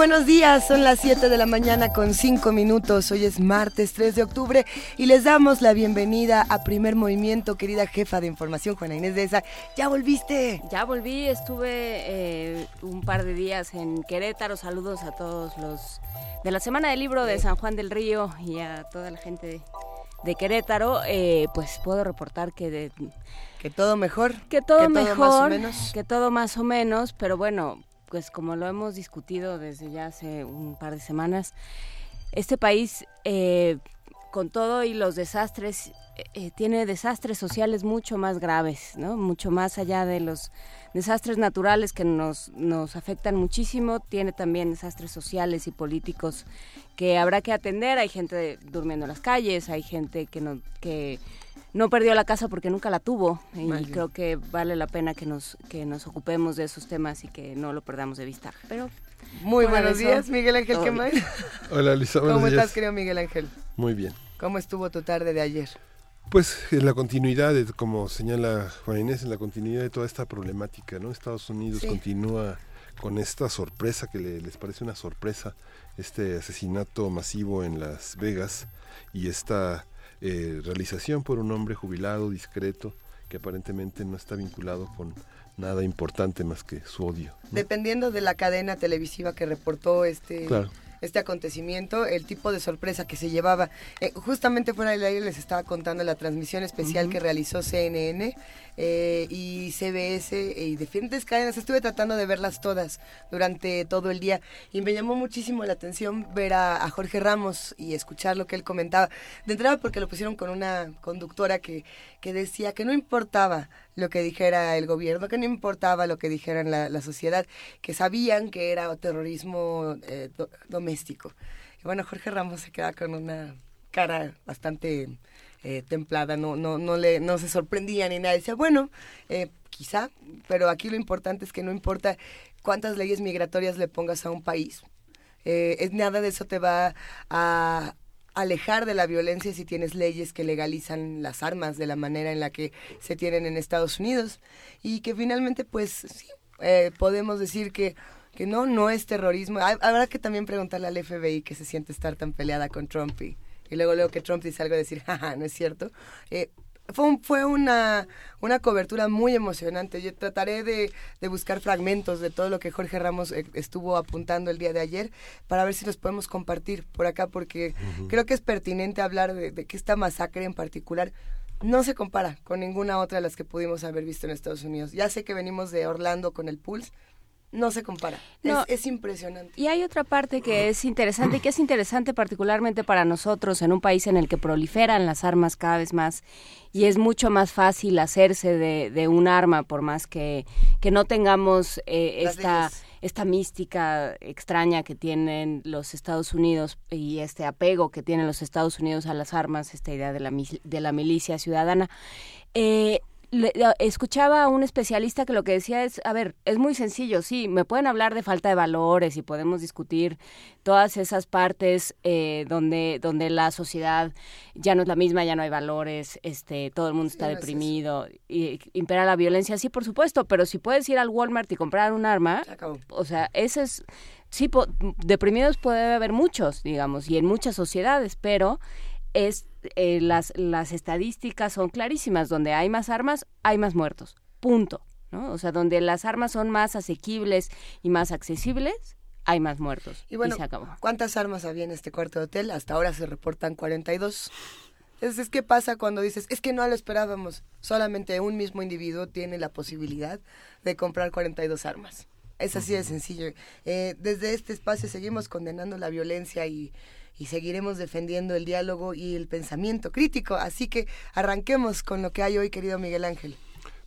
Buenos días, son las 7 de la mañana con 5 minutos. Hoy es martes 3 de octubre y les damos la bienvenida a Primer Movimiento, querida jefa de información, Juana Inés de esa. ¿Ya volviste? Ya volví, estuve eh, un par de días en Querétaro. Saludos a todos los de la Semana del Libro de San Juan del Río y a toda la gente de, Querétaro. Eh, pues puedo reportar que de, que todo mejor, que todo mejor, más o menos. que todo más o menos, pero bueno, pues como lo hemos discutido desde ya hace un par de semanas, este país, eh, con todo y los desastres, eh, tiene desastres sociales mucho más graves, ¿no? Mucho más allá de los desastres naturales que nos, nos afectan muchísimo, tiene también desastres sociales y políticos que habrá que atender. Hay gente durmiendo en las calles, hay gente que no, que no perdió la casa porque nunca la tuvo y creo que vale la pena que nos que nos ocupemos de esos temas y que no lo perdamos de vista. Pero muy buenos días, Miguel Ángel ¿qué más? Hola, Lisa. ¿Cómo estás, querido Miguel Ángel? Muy bien. ¿Cómo estuvo tu tarde de ayer? Pues en la continuidad, de, como señala Juan Inés, en la continuidad de toda esta problemática, ¿no? Estados Unidos continúa con esta sorpresa que les parece una sorpresa, este asesinato masivo en Las Vegas y esta eh, realización por un hombre jubilado, discreto, que aparentemente no está vinculado con nada importante más que su odio. Dependiendo de la cadena televisiva que reportó este este acontecimiento, el tipo de sorpresa que se llevaba. Eh, justamente fuera del aire les estaba contando la transmisión especial que realizó CNN eh, y CBS y diferentes cadenas. Estuve tratando de verlas todas durante todo el día y me llamó muchísimo la atención ver a, Jorge Ramos y escuchar lo que él comentaba. De entrada porque lo pusieron con una conductora que, que decía que no importaba lo que dijera el gobierno, que no importaba lo que dijera la, la sociedad, que sabían que era terrorismo eh, doméstico. Y bueno, Jorge Ramos se queda con una cara bastante eh, templada, no, no, no, le, no se sorprendía ni nada. Decía, bueno, eh, quizá, pero aquí lo importante es que no importa cuántas leyes migratorias le pongas a un país. Eh, es, nada de eso te va a alejar de la violencia si tienes leyes que legalizan las armas de la manera en la que se tienen en Estados Unidos y que finalmente pues sí, podemos decir que que no, no es terrorismo. Habrá que también preguntarle al FBI que se siente estar tan peleada con Trump y, luego luego que Trump dice algo decir, jaja, no es cierto. Eh, fue, fue una, una cobertura muy emocionante. Yo trataré de, de, buscar fragmentos de todo lo que Jorge Ramos eh, estuvo apuntando el día de ayer para ver si los podemos compartir por acá, porque creo que es pertinente hablar de, de que esta masacre en particular no se compara con ninguna otra de las que pudimos haber visto en Estados Unidos. Ya sé que venimos de Orlando con el Pulse, no se compara. es, impresionante. Y hay otra parte que es interesante y que es interesante particularmente para nosotros en un país en el que proliferan las armas cada vez más y es mucho más fácil hacerse de, de un arma por más que, que no tengamos eh, esta, esta mística extraña que tienen los Estados Unidos y este apego que tienen los Estados Unidos a las armas, esta idea de la, de la milicia ciudadana. Eh, escuchaba a un especialista que lo que decía es, a ver, es muy sencillo, sí, me pueden hablar de falta de valores y podemos discutir todas esas partes eh, donde, donde la sociedad ya no es la misma, ya no hay valores, este, todo el mundo está deprimido, y impera la violencia, sí, por supuesto, pero si puedes ir al Walmart y comprar un arma, o sea, ese es sí, deprimidos puede haber muchos, digamos, y en muchas sociedades, pero es eh, las, las estadísticas son clarísimas, donde hay más armas, hay más muertos, punto. ¿no? O sea, donde las armas son más asequibles y más accesibles, hay más muertos. Y bueno, se acabó. ¿cuántas armas había en este cuarto de hotel? Hasta ahora se reportan 42. Entonces, ¿qué pasa cuando dices, es que no lo esperábamos? Solamente un mismo individuo tiene la posibilidad de comprar 42 armas. Es así de sencillo. Eh, desde este espacio seguimos condenando la violencia y, y seguiremos defendiendo el diálogo y el pensamiento crítico. Así que arranquemos con lo que hay hoy, querido Miguel Ángel.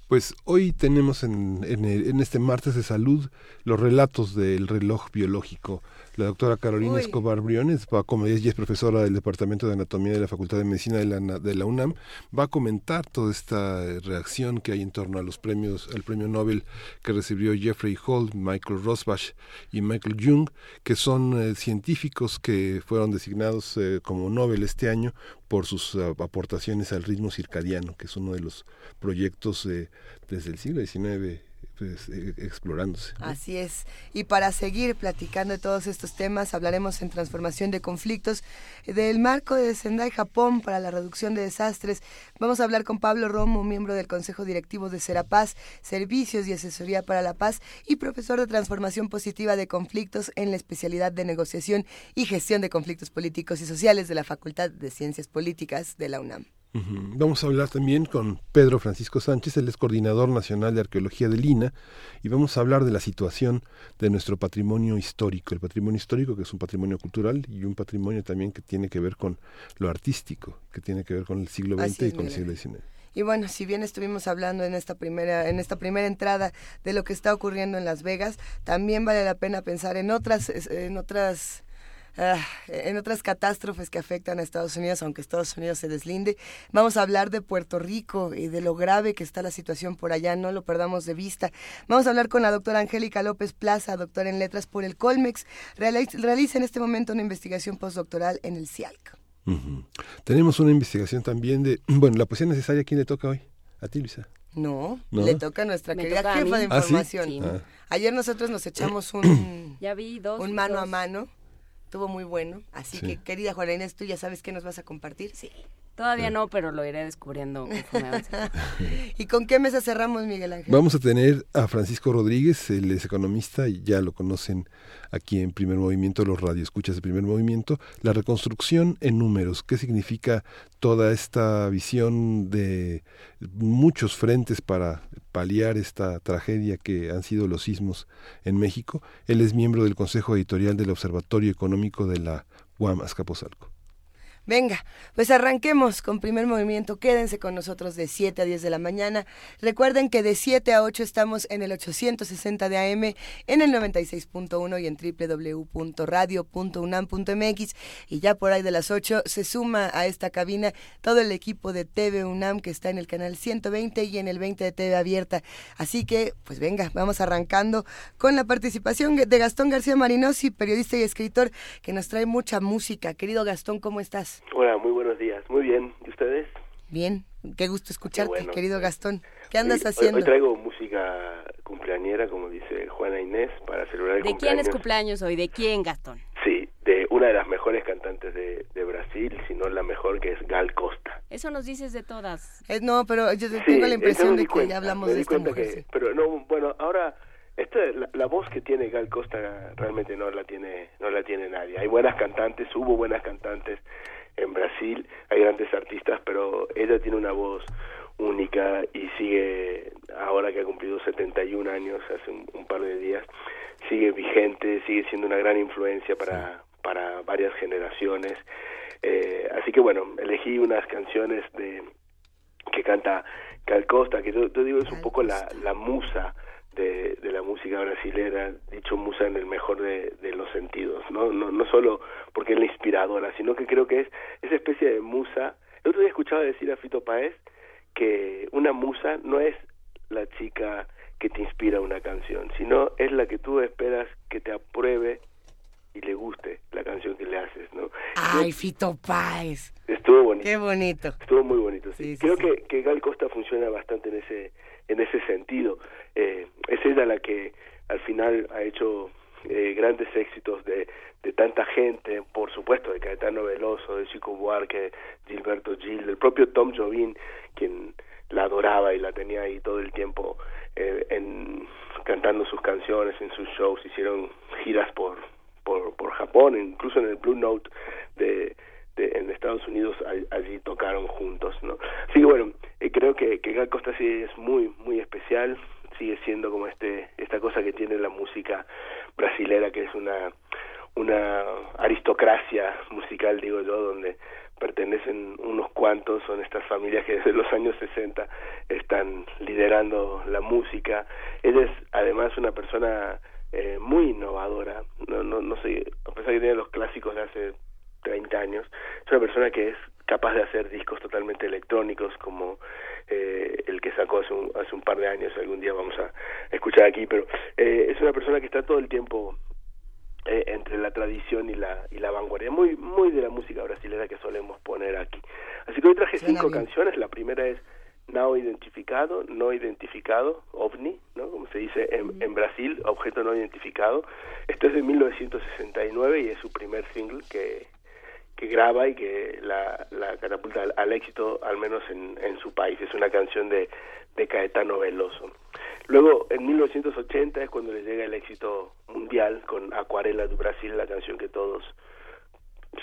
Pues hoy tenemos en, en, este martes de salud los relatos del reloj biológico la doctora Carolina Escobar Briones, va como ella es profesora del Departamento de Anatomía de la Facultad de Medicina de la, de la UNAM, va a comentar toda esta reacción que hay en torno a los premios, al premio Nobel que recibió Jeffrey Hall, Michael Rosbach y Michael Jung, que son eh, científicos que fueron designados eh, como Nobel este año por sus eh, aportaciones al ritmo circadiano, que es uno de los proyectos desde el siglo XIX pues, e, explorándose. Así es. Y para seguir platicando de todos estos temas, hablaremos en transformación de conflictos del marco de Sendai Japón para la reducción de desastres. Vamos a hablar con Pablo Romo, miembro del Consejo Directivo de Serapaz, Servicios y Asesoría para la Paz y profesor de transformación positiva de conflictos en la especialidad de negociación y gestión de conflictos políticos y sociales de la Facultad de Ciencias Políticas de la UNAM. Vamos a hablar también con Pedro Francisco Sánchez, el es coordinador nacional de arqueología de Lina, y vamos a hablar de la situación de nuestro patrimonio histórico, el patrimonio histórico que es un patrimonio cultural y un patrimonio también que tiene que ver con lo artístico, que tiene que ver con el siglo XX y con el siglo XIX. Y bueno, si bien estuvimos hablando en esta primera en esta primera entrada de lo que está ocurriendo en Las Vegas, también vale la pena pensar en otras en otras Ah, en otras catástrofes que afectan a Estados Unidos, aunque Estados Unidos se deslinde. Vamos a hablar de Puerto Rico y de lo grave que está la situación por allá, no lo perdamos de vista. Vamos a hablar con la doctora Angélica López Plaza, doctora en letras por el Colmex. Realiza en este momento una investigación postdoctoral en el CIALC. Tenemos una investigación también de, bueno, la poesía necesaria, ¿quién le toca hoy? A ti, Luisa. No, le toca a nuestra querida jefa de ¿Ah, información. Ah. Ayer nosotros nos echamos un, ya vi dos, un mano a mano estuvo muy bueno. Así que, querida Juana Inés, tú ya sabes qué nos vas a compartir. Sí. Todavía no, pero lo iré descubriendo ¿Y con qué mesa cerramos, Miguel Ángel? Vamos a tener a Francisco Rodríguez, él es economista y ya lo conocen aquí en Primer Movimiento, los radioescuchas de Primer Movimiento, la reconstrucción en números, qué significa toda esta visión de muchos frentes para paliar esta tragedia que han sido los sismos en México. Él es miembro del Consejo Editorial del Observatorio Económico de la UAM Azcapotzalco. Venga, pues arranquemos con primer movimiento. Quédense con nosotros de 7 a 10 de la mañana. Recuerden que de 7 a 8 estamos en el 860 de AM, en el 96.1 y en www.radio.unam.mx. Y ya por ahí de las 8 se suma a esta cabina todo el equipo de TV UNAM que está en el canal 120 y en el 20 de TV Abierta. Así que, pues venga, vamos arrancando con la participación de Gastón García Marinosi, periodista y escritor, que nos trae mucha música. Querido Gastón, ¿cómo estás? Hola, muy buenos días. Muy bien. ¿Y ustedes? Bien. Qué gusto escucharte, querido Gastón. ¿Qué andas haciendo? Hoy, traigo música cumpleañera, como dice Juana Inés, para celebrar el ¿De quién es cumpleaños hoy? ¿De quién, Gastón? Sí, de una de las mejores cantantes de, Brasil, si no la mejor, que es Gal Costa. Eso nos dices de todas. Eh, no, pero yo tengo la impresión de que ya hablamos de esta mujer. Pero no, bueno, ahora esta, la, voz que tiene Gal Costa realmente no la tiene no la tiene nadie. Hay buenas cantantes, hubo buenas cantantes en Brasil, hay grandes artistas, pero ella tiene una voz única y sigue, ahora que ha cumplido 71 años, hace un, par de días, sigue vigente, sigue siendo una gran influencia para, para varias generaciones. Eh, así que bueno, elegí unas canciones de que canta Gal Costa, que yo, yo digo es un poco la, la musa de, de, la música brasilera, dicho musa en el mejor de, de los sentidos, ¿no? ¿no? No solo porque es la inspiradora, sino que creo que es esa especie de musa. El otro día escuchaba decir a Fito Paez que una musa no es la chica que te inspira una canción, sino es la que tú esperas que te apruebe y le guste la canción que le haces, ¿no? Ay, Fito Páez. Estuvo bonito. Qué bonito. Estuvo muy bonito, sí. Creo Que, que Gal Costa funciona bastante en ese en ese sentido. Eh, es ella la que al final ha hecho eh, grandes éxitos de, de tanta gente, por supuesto, de Caetano Veloso, de Chico Buarque, Gilberto Gil, del propio Tom Jobim, quien la adoraba y la tenía ahí todo el tiempo eh, en, cantando sus canciones en sus shows, hicieron giras por, por, por Japón, incluso en el Blue Note de, de, en Estados Unidos allí tocaron juntos, ¿no? Sí, bueno, eh, creo que, que Gal Costa sí es muy, muy especial, sigue siendo como este, esta cosa que tiene la música brasilera, que es una, una aristocracia musical, digo yo, donde pertenecen unos cuantos, son estas familias que desde los años 60 están liderando la música. Ella es además una persona eh, muy innovadora, no, no, no sé, a pesar que tiene los clásicos de hace 30 años, es una persona que es capaz de hacer discos totalmente electrónicos como eh, el que sacó hace un, hace un par de años, algún día vamos a escuchar aquí, pero eh, es una persona que está todo el tiempo eh, entre la tradición y la y la vanguardia muy muy de la música brasileña que solemos poner aquí. Así que hoy traje cinco canciones la primera es no identificado no identificado ovni no como se dice en, en Brasil objeto no identificado. Esto es de 1969 y es su primer single que que graba y que la, la catapulta al, éxito, al menos en, en, su país. Es una canción de, de Caetano Veloso. Luego, en 1980 es cuando le llega el éxito mundial con Acuarela do Brasil, la canción que todos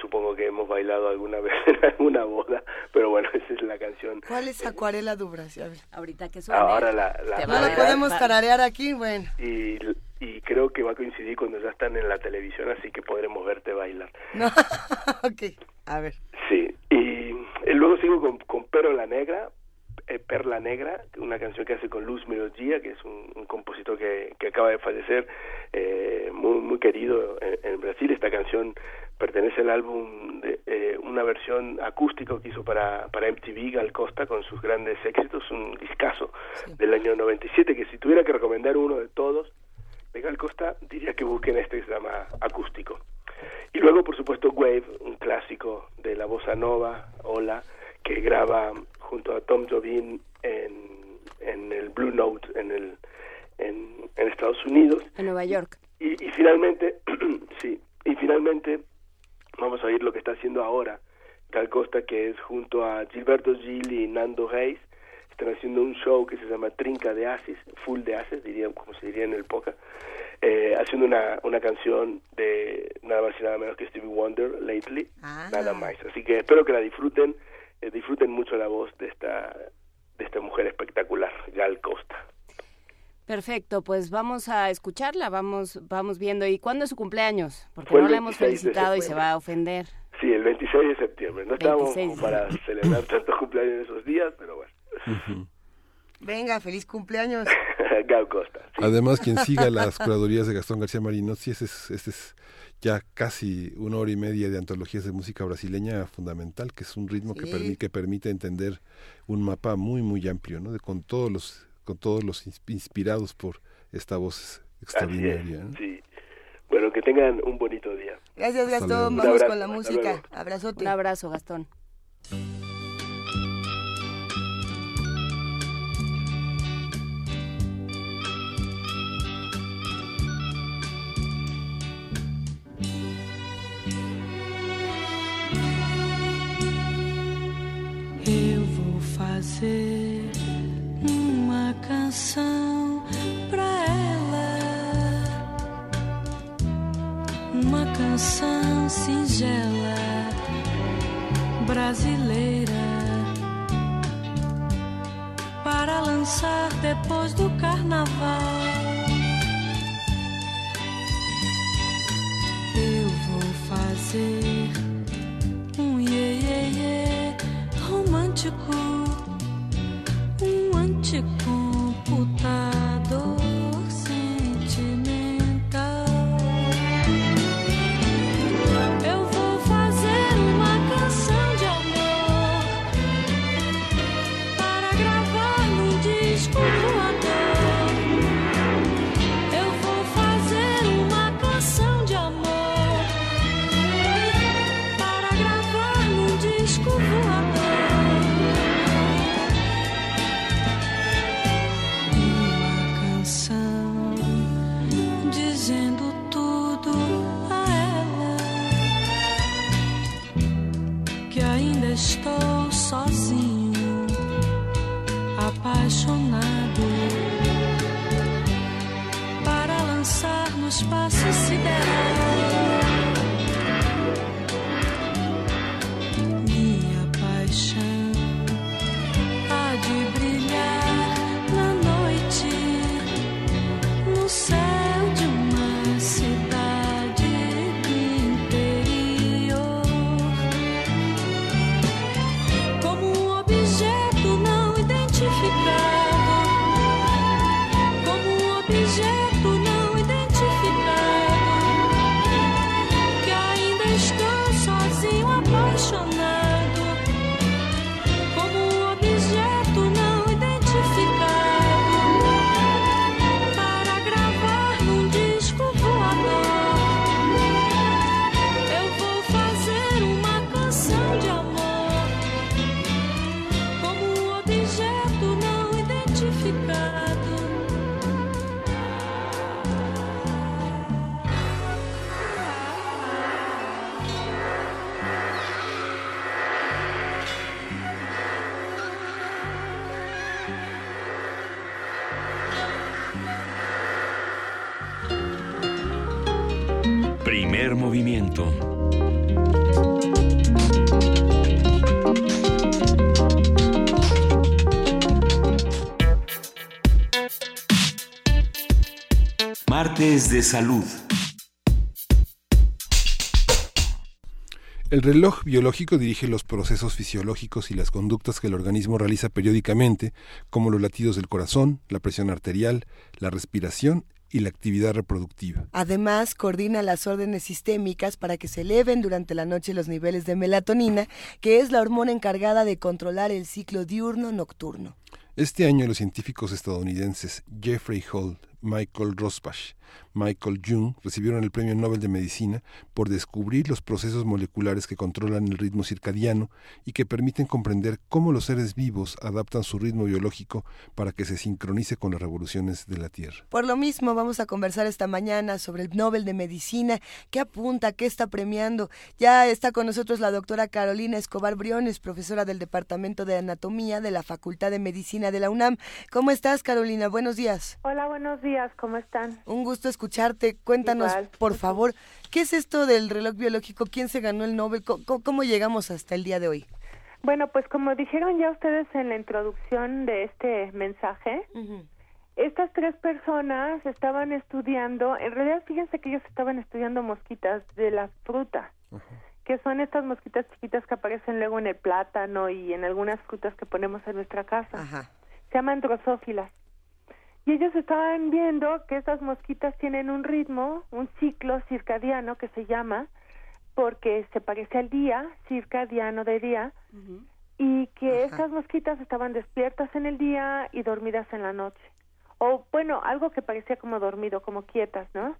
supongo que hemos bailado alguna vez en alguna boda, pero bueno, esa es la canción. ¿Cuál es Acuarela do Brasil? Ahorita que suena. Ahora la, no la podemos tararear aquí, bueno. Y, y creo que va a coincidir cuando ya están en la televisión, así que podremos verte bailar. No, ok, a ver. Sí, y, luego sigo con, con Negra, eh, Perla Negra, una canción que hace con Luz Melodía, que es un, compositor que, que, acaba de fallecer, eh, muy, muy querido en, Brasil. Esta canción pertenece al álbum, de, eh, una versión acústico que hizo para, para MTV Gal Costa con sus grandes éxitos, un discazo del año 97, que si tuviera que recomendar uno de todos, de Gal Costa, diría que busquen este que se llama acústico. Y luego, por supuesto, Wave, un clásico de la bossa nova, Hola, que graba junto a Tom Jobin en, en el Blue Note en, el, en, Estados Unidos. En Nueva York. Y, y finalmente, sí, y finalmente vamos a oír lo que está haciendo ahora Cal Costa, que es junto a Gilberto Gil y Nando Hayes, están haciendo un show que se llama Trinca de Asis, Full de Asis, dirían, como se diría en el poca, eh, haciendo una, una canción de nada más y nada menos que Stevie Wonder, Lately, ah. nada más. Así que espero que la disfruten eh, disfruten mucho la voz de esta, de esta mujer espectacular, Gal Costa. Perfecto, pues vamos a escucharla, vamos, vamos viendo. ¿Y cuándo es su cumpleaños? Porque no la hemos felicitado y se va a ofender. Sí, el 26 de septiembre. No estamos para celebrar tantos cumpleaños en esos días, pero bueno. Venga, feliz cumpleaños. Costa. Además, quien siga las curadurías de Gastón García Marino, sí, ese es, este es ya casi una hora y media de antologías de música brasileña fundamental, que es un ritmo que, permite, que permite entender un mapa muy, muy amplio, ¿no? De, con todos los con todos los inspirados por esta voz extraordinaria. Sí. Bueno, que tengan un bonito día. Gracias, Gastón. Vamos con la música. Abrazote. Un abrazo, Gastón. Fazer uma canção pra ela, uma canção singela brasileira para lançar depois do carnaval. Eu vou fazer um iê, iê, iê romântico te computador. espaço sideral. Martes de salud. El reloj biológico dirige los procesos fisiológicos y las conductas que el organismo realiza periódicamente, como los latidos del corazón, la presión arterial, la respiración y la actividad reproductiva. Además, coordina las órdenes sistémicas para que se eleven durante la noche los niveles de melatonina, que es la hormona encargada de controlar el ciclo diurno-nocturno. Este año los científicos estadounidenses Jeffrey Holt, Michael Rosbach Michael Jung recibieron el Premio Nobel de Medicina por descubrir los procesos moleculares que controlan el ritmo circadiano y que permiten comprender cómo los seres vivos adaptan su ritmo biológico para que se sincronice con las revoluciones de la Tierra. Por lo mismo, vamos a conversar esta mañana sobre el Nobel de Medicina, qué apunta, qué está premiando. Ya está con nosotros la doctora Carolina Escobar Briones, profesora del Departamento de Anatomía de la Facultad de Medicina de la UNAM. ¿Cómo estás, Carolina? Buenos días. Hola, buenos días, ¿cómo están? Un gusto escucharte. Cuéntanos, por favor, ¿qué es esto del reloj biológico? ¿Quién se ganó el Nobel? ¿Cómo, llegamos hasta el día de hoy? Bueno, pues como dijeron ya ustedes en la introducción de este mensaje, estas tres personas estaban estudiando, en realidad fíjense que ellos estaban estudiando mosquitas de la fruta, que son estas mosquitas chiquitas que aparecen luego en el plátano y en algunas frutas que ponemos en nuestra casa. Se llaman drosófilas. Y ellos estaban viendo que estas mosquitas tienen un ritmo, un ciclo circadiano que se llama, porque se parece al día, circadiano de día, y que estas mosquitas estaban despiertas en el día y dormidas en la noche. O bueno, algo que parecía como dormido, como quietas, ¿no?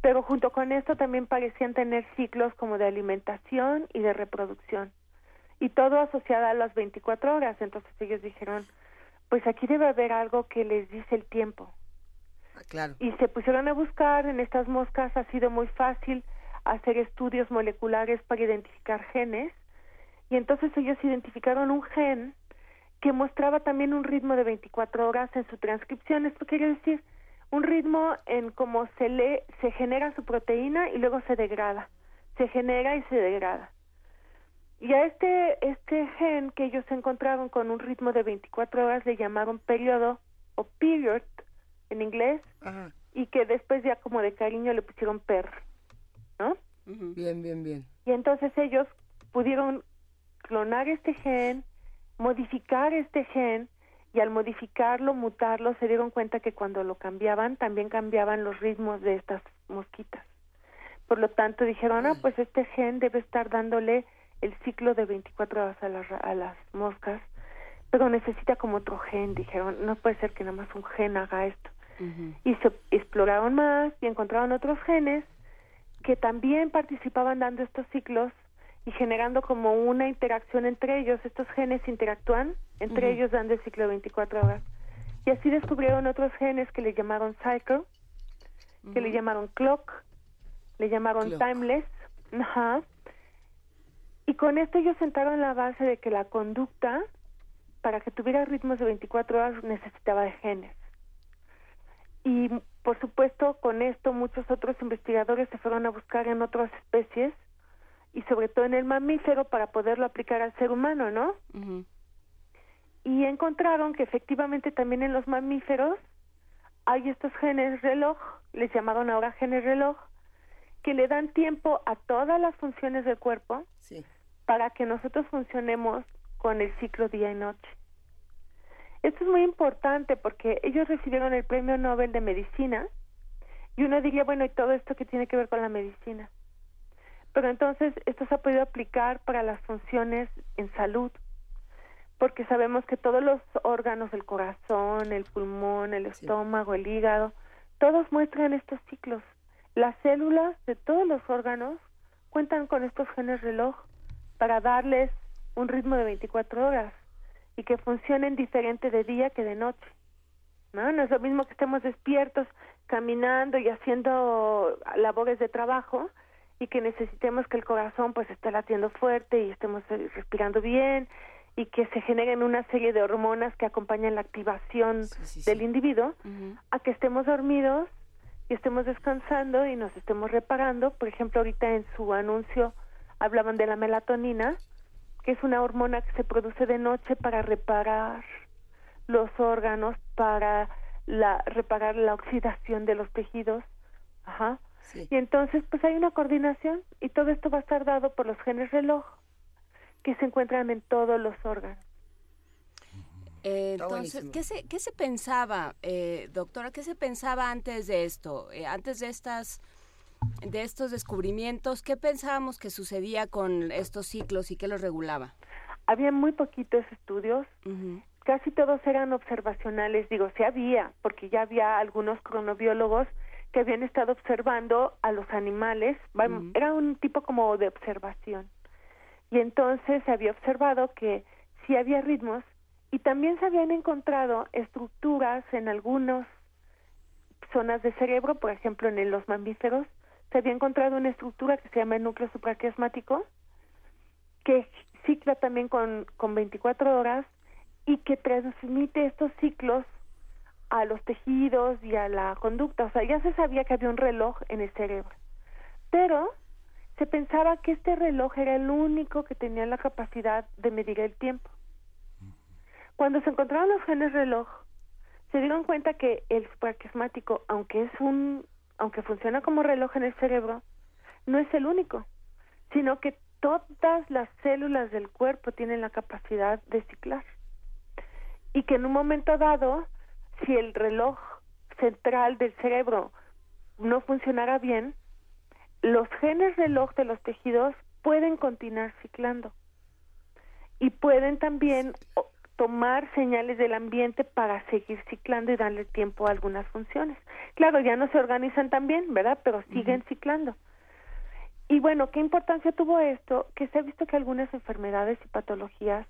Pero junto con esto también parecían tener ciclos como de alimentación y de reproducción. Y todo asociado a las 24 horas. Entonces ellos dijeron, pues aquí debe haber algo que les dice el tiempo. Ah, claro. Y se pusieron a buscar en estas moscas, ha sido muy fácil hacer estudios moleculares para identificar genes, y entonces ellos identificaron un gen que mostraba también un ritmo de 24 horas en su transcripción. Esto quiere decir un ritmo en cómo se lee, se genera su proteína y luego se degrada. Se genera y se degrada. Y a este, este gen que ellos encontraron con un ritmo de 24 horas le llamaron periodo o period en inglés y que después ya como de cariño le pusieron per, ¿no? Bien, bien, bien. Y entonces ellos pudieron clonar este gen, modificar este gen y al modificarlo, mutarlo, se dieron cuenta que cuando lo cambiaban también cambiaban los ritmos de estas mosquitas. Por lo tanto dijeron, ah, pues este gen debe estar dándole el ciclo de 24 horas a, las a las moscas, pero necesita como otro gen, dijeron, no puede ser que nada más un gen haga esto. Y se exploraron más y encontraron otros genes que también participaban dando estos ciclos y generando como una interacción entre ellos. Estos genes interactúan entre ellos dando el ciclo de 24 horas. Y así descubrieron otros genes que le llamaron cycle, que le llamaron clock, le llamaron timeless, ajá, y con esto ellos sentaron la base de que la conducta, para que tuviera ritmos de 24 horas, necesitaba de genes. Y por supuesto, con esto muchos otros investigadores se fueron a buscar en otras especies y sobre todo en el mamífero para poderlo aplicar al ser humano, ¿no? Y encontraron que efectivamente también en los mamíferos hay estos genes reloj, les llamaron ahora genes reloj, que le dan tiempo a todas las funciones del cuerpo para que nosotros funcionemos con el ciclo día y noche. Esto es muy importante porque ellos recibieron el Premio Nobel de Medicina y uno diría, bueno, ¿y todo esto que tiene que ver con la medicina? Pero entonces esto se ha podido aplicar para las funciones en salud, porque sabemos que todos los órganos, el corazón, el pulmón, el estómago, el hígado, todos muestran estos ciclos. Las células de todos los órganos cuentan con estos genes reloj para darles un ritmo de 24 horas y que funcionen diferente de día que de noche. ¿no? no es lo mismo que estemos despiertos caminando y haciendo labores de trabajo y que necesitemos que el corazón pues esté latiendo fuerte y estemos eh, respirando bien y que se generen una serie de hormonas que acompañan la activación del individuo a que estemos dormidos y estemos descansando y nos estemos reparando. Por ejemplo, ahorita en su anuncio hablaban de la melatonina, que es una hormona que se produce de noche para reparar los órganos, para la reparar la oxidación de los tejidos. Ajá. Y entonces, pues hay una coordinación y todo esto va a estar dado por los genes reloj que se encuentran en todos los órganos. Eh, entonces, ¿qué se, ¿qué se pensaba, eh, doctora? ¿Qué se pensaba antes de esto? Eh, antes de estas de estos descubrimientos, ¿qué pensábamos que sucedía con estos ciclos y qué los regulaba? Había muy poquitos estudios, casi todos eran observacionales, digo, sí había, porque ya había algunos cronobiólogos que habían estado observando a los animales, era un tipo como de observación. Y entonces se había observado que sí había ritmos y también se habían encontrado estructuras en algunas zonas del cerebro, por ejemplo en los mamíferos, se había encontrado una estructura que se llama el núcleo supraquiasmático, que cicla también con, con 24 horas y que transmite estos ciclos a los tejidos y a la conducta. O sea, ya se sabía que había un reloj en el cerebro. Pero se pensaba que este reloj era el único que tenía la capacidad de medir el tiempo. Cuando se encontraron los genes reloj, se dieron cuenta que el supraquiasmático, aunque es un aunque funciona como reloj en el cerebro, no es el único, sino que todas las células del cuerpo tienen la capacidad de ciclar. Y que en un momento dado, si el reloj central del cerebro no funcionara bien, los genes reloj de los tejidos pueden continuar ciclando y pueden también tomar señales del ambiente para seguir ciclando y darle tiempo a algunas funciones. Claro, ya no se organizan tan bien, ¿verdad? Pero siguen ciclando. Y bueno, ¿qué importancia tuvo esto? Que se ha visto que algunas enfermedades y patologías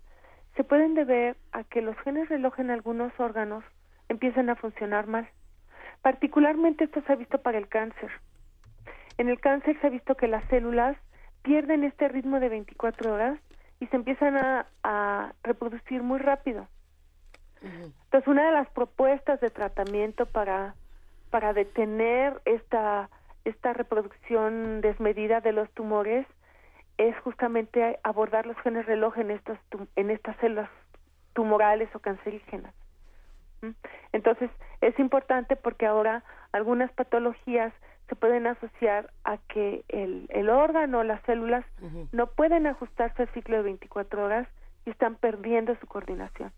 se pueden deber a que los genes reloj en algunos órganos empiezan a funcionar mal. Particularmente esto se ha visto para el cáncer. En el cáncer se ha visto que las células pierden este ritmo de 24 horas y se empiezan a, reproducir muy rápido. Entonces, una de las propuestas de tratamiento para, para detener esta, esta reproducción desmedida de los tumores es justamente abordar los genes reloj en, estos, en estas células tumorales o cancerígenas. Entonces, es importante porque ahora algunas patologías se pueden asociar a que el, el órgano, las células, no pueden ajustarse al ciclo de 24 horas y están perdiendo su coordinación.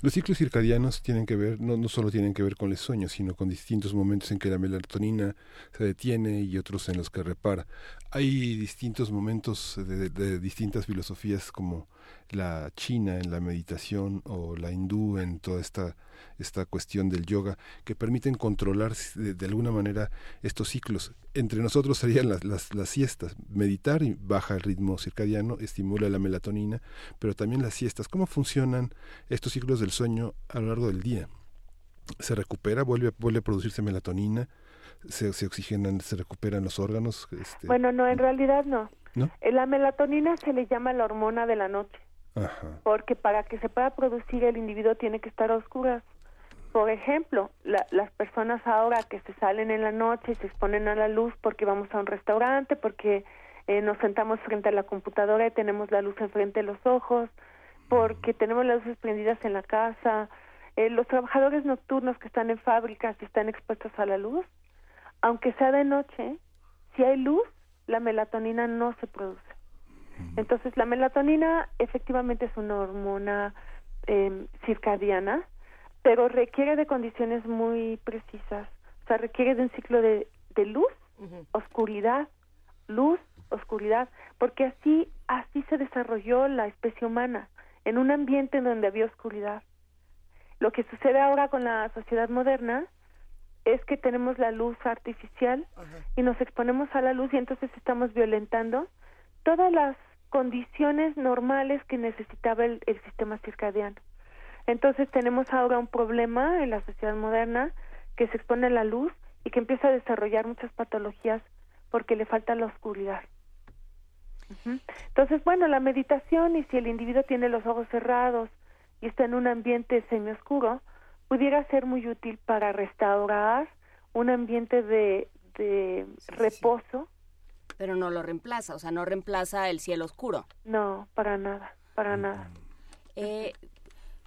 Los ciclos circadianos tienen que ver, no, no solo tienen que ver con el sueño, sino con distintos momentos en que la melatonina se detiene y otros en los que repara. Hay distintos momentos de distintas filosofías como la china en la meditación o la hindú en toda esta, esta cuestión del yoga que permiten controlar de, alguna manera estos ciclos. Entre nosotros serían las, las, siestas. Meditar baja el ritmo circadiano, estimula la melatonina, pero también las siestas. ¿Cómo funcionan estos ciclos del sueño a lo largo del día? ¿Se recupera? ¿Vuelve, vuelve a producirse melatonina? Se, se, oxigenan, se recuperan los órganos. Este, bueno, no, en realidad no. ¿No? Eh, la melatonina se le llama la hormona de la noche porque para que se pueda producir el individuo tiene que estar a oscuras. Por ejemplo, las personas ahora que se salen en la noche y se exponen a la luz porque vamos a un restaurante, porque eh, nos sentamos frente a la computadora y tenemos la luz enfrente de los ojos, porque tenemos las luces prendidas en la casa, eh, los trabajadores nocturnos que están en fábricas y están expuestos a la luz, aunque sea de noche, si hay luz, la melatonina no se produce. Entonces, la melatonina efectivamente es una hormona em, circadiana, pero requiere de condiciones muy precisas. O sea, requiere de un ciclo de, luz, oscuridad, luz, oscuridad, porque así, así se desarrolló la especie humana, en un ambiente en donde había oscuridad. Lo que sucede ahora con la sociedad moderna es que tenemos la luz artificial y nos exponemos a la luz y entonces estamos violentando todas las condiciones normales que necesitaba el, sistema circadiano. Entonces tenemos ahora un problema en la sociedad moderna que se expone a la luz y que empieza a desarrollar muchas patologías porque le falta la oscuridad. Entonces, bueno, la meditación y si el individuo tiene los ojos cerrados y está en un ambiente semioscuro, pudiera ser muy útil para restaurar un ambiente de, de reposo. Pero no lo reemplaza, o sea, no reemplaza el cielo oscuro. No, para nada, para nada. Eh,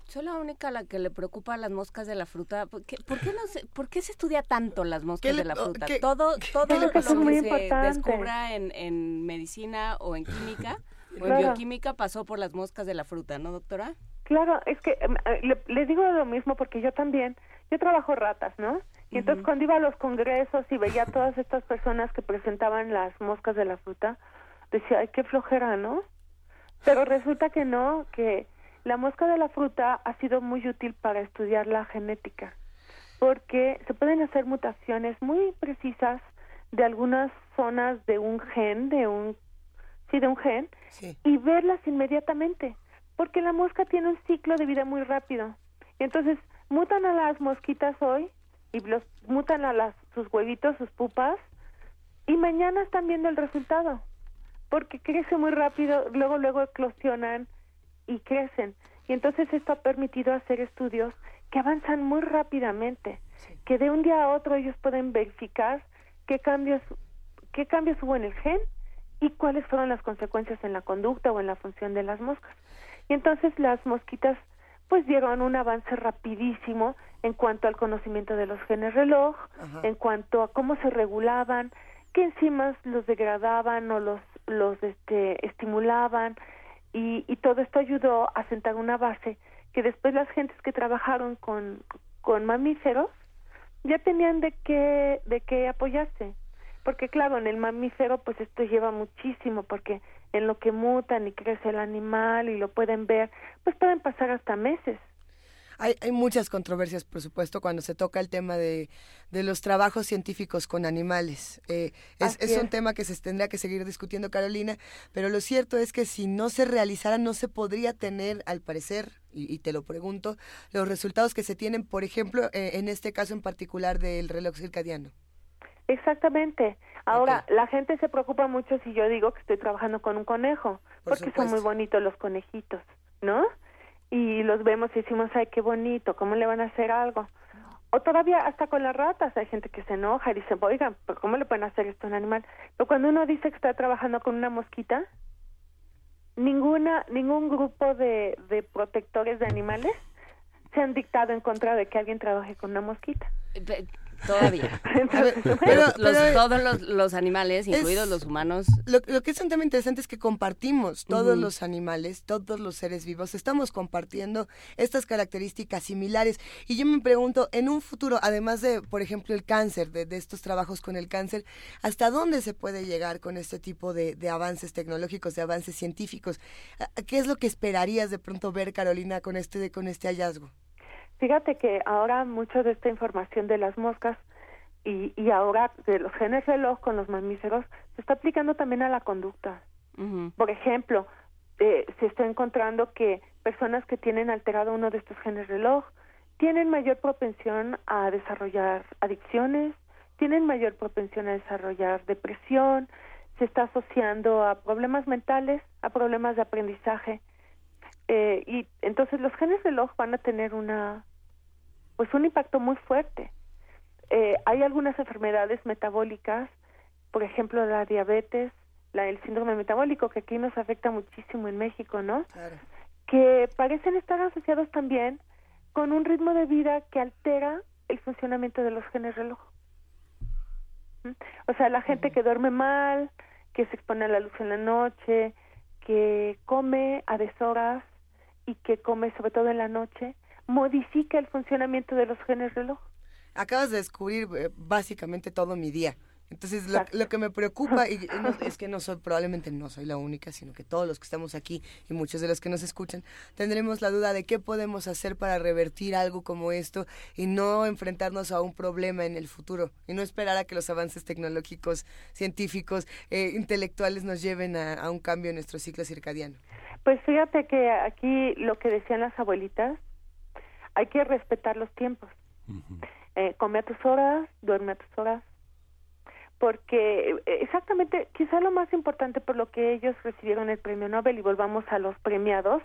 soy la única a la que le preocupa las moscas de la fruta. ¿Por qué, por qué no se, ¿por qué se estudia tanto las moscas de la fruta? todo todo lo que se descubra en, en medicina o en química o en bioquímica pasó por las moscas de la fruta, ¿no, doctora? Claro, es que em, eh, le, digo lo mismo porque yo también, yo trabajo ratas, ¿no? Y entonces cuando iba a los congresos y veía a todas estas personas que presentaban las moscas de la fruta, decía, ay, qué flojera, ¿no? Pero resulta que no, que la mosca de la fruta ha sido muy útil para estudiar la genética, porque se pueden hacer mutaciones muy precisas de algunas zonas de un gen, de un, sí, de un gen, y verlas inmediatamente porque la mosca tiene un ciclo de vida muy rápido. Y entonces mutan a las mosquitas hoy y los mutan a las sus huevitos, sus pupas y mañana están viendo el resultado. Porque crece muy rápido, luego luego eclosionan y crecen. Y entonces esto ha permitido hacer estudios que avanzan muy rápidamente, que de un día a otro ellos pueden verificar qué cambios qué cambios hubo en el gen y cuáles fueron las consecuencias en la conducta o en la función de las moscas. Y entonces las mosquitas pues dieron un avance rapidísimo en cuanto al conocimiento de los genes reloj, en cuanto a cómo se regulaban, qué enzimas los degradaban o los los este estimulaban. Y, y todo esto ayudó a sentar una base que después las gentes que trabajaron con con mamíferos ya tenían de qué de qué apoyarse. Porque claro en el mamífero pues esto lleva muchísimo porque en lo que mutan y crece el animal y lo pueden ver, pues pueden pasar hasta meses. Hay, hay muchas controversias, por supuesto, cuando se toca el tema de, de los trabajos científicos con animales. Eh, es, es, un tema que se tendría que seguir discutiendo, Carolina, pero lo cierto es que si no se realizara, no se podría tener, al parecer, y, te lo pregunto, los resultados que se tienen, por ejemplo, eh, en este caso en particular del reloj circadiano. Exactamente. Ahora, la gente se preocupa mucho si yo digo que estoy trabajando con un conejo, porque son muy bonitos los conejitos, ¿no? Y los vemos y decimos, ay, qué bonito, ¿cómo le van a hacer algo? O todavía hasta con las ratas hay gente que se enoja y dice, oigan, ¿cómo le pueden hacer esto a un animal? Pero cuando uno dice que está trabajando con una mosquita, ninguna, ningún grupo de, de protectores de animales se han dictado en contra de que alguien trabaje con una mosquita. Todavía. pero, todos los, animales, incluidos los humanos. Lo, que es un tema interesante es que compartimos, todos los animales, todos los seres vivos, estamos compartiendo estas características similares. Y yo me pregunto, en un futuro, además de, por ejemplo, el cáncer, de, estos trabajos con el cáncer, ¿hasta dónde se puede llegar con este tipo de, avances tecnológicos, de avances científicos? ¿Qué es lo que esperarías de pronto ver, Carolina, con este, con este hallazgo? Fíjate que ahora mucho de esta información de las moscas y, y ahora de los genes reloj con los mamíferos se está aplicando también a la conducta. Por ejemplo, eh, se está encontrando que personas que tienen alterado uno de estos genes reloj tienen mayor propensión a desarrollar adicciones, tienen mayor propensión a desarrollar depresión, se está asociando a problemas mentales, a problemas de aprendizaje. Eh, y entonces los genes reloj van a tener una pues un impacto muy fuerte. Eh, hay algunas enfermedades metabólicas, por ejemplo la diabetes, la, el síndrome metabólico que aquí nos afecta muchísimo en México, ¿no? Que parecen estar asociados también con un ritmo de vida que altera el funcionamiento de los genes reloj. ¿Mm? O sea, la gente que duerme mal, que se expone a la luz en la noche, que come a deshoras y que come sobre todo en la noche, modifica el funcionamiento de los genes reloj. Acabas de descubrir eh, básicamente todo mi día. Entonces, lo, que me preocupa, y es que no soy, probablemente no soy la única, sino que todos los que estamos aquí y muchos de los que nos escuchan, tendremos la duda de qué podemos hacer para revertir algo como esto y no enfrentarnos a un problema en el futuro y no esperar a que los avances tecnológicos, científicos, eh, intelectuales nos lleven a, un cambio en nuestro ciclo circadiano. Pues fíjate que aquí lo que decían las abuelitas, hay que respetar los tiempos. Eh, come a tus horas, duerme a tus horas, porque eh, exactamente, quizá lo más importante por lo que ellos recibieron el premio Nobel, y volvamos a los premiados,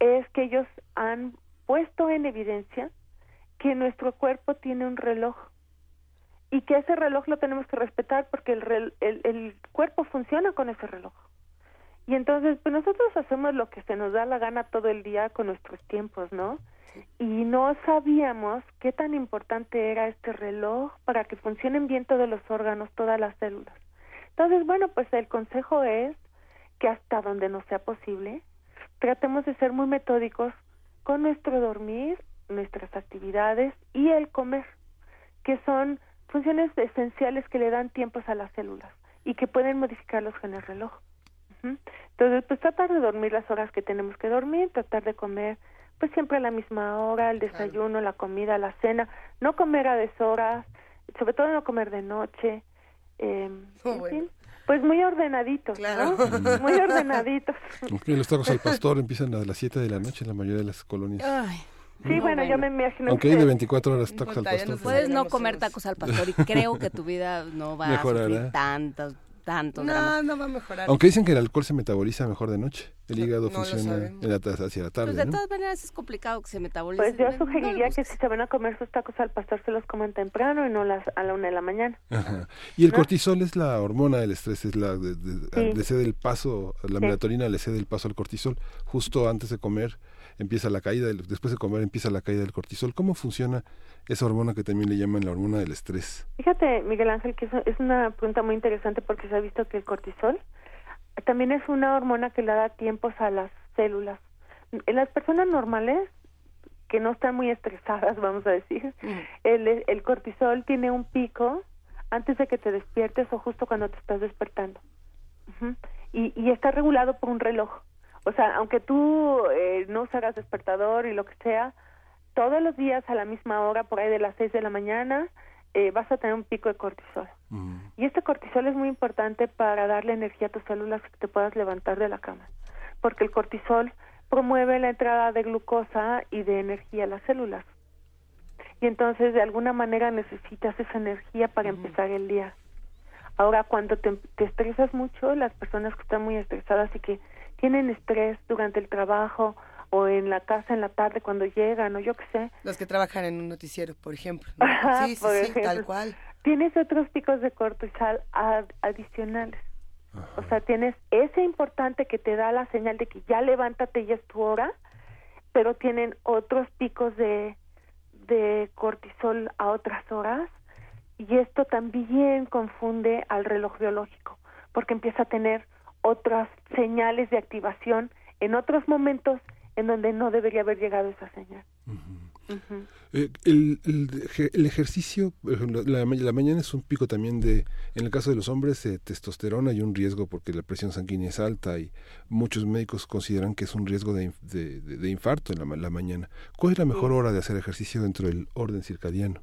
es que ellos han puesto en evidencia que nuestro cuerpo tiene un reloj y que ese reloj lo tenemos que respetar porque el, el, el cuerpo funciona con ese reloj. Y entonces, pues nosotros hacemos lo que se nos da la gana todo el día con nuestros tiempos, ¿no? y no sabíamos qué tan importante era este reloj para que funcionen bien todos los órganos, todas las células. Entonces, bueno, pues el consejo es que hasta donde nos sea posible, tratemos de ser muy metódicos con nuestro dormir, nuestras actividades y el comer, que son funciones esenciales que le dan tiempos a las células y que pueden modificar los genes reloj. Entonces, pues tratar de dormir las horas que tenemos que dormir, tratar de comer pues siempre a la misma hora, el desayuno, la comida, la cena, no comer a deshoras, sobre todo no comer de noche, eh, pues muy ordenaditos, ¿no? muy ordenaditos. los tacos al pastor empiezan a las 7 de la noche en la mayoría de las colonias. Sí, bueno, yo me imagino Aunque hay de 24 horas tacos al pastor. Puedes no comer tacos al pastor y creo que tu vida no va a sufrir tantas tanto. No, no va a mejorar. Aunque dicen que el alcohol se metaboliza mejor de noche. El hígado funciona en la, hacia la tarde. Pues de todas maneras es complicado que se metabolice. Pues yo sugeriría que si se van a comer sus tacos al pastor se los coman temprano y no las a la una de la mañana. Y el cortisol es la hormona del estrés, es la de, le cede el paso, la melatonina le cede el paso al cortisol justo antes de comer empieza la caída, después de comer empieza la caída del cortisol. ¿Cómo funciona esa hormona que también le llaman la hormona del estrés? Fíjate, Miguel Ángel, que es una pregunta muy interesante porque se ha visto que el cortisol también es una hormona que le da tiempos a las células. En las personas normales, que no están muy estresadas, vamos a decir, mm. el, el cortisol tiene un pico antes de que te despiertes o justo cuando te estás despertando. y, y está regulado por un reloj. O sea, aunque tú eh, no usaras despertador y lo que sea, todos los días a la misma hora, por ahí de las 6 de la mañana, eh, vas a tener un pico de cortisol. Mm. Y este cortisol es muy importante para darle energía a tus células que te puedas levantar de la cama, porque el cortisol promueve la entrada de glucosa y de energía a las células. Y entonces de alguna manera necesitas esa energía para empezar el día. Ahora, cuando te, te estresas mucho, las personas que están muy estresadas y que tienen estrés durante el trabajo o en la casa en la tarde cuando llegan o yo qué sé. Los que trabajan en un noticiero, por ejemplo. sí, sí, sí, tal cual. Tienes otros picos de cortisol adicionales. O sea, tienes ese importante que te da la señal de que ya levántate, ya es tu hora, pero tienen otros picos de, de cortisol a otras horas y esto también confunde al reloj biológico porque empieza a tener otras señales de activación en otros momentos en donde no debería haber llegado esa señal. Eh, el, el, ejercicio, la, la, mañana es un pico también de, en el caso de los hombres, de testosterona y un riesgo porque la presión sanguínea es alta y muchos médicos consideran que es un riesgo de, de, infarto en la, la, mañana. ¿Cuál es la mejor hora de hacer ejercicio dentro del orden circadiano?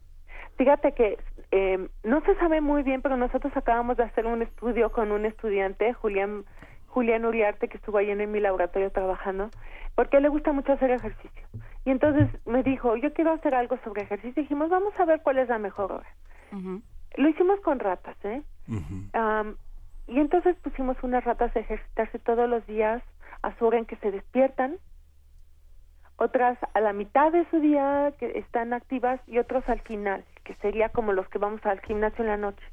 Fíjate que eh, no se sabe muy bien, pero nosotros acabamos de hacer un estudio con un estudiante, Julián, Julián Uriarte, que estuvo ahí en mi laboratorio trabajando, porque le gusta mucho hacer ejercicio. Y entonces me dijo, yo quiero hacer algo sobre ejercicio. Y dijimos, vamos a ver cuál es la mejor hora. Lo hicimos con ratas, ¿eh? y entonces pusimos unas ratas a ejercitarse todos los días a su hora en que se despiertan, otras a la mitad de su día que están activas y otros al final, que sería como los que vamos al gimnasio en la noche.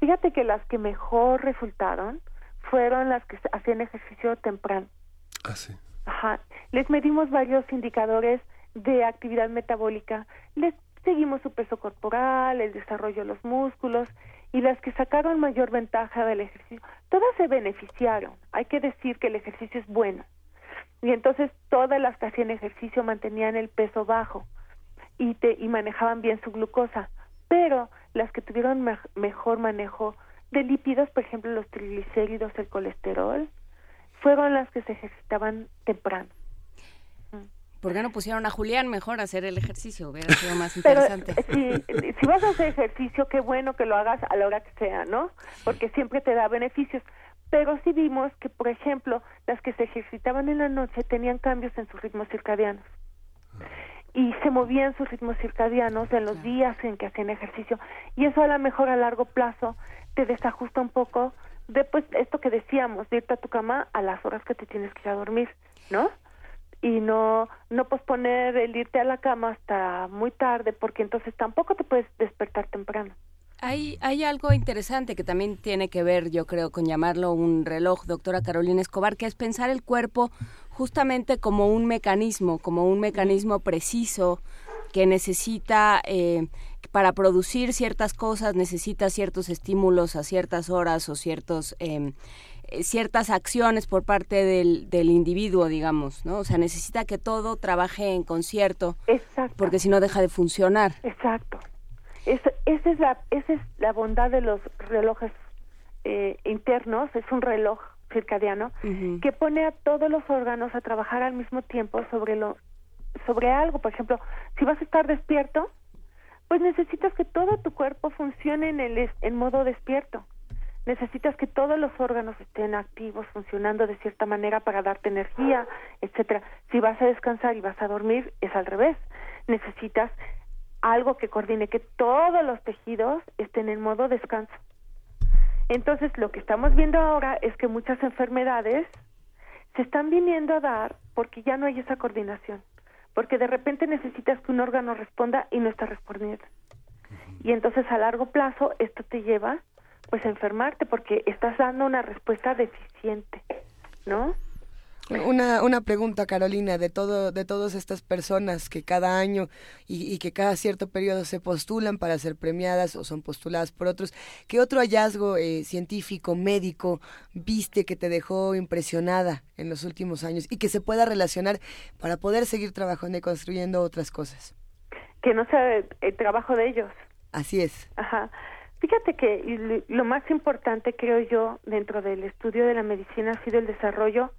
Fíjate que las que mejor resultaron fueron las que hacían ejercicio temprano. Ah, sí. Ajá. Les medimos varios indicadores de actividad metabólica, les seguimos su peso corporal, el desarrollo de los músculos y las que sacaron mayor ventaja del ejercicio, todas se beneficiaron. Hay que decir que el ejercicio es bueno Y entonces todas las que hacían ejercicio mantenían el peso bajo y, te, y manejaban bien su glucosa. Pero las que tuvieron mejor manejo de lípidos, por ejemplo los triglicéridos, el colesterol, fueron las que se ejercitaban temprano. ¿Por qué no pusieron a Julián mejor a hacer el ejercicio? Hubiera sido más interesante. si, si vas a hacer ejercicio, qué bueno que lo hagas a la hora que sea, ¿no? Porque siempre te da beneficios. Pero sí vimos que, por ejemplo, las que se ejercitaban en la noche tenían cambios en sus ritmos circadianos. Y se movían sus ritmos circadianos en los días en que hacían ejercicio. Y eso a lo mejor a largo plazo te desajusta un poco de pues, esto que decíamos, de irte a tu cama a las horas que te tienes que ir a dormir, ¿no? y no no posponer el irte a la cama hasta muy tarde porque entonces tampoco te puedes despertar temprano. Hay, hay algo interesante que también tiene que ver, yo creo, con llamarlo un reloj, doctora Carolina Escobar, que es pensar el cuerpo justamente como un mecanismo, como un mecanismo preciso que necesita, eh, para producir ciertas cosas, necesita ciertos estímulos a ciertas horas o ciertos... Eh, eh, ciertas acciones por parte del, del individuo, digamos, ¿no? O sea, necesita que todo trabaje en concierto. Exacto. Porque si no deja de funcionar. Exacto. Esa, es la, esa es la bondad de los relojes eh, internos, es un reloj circadiano que pone a todos los órganos a trabajar al mismo tiempo sobre lo sobre algo, por ejemplo, si vas a estar despierto, pues necesitas que todo tu cuerpo funcione en el en modo despierto necesitas que todos los órganos estén activos, funcionando de cierta manera para darte energía, etcétera. Si vas a descansar y vas a dormir, es al revés. Necesitas algo que coordine que todos los tejidos estén en modo descanso. Entonces, lo que estamos viendo ahora es que muchas enfermedades se están viniendo a dar porque ya no hay esa coordinación, porque de repente necesitas que un órgano responda y no está respondiendo. Y entonces a largo plazo esto te lleva pues enfermarte porque estás dando una respuesta deficiente, ¿no? Una, una pregunta, Carolina, de todo, de todas estas personas que cada año y, que cada cierto periodo se postulan para ser premiadas o son postuladas por otros, ¿qué otro hallazgo eh, científico, médico, viste que te dejó impresionada en los últimos años y que se pueda relacionar para poder seguir trabajando y construyendo otras cosas? Que no sea el trabajo de ellos. Así es. Ajá. Fíjate que lo más importante, creo yo, dentro del estudio de la medicina ha sido el desarrollo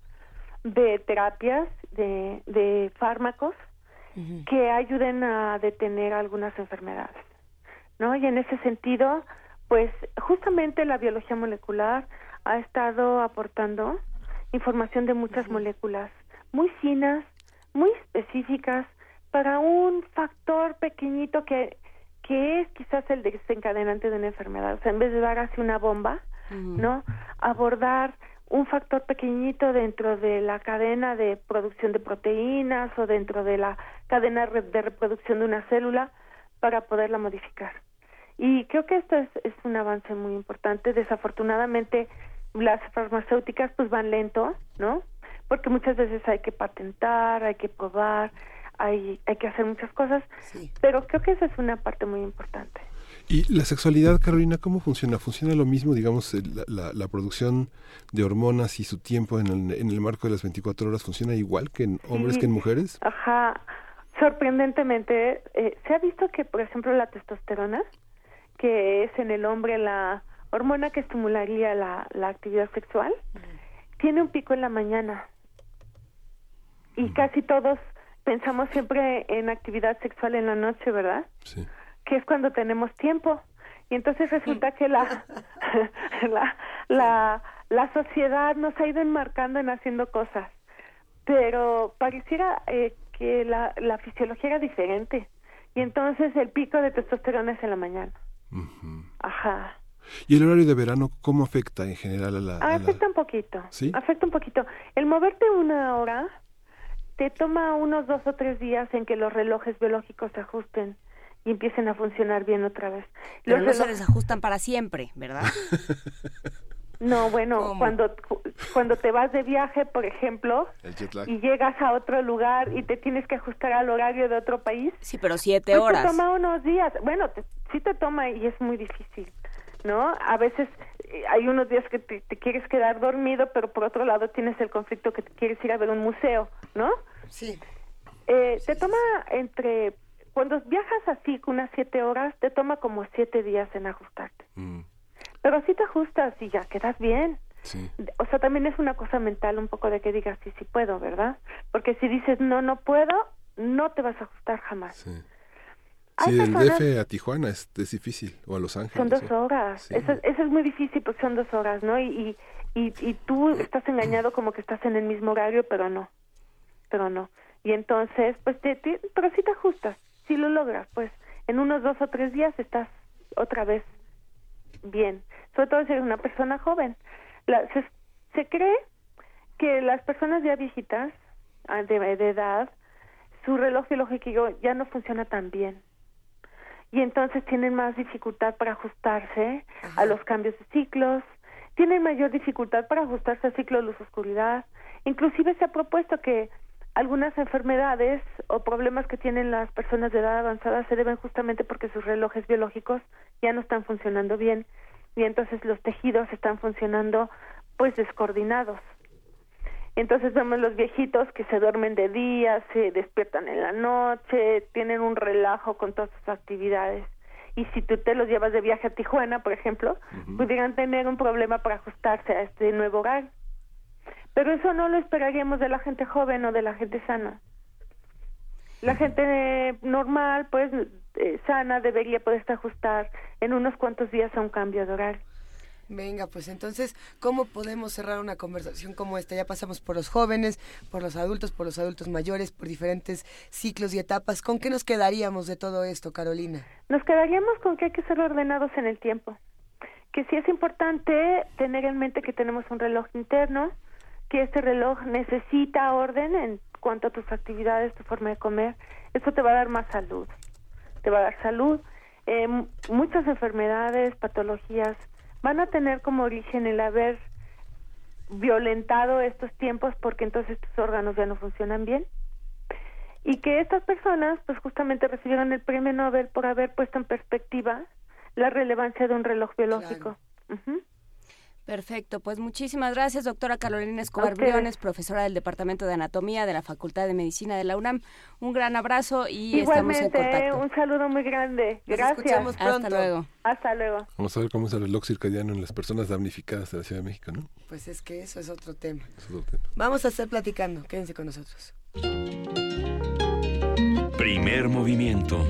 de terapias, de, de fármacos que ayuden a detener algunas enfermedades, ¿no? Y en ese sentido, pues justamente la biología molecular ha estado aportando información de muchas moléculas muy finas, muy específicas para un factor pequeñito que que es quizás el desencadenante de una enfermedad. O sea, en vez de dar así una bomba, ¿no? Abordar un factor pequeñito dentro de la cadena de producción de proteínas o dentro de la cadena de reproducción de una célula para poderla modificar. Y creo que esto es, es un avance muy importante. Desafortunadamente, las farmacéuticas pues van lento, ¿no? Porque muchas veces hay que patentar, hay que probar, hay, hay que hacer muchas cosas, pero creo que esa es una parte muy importante. ¿Y la sexualidad, Carolina, cómo funciona? ¿Funciona lo mismo, digamos, la, la, producción de hormonas y su tiempo en el, en el, marco de las 24 horas funciona igual que en hombres que en mujeres? Ajá. Sorprendentemente, eh, se ha visto que, por ejemplo, la testosterona, que es en el hombre la hormona que estimularía la, la actividad sexual, mm. tiene un pico en la mañana. Y casi todos pensamos siempre en actividad sexual en la noche, ¿verdad? Sí. Que es cuando tenemos tiempo. Y entonces resulta que la, la, la, la sociedad nos ha ido enmarcando en haciendo cosas. Pero pareciera eh, que la, la fisiología era diferente. Y entonces el pico de testosterona es en la mañana. Ajá. ¿Y el horario de verano cómo afecta en general a la...? Ah, afecta un poquito. ¿Sí? Afecta un poquito. El moverte una hora te toma unos dos o tres días en que los relojes biológicos se ajusten y empiecen a funcionar bien otra vez. Pero los no se desajustan para siempre, ¿verdad? No, bueno, cuando cuando te vas de viaje, por ejemplo, y llegas a otro lugar y te tienes que ajustar al horario de otro país. Sí, pero siete pues horas. Te toma unos días. Bueno, sí te toma y es muy difícil, ¿no? A veces hay unos días que te, quieres quedar dormido, pero por otro lado tienes el conflicto que te quieres ir a ver un museo, ¿no? Sí. Eh, te toma entre, cuando viajas así unas siete horas, te toma como siete días en ajustarte. Mm. Pero si te ajustas y ya quedas bien. Sí. O sea, también es una cosa mental un poco de que digas sí, sí puedo, ¿verdad? Porque si dices no, no puedo, no te vas a ajustar jamás. Sí. Sí, del DF a Tijuana es, difícil, o a Los Ángeles. Son dos horas. Eso, es muy difícil, pues son dos horas, ¿no? Y, y, y, tú estás engañado como que estás en el mismo horario, pero no. Pero no. Y entonces, pues, te, pero si te ajustas, si lo logras, pues, en unos dos o tres días estás otra vez bien. Sobre todo si eres una persona joven. La, se, se cree que las personas ya viejitas, ah, de, de edad, su reloj biológico ya no funciona tan bien y entonces tienen más dificultad para ajustarse a los cambios de ciclos, tienen mayor dificultad para ajustarse al ciclo de luz-oscuridad. Inclusive se ha propuesto que algunas enfermedades o problemas que tienen las personas de edad avanzada se deben justamente porque sus relojes biológicos ya no están funcionando bien y entonces los tejidos están funcionando pues descoordinados. Entonces vemos los viejitos que se duermen de día, se despiertan en la noche, tienen un relajo con todas sus actividades. Y si tú te los llevas de viaje a Tijuana, por ejemplo, pudieran tener un problema para ajustarse a este nuevo hogar. Pero eso no lo esperaríamos de la gente joven o de la gente sana. La gente normal, pues eh, sana, debería poderse ajustar en unos cuantos días a un cambio de hogar. Venga, pues entonces, ¿cómo podemos cerrar una conversación como esta? Ya pasamos por los jóvenes, por los adultos, por los adultos mayores, por diferentes ciclos y etapas. ¿Con qué nos quedaríamos de todo esto, Carolina? Nos quedaríamos con que hay que ser ordenados en el tiempo. Que sí es importante tener en mente que tenemos un reloj interno, que este reloj necesita orden en cuanto a tus actividades, tu forma de comer. Eso te va a dar más salud. Te va a dar salud. Eh, muchas enfermedades, patologías van a tener como origen el haber violentado estos tiempos porque entonces tus órganos ya no funcionan bien y que estas personas pues justamente recibieron el premio Nobel por haber puesto en perspectiva la relevancia de un reloj biológico. Perfecto, pues muchísimas gracias, doctora Carolina Escobar Briones, profesora del Departamento de Anatomía de la Facultad de Medicina de la UNAM. Un gran abrazo y estamos en contacto. un saludo muy grande. Gracias. Hasta luego. Hasta luego. Vamos a ver cómo es el reloj circadiano en las personas damnificadas de la Ciudad de México, ¿no? Pues es que eso es otro tema. Es otro tema. Vamos a estar platicando. Quédense con nosotros. Primer movimiento.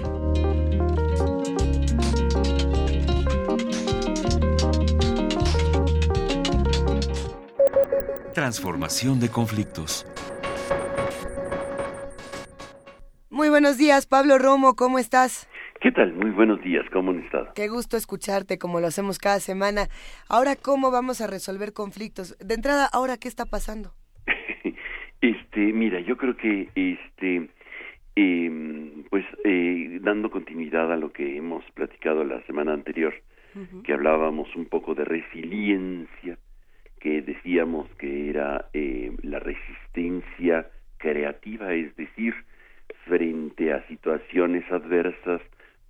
Transformación de conflictos. Muy buenos días, Pablo Romo, ¿cómo estás? ¿Qué tal? Muy buenos días, ¿cómo han estado? Qué gusto escucharte, como lo hacemos cada semana. Ahora, ¿cómo vamos a resolver conflictos? De entrada, ahora, ¿qué está pasando? este, mira, yo creo que, este, em, pues, eh, dando continuidad a lo que hemos platicado la semana anterior, que hablábamos un poco de resiliencia, que decíamos que era eh, la resistencia creativa, es decir, frente a situaciones adversas,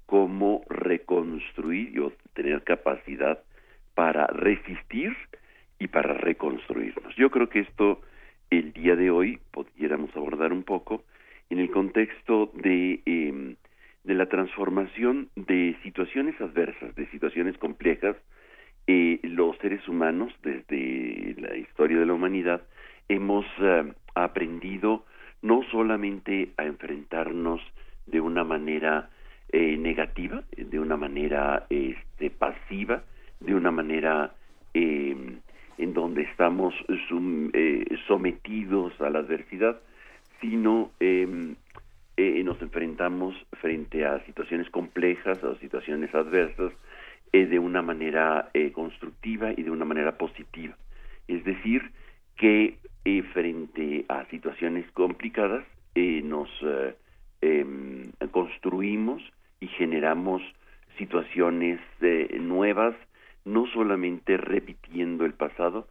cómo reconstruir o tener capacidad para resistir y para reconstruirnos. Yo creo que esto el día de hoy pudiéramos abordar un poco en el contexto de, em, de la transformación de situaciones adversas, de situaciones complejas, eh, los seres humanos, desde la historia de la humanidad, hemos eh, aprendido no solamente a enfrentarnos de una manera eh, negativa, de una manera este, pasiva, de una manera em, en donde estamos sometidos a la adversidad, sino em, nos enfrentamos frente a situaciones complejas, a situaciones adversas, eh, de una manera eh, constructiva y de una manera positiva. Es decir, que eh, frente a situaciones complicadas nos em, construimos y generamos situaciones nuevas, no solamente repitiendo el pasado,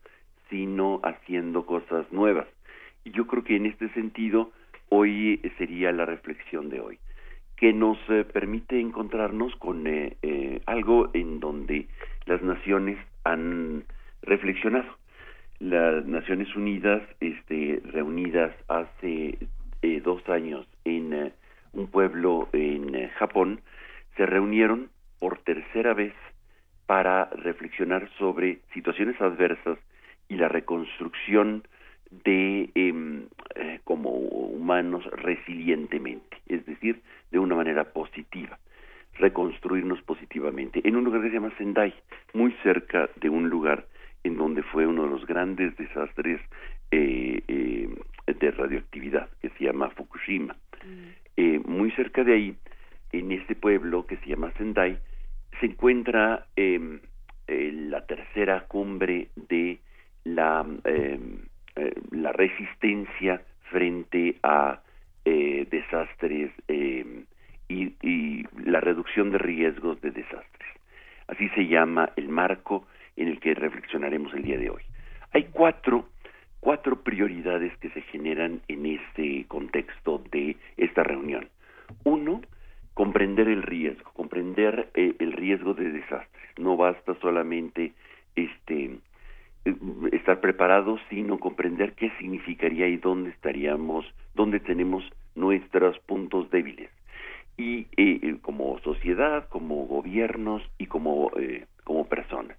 sino haciendo cosas nuevas. Y yo creo que en este sentido hoy sería la reflexión de hoy que nos eh, permite encontrarnos con eh, eh, algo en donde las naciones han reflexionado. Las Naciones Unidas, este, reunidas hace dos años en un pueblo en Japón, se reunieron por tercera vez para reflexionar sobre situaciones adversas y la reconstrucción de em, como humanos resilientemente, es decir, de una manera positiva reconstruirnos positivamente en un lugar que se llama Sendai, muy cerca de un lugar en donde fue uno de los grandes desastres eh, eh, de radioactividad que se llama Fukushima. Mm. Eh, muy cerca de ahí, en este pueblo que se llama Sendai, se encuentra em, la tercera cumbre de la, em, la resistencia frente a desastres em, y, la reducción de riesgos de desastres. Así se llama el marco en el que reflexionaremos el día de hoy. Hay cuatro, cuatro prioridades que se generan en este contexto de esta reunión. Uno, comprender el riesgo, comprender eh, el riesgo de desastres. No basta solamente este eh, estar preparados, sino comprender qué significaría y dónde estaríamos, dónde tenemos nuestros puntos débiles y eh, como sociedad, como gobiernos y como, eh, como personas.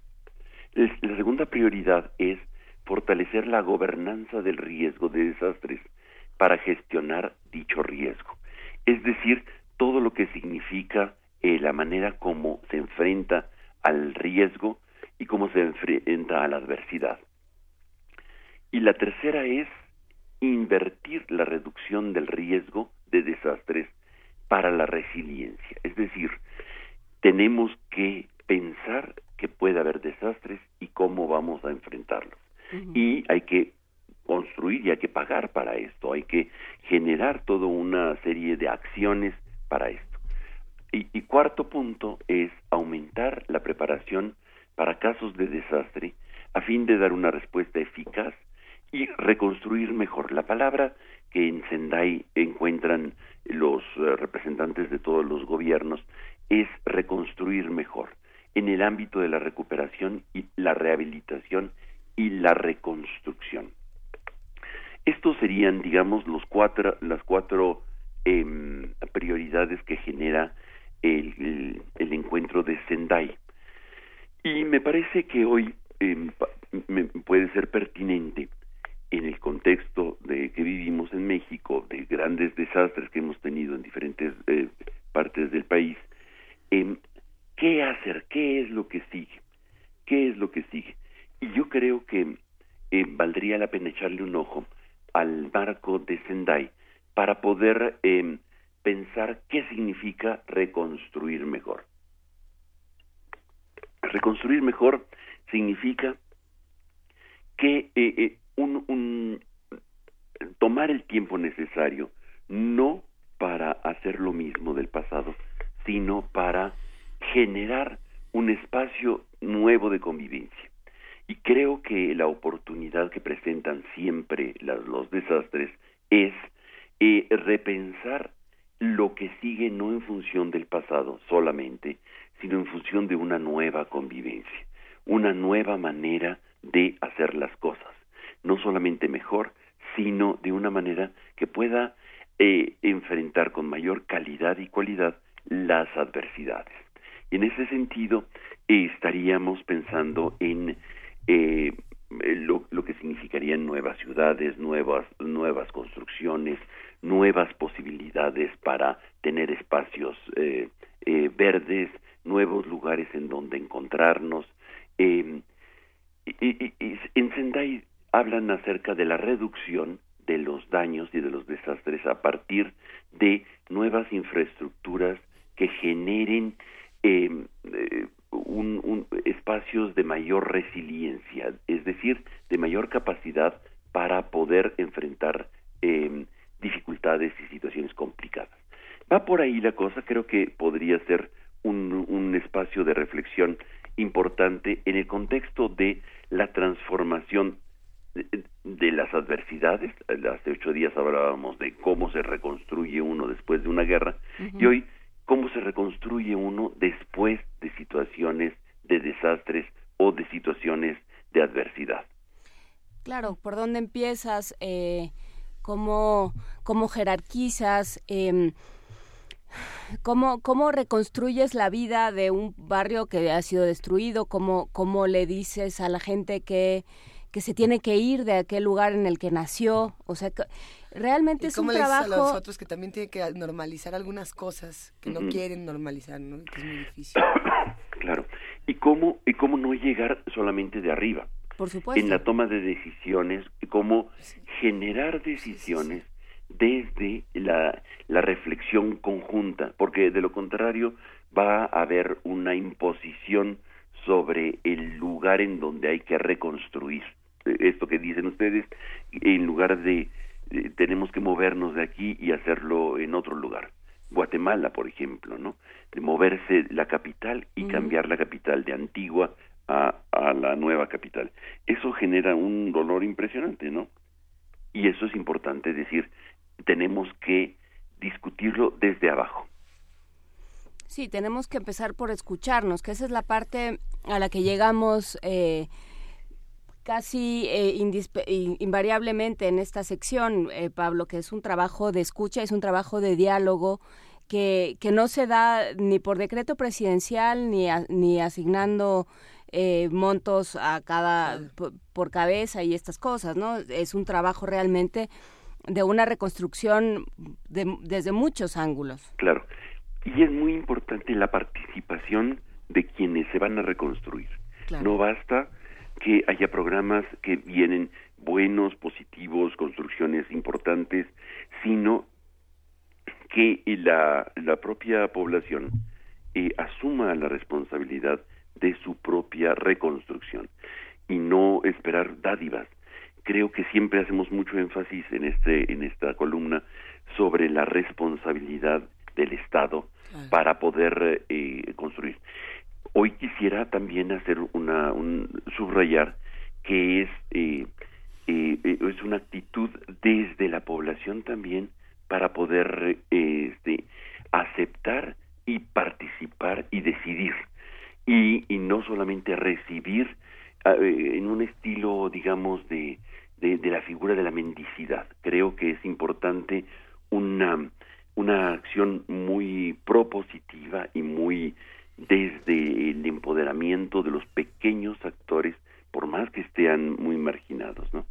La segunda prioridad es fortalecer la gobernanza del riesgo de desastres para gestionar dicho riesgo. Es decir, todo lo que significa eh, la manera como se enfrenta al riesgo y cómo se enfrenta a la adversidad. Y la tercera es invertir la reducción del riesgo de desastres para la resiliencia. Es decir, tenemos que pensar que puede haber desastres y cómo vamos a enfrentarlos. Y hay que construir y hay que pagar para esto, hay que generar toda una serie de acciones para esto. Y, y cuarto punto es aumentar la preparación para casos de desastre a fin de dar una respuesta eficaz y reconstruir mejor. La palabra que en Sendai encuentran los eh, representantes de todos los gobiernos es reconstruir mejor en el ámbito de la recuperación y la rehabilitación y la reconstrucción. Estos serían, digamos, los las cuatro em, prioridades que genera el, encuentro de Sendai. Y me parece que hoy em, puede ser pertinente en el contexto de que vivimos en México, de grandes desastres que hemos tenido en diferentes eh, partes del país, eh, ¿qué hacer? ¿Qué es lo que sigue? ¿Qué es lo que sigue? Y yo creo que eh, valdría la pena echarle un ojo al marco de Sendai para poder em, pensar qué significa reconstruir mejor. Reconstruir mejor significa que eh, eh un, tomar el tiempo necesario, no para hacer lo mismo del pasado, sino para generar un espacio nuevo de convivencia. Y creo que la oportunidad que presentan siempre los desastres es eh, repensar lo que sigue no en función del pasado solamente, sino en función de una nueva convivencia, una nueva manera de hacer las cosas no solamente mejor, sino de una manera que pueda eh, enfrentar con mayor calidad y cualidad las adversidades. Y en ese sentido, eh, estaríamos pensando en eh, lo, que significarían nuevas ciudades, nuevas, nuevas construcciones, nuevas posibilidades para tener espacios verdes, nuevos lugares en donde encontrarnos. y, y, en Sendai hablan acerca de la reducción de los daños y de los desastres a partir de nuevas infraestructuras que generen em, eh, espacios de mayor resiliencia, es decir, de mayor capacidad para poder enfrentar em, dificultades y situaciones complicadas. Va por ahí la cosa, creo que podría ser un, un espacio de reflexión importante en el contexto de la transformación de las adversidades. Hace ocho días hablábamos de cómo se reconstruye uno después de una guerra y hoy cómo se reconstruye uno después de situaciones de desastres o de situaciones de adversidad. Claro, ¿por dónde empiezas? Eh, ¿cómo, ¿Cómo jerarquizas? Eh, ¿Cómo, ¿Cómo reconstruyes la vida de un barrio que ha sido destruido? ¿Cómo, cómo le dices a la gente que, que se tiene que ir de aquel lugar en el que nació? O sea, realmente es un trabajo... a los otros que también tienen que normalizar algunas cosas que no quieren normalizar, ¿no? Que es muy difícil. claro. ¿Y cómo, ¿Y cómo no llegar solamente de arriba? Por supuesto. En la toma de decisiones, cómo generar decisiones desde la, la reflexión conjunta, porque de lo contrario va a haber una imposición sobre el lugar en donde hay que reconstruir. Esto que dicen ustedes, en lugar de tenemos que movernos de aquí y hacerlo en otro lugar. Guatemala, por ejemplo, ¿no? De moverse la capital y cambiar la capital de Antigua a, a la nueva capital. Eso genera un dolor impresionante, ¿no? Y eso es importante decir, tenemos que discutirlo desde abajo. Sí, tenemos que empezar por escucharnos, que esa es la parte a la que llegamos eh, casi eh, invariablemente en esta sección, eh, Pablo, que es un trabajo de escucha, es un trabajo de diálogo que, que no se da ni por decreto presidencial ni, ni asignando montos a cada por cabeza y estas cosas, ¿no? Es un trabajo realmente de una reconstrucción desde muchos ángulos. Claro, y es muy importante la participación de quienes se van a reconstruir. No basta que haya programas que vienen buenos, positivos, construcciones importantes, sino que la, la propia población eh, asuma la responsabilidad de su propia reconstrucción y no esperar dádivas creo que siempre hacemos mucho énfasis en este en esta columna sobre la responsabilidad del Estado para poder eh, construir. Hoy quisiera también hacer una un, subrayar que es eh, eh, es una actitud desde la población también para poder este, aceptar y participar y decidir y, y no solamente recibir en un estilo digamos de de, la figura de la mendicidad. Creo que es importante una, una acción muy propositiva y muy desde el empoderamiento de los pequeños actores, por más que estén muy marginados, ¿no?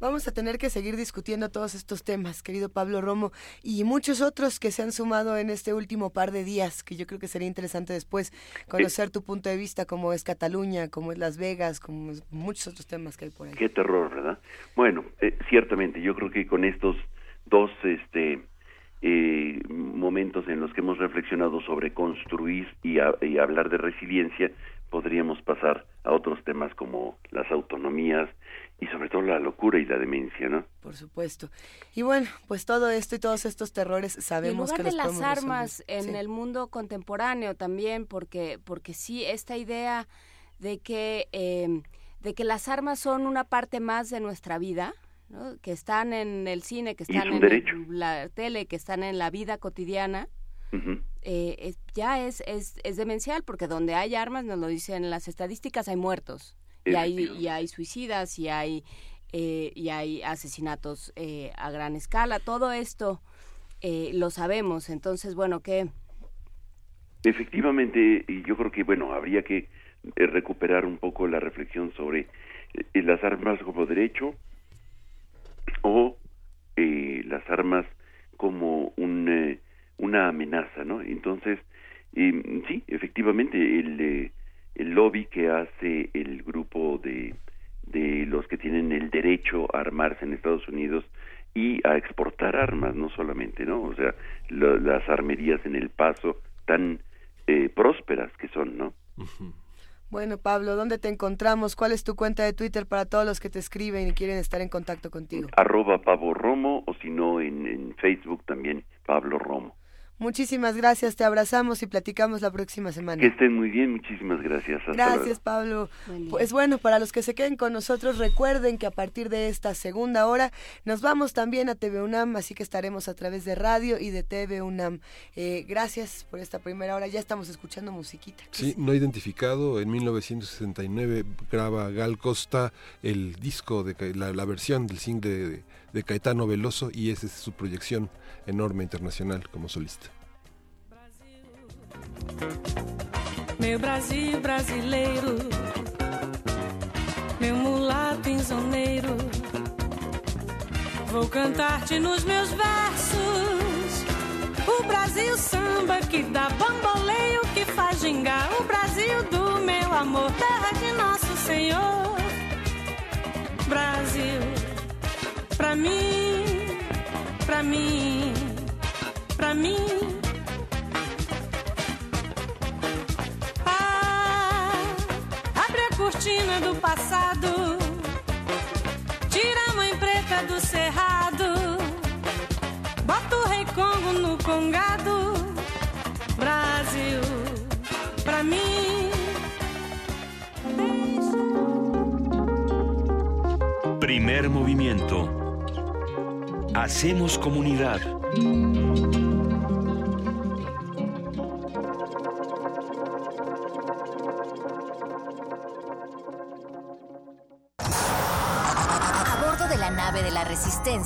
Vamos a tener que seguir discutiendo todos estos temas, querido Pablo Romo, y muchos otros que se han sumado en este último par de días, que yo creo que sería interesante después conocer tu punto de vista, como es Cataluña, como es Las Vegas, como muchos otros temas que hay por ahí. Qué terror, ¿verdad? Bueno, eh, ciertamente, yo creo que con estos dos este, eh, momentos en los que hemos reflexionado sobre construir y, y hablar de resiliencia, podríamos pasar a otros temas como las autonomías y sobre todo la locura y la demencia, ¿no? Por supuesto. Y bueno, pues todo esto y todos estos terrores sabemos que de las armas en el mundo contemporáneo también, porque porque sí esta idea de que em, de que las armas son una parte más de nuestra vida, ¿no? que están en el cine, que están en la tele, que están en la vida cotidiana eh, ya es, es, es demencial, porque donde hay armas, nos lo dicen las estadísticas, hay muertos. Y hay, y hay suicidas, y hay, eh, y hay asesinatos eh, a gran escala. Todo esto lo sabemos. Entonces, bueno, ¿qué? Efectivamente, yo creo que, bueno, habría que recuperar un poco la reflexión sobre las armas como derecho o las armas como un una amenaza, ¿no? Entonces, eh, sí, efectivamente, el, eh, el lobby que hace el grupo de, de los que tienen el derecho a armarse en Estados Unidos y a exportar armas, no solamente, ¿no? O sea, las armerías en el paso tan eh, prósperas que son, ¿no? Bueno, Pablo, ¿dónde te encontramos? ¿Cuál es tu cuenta de Twitter para todos los que te escriben y quieren estar en contacto contigo? Arroba Pablo Romo o si no en, en Facebook también Pablo Romo. Muchísimas gracias, te abrazamos y platicamos la próxima semana. Que estén muy bien, muchísimas gracias. gracias, Pablo. pues bueno, para los que se queden con nosotros, recuerden que a partir de esta segunda hora nos vamos también a TV UNAM, así que estaremos a través de radio y de TV UNAM. Eh, gracias por esta primera hora, ya estamos escuchando musiquita. Sí, no identificado, en 1969 graba Gal Costa el disco, de la, versión del single de, de Caetano Veloso y esa es su proyección enorme internacional como solista. Meu Brasil brasileiro, meu mulato insoneiro, vou cantar-te nos meus versos. O Brasil samba que dá bamboleio, que faz gingar. O Brasil do meu amor, terra de nosso Senhor. Brasil, pra mim, pra mim, pra mim cortina do passado. Tira a mãe preta do cerrado. Bota o rei Congo no congado. Brasil, pra mim. Primer movimiento. Hacemos comunidad.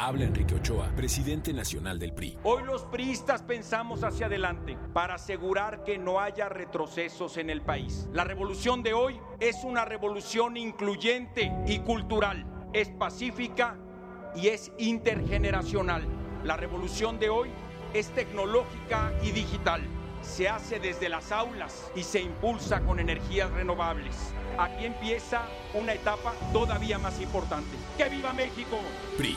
Habla Enrique Ochoa, presidente nacional del PRI. Hoy los priistas pensamos hacia adelante para asegurar que no haya retrocesos en el país. La revolución de hoy es una revolución incluyente y cultural, es pacífica y es intergeneracional. La revolución de hoy es tecnológica y digital. Se hace desde las aulas y se impulsa con energías renovables. Aquí empieza una etapa todavía más importante. ¡Que viva México! PRI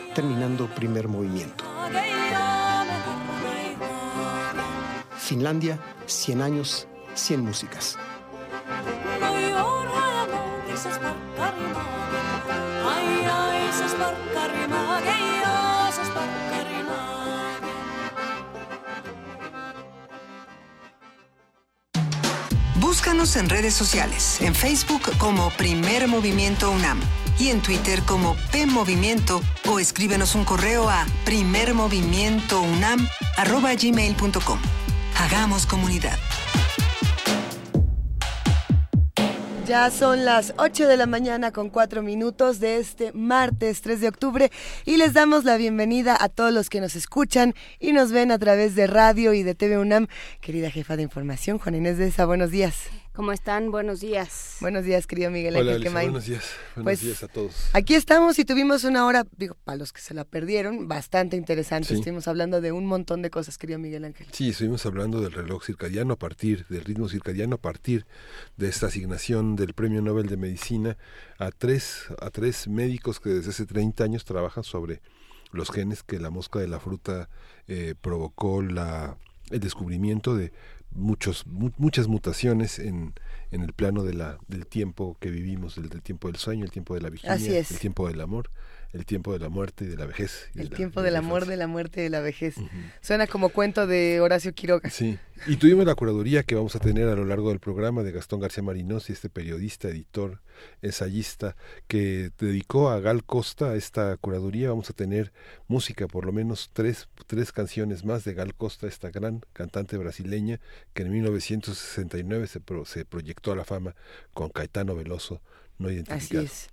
terminando primer movimiento. Finlandia, 100 años, 100 músicas. Búscanos en redes sociales, en Facebook como Primer Movimiento UNAM y en Twitter como P Movimiento o escríbenos un correo a primermovimientounam@gmail.com. Hagamos comunidad. Ya son las 8 de la mañana con 4 minutos de este martes 3 de octubre y les damos la bienvenida a todos los que nos escuchan y nos ven a través de radio y de TV UNAM. Querida jefa de información, Juan Inés de esa, buenos días. ¿Cómo están? Buenos días. Buenos días, querido Miguel Hola, Buenos días. Buenos pues, días a todos. Aquí estamos y tuvimos una hora, digo, para los que se la perdieron, bastante interesante. Estuvimos hablando de un montón de cosas, querido Miguel Ángel. Sí, estuvimos hablando del reloj circadiano a partir, del ritmo circadiano a partir de esta asignación del Premio Nobel de Medicina a tres, a tres médicos que desde hace 30 años trabajan sobre los genes que la mosca de la fruta eh, provocó la, el descubrimiento de muchos muchas mutaciones en, en el plano de la del tiempo que vivimos el del tiempo del sueño el tiempo de la vigilia el tiempo del amor el tiempo de la muerte y de la vejez. El tiempo del amor, de la muerte y de la vejez. Suena como cuento de Horacio Quiroga. Sí, y tuvimos la curaduría que vamos a tener a lo largo del programa de Gastón García Marinosi, este periodista, editor, ensayista, que dedicó a Gal Costa esta curaduría. Vamos a tener música, por lo menos tres, tres canciones más de Gal Costa, esta gran cantante brasileña que en 1969 se, se proyectó a la fama con Caetano Veloso, no identificado. Así es.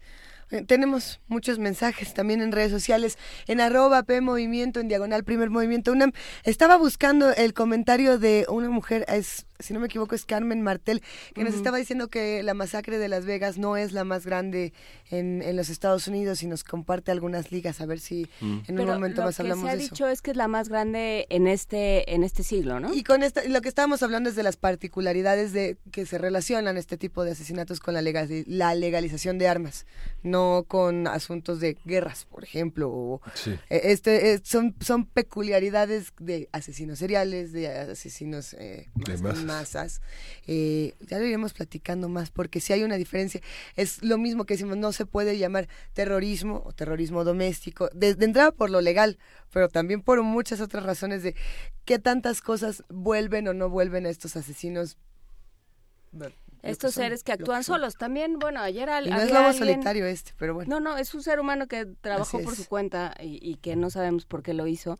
Eh, tenemos muchos mensajes también en redes sociales, en arroba P Movimiento, en diagonal Primer Movimiento UNAM. Estaba buscando el comentario de una mujer, es si no me equivoco, es Carmen Martel, que nos estaba diciendo que la masacre de Las Vegas no es la más grande en, en los Estados Unidos y nos comparte algunas ligas, a ver si mm. en un momento más hablamos de eso. Lo que se ha dicho es que es la más grande en este, en este siglo, ¿no? Y con esta, lo que estábamos hablando es de las particularidades de que se relacionan este tipo de asesinatos con la, legal, la legalización de armas, no con asuntos de guerras, por ejemplo. O, e, este, e, son, son peculiaridades de asesinos seriales, de asesinos eh, más, masas. Eh, ya lo iremos platicando más, porque si hay una diferencia. Es lo mismo que decimos, no se puede llamar terrorismo o terrorismo doméstico, de, entrada por lo legal, pero también por muchas otras razones de qué tantas cosas vuelven o no vuelven a estos asesinos estos seres que actúan solos. También, bueno, ayer al, no es lobo solitario este, pero bueno. No, no, es un ser humano que trabajó por su cuenta y, que no sabemos por qué lo hizo.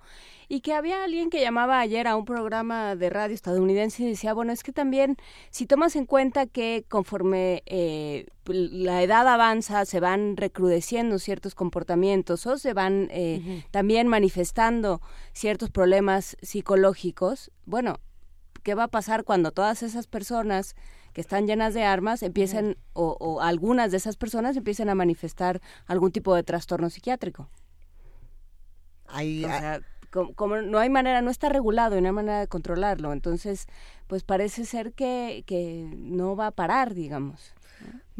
Y que había alguien que llamaba ayer a un programa de radio estadounidense y decía, bueno, es que también, si tomas en cuenta que conforme eh, la edad avanza, se van recrudeciendo ciertos comportamientos o se van eh, también manifestando ciertos problemas psicológicos, bueno, ¿qué va a pasar cuando todas esas personas que están llenas de armas empiecen, o, algunas de esas personas empiecen a manifestar algún tipo de trastorno psiquiátrico. Ahí, como, no hay manera, no está regulado y no hay manera de controlarlo, entonces, pues parece ser que, que no va a parar, digamos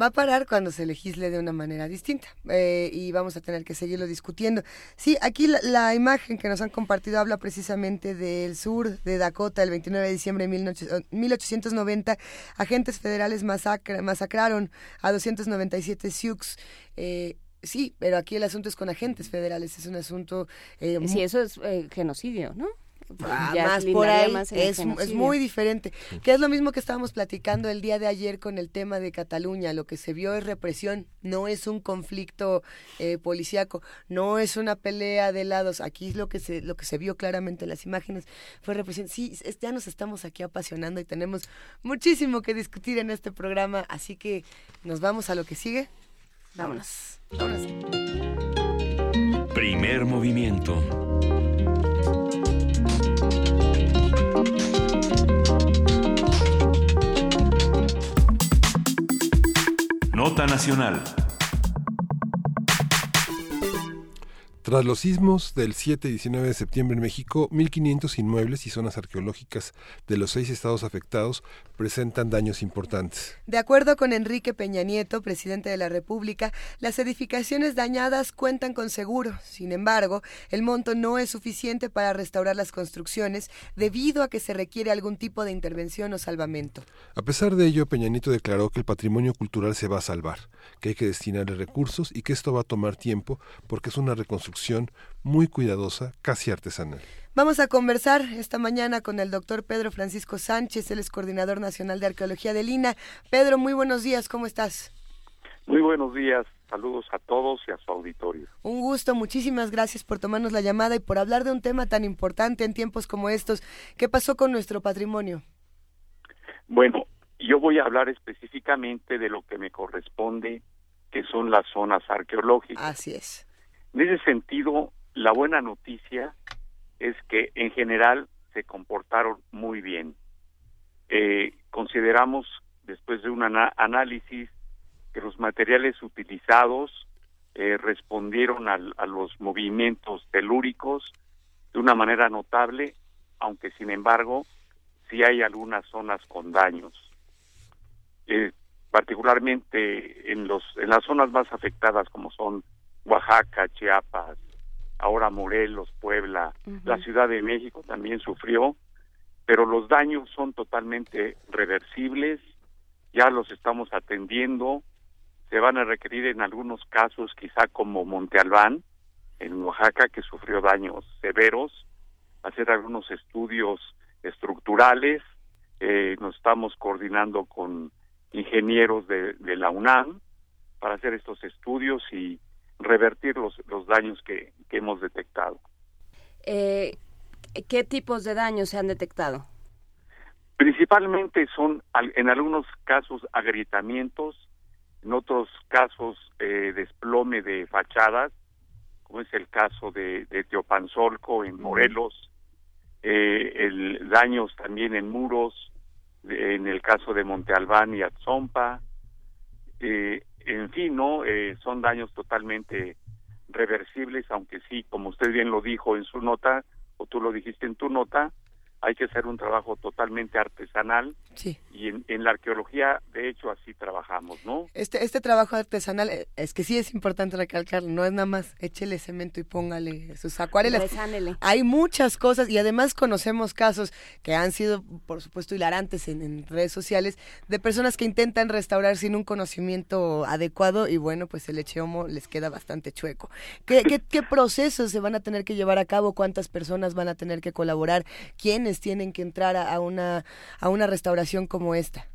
va a parar cuando se legisle de una manera distinta eh, y vamos a tener que seguirlo discutiendo. Sí, aquí la, imagen que nos han compartido habla precisamente del sur de Dakota el 29 de diciembre de 1890. Agentes federales masacraron a 297 Sioux. Eh, sí, pero aquí el asunto es con agentes federales, es un asunto... Eh, sí, eso es genocidio, ¿no? Ah, más por ahí es, es, muy diferente. Que es lo mismo que estábamos platicando el día de ayer con el tema de Cataluña. Lo que se vio es represión, no es un conflicto eh, policíaco, no es una pelea de lados. Aquí lo que se, lo que se vio claramente en las imágenes fue represión. Sí, ya nos estamos aquí apasionando y tenemos muchísimo que discutir en este programa, así que nos vamos a lo que sigue. Vámonos. Vámonos. Primer movimiento Nota Nacional. Tras los sismos del 7 y 19 de septiembre en México, 1.500 inmuebles y zonas arqueológicas de los seis estados afectados presentan daños importantes. De acuerdo con Enrique Peña Nieto, presidente de la República, las edificaciones dañadas cuentan con seguro. Sin embargo, el monto no es suficiente para restaurar las construcciones debido a que se requiere algún tipo de intervención o salvamento. A pesar de ello, Peña Nieto declaró que el patrimonio cultural se va a salvar, que hay que destinarle recursos y que esto va a tomar tiempo porque es una reconstrucción muy cuidadosa, casi artesanal. Vamos a conversar esta mañana con el doctor Pedro Francisco Sánchez, él es coordinador nacional de arqueología de Lina. Pedro, muy buenos días, ¿cómo estás? Muy buenos días, saludos a todos y a su auditorio. Un gusto, muchísimas gracias por tomarnos la llamada y por hablar de un tema tan importante en tiempos como estos. ¿Qué pasó con nuestro patrimonio? Bueno, yo voy a hablar específicamente de lo que me corresponde, que son las zonas arqueológicas. Así es. En ese sentido, la buena noticia es que en general se comportaron muy bien. Eh, consideramos, después de un análisis, que los materiales utilizados eh, respondieron a los movimientos telúricos de una manera notable, aunque sin embargo sí hay algunas zonas con daños. Eh, particularmente en los en las zonas más afectadas como son Oaxaca, Chiapas, ahora Morelos, Puebla, la Ciudad de México también sufrió, pero los daños son totalmente reversibles, ya los estamos atendiendo, se van a requerir en algunos casos quizá como Monte Albán, en Oaxaca, que sufrió daños severos, hacer algunos estudios estructurales, eh, nos estamos coordinando con ingenieros de, la UNAM para hacer estos estudios y revertir los, los daños que, hemos detectado. Eh, ¿Qué tipos de daños se han detectado? Principalmente son en algunos casos agrietamientos, en otros casos eh, desplome de fachadas, como es el caso de, de Teopanzolco en Morelos, eh, el daños también en muros, en el caso de Monte Albán y Atzompa, eh, en fin, no eh, son daños totalmente reversibles, aunque sí, como usted bien lo dijo en su nota, o tú lo dijiste en tu nota, hay que hacer un trabajo totalmente artesanal sí. y en, la arqueología de hecho así trabajamos no este este trabajo artesanal eh, es que sí es importante recalcar no es nada más échele cemento y póngale sus acuarelas. Hay muchas cosas y además conocemos casos que han sido por supuesto hilarantes en, redes sociales de personas que intentan restaurar sin un conocimiento adecuado y bueno pues el echeomo les queda bastante chueco. ¿Qué, qué, qué procesos se van a tener que llevar a cabo cuántas personas van a tener que colaborar quién tienen que entrar a, una, a una restauración como esta?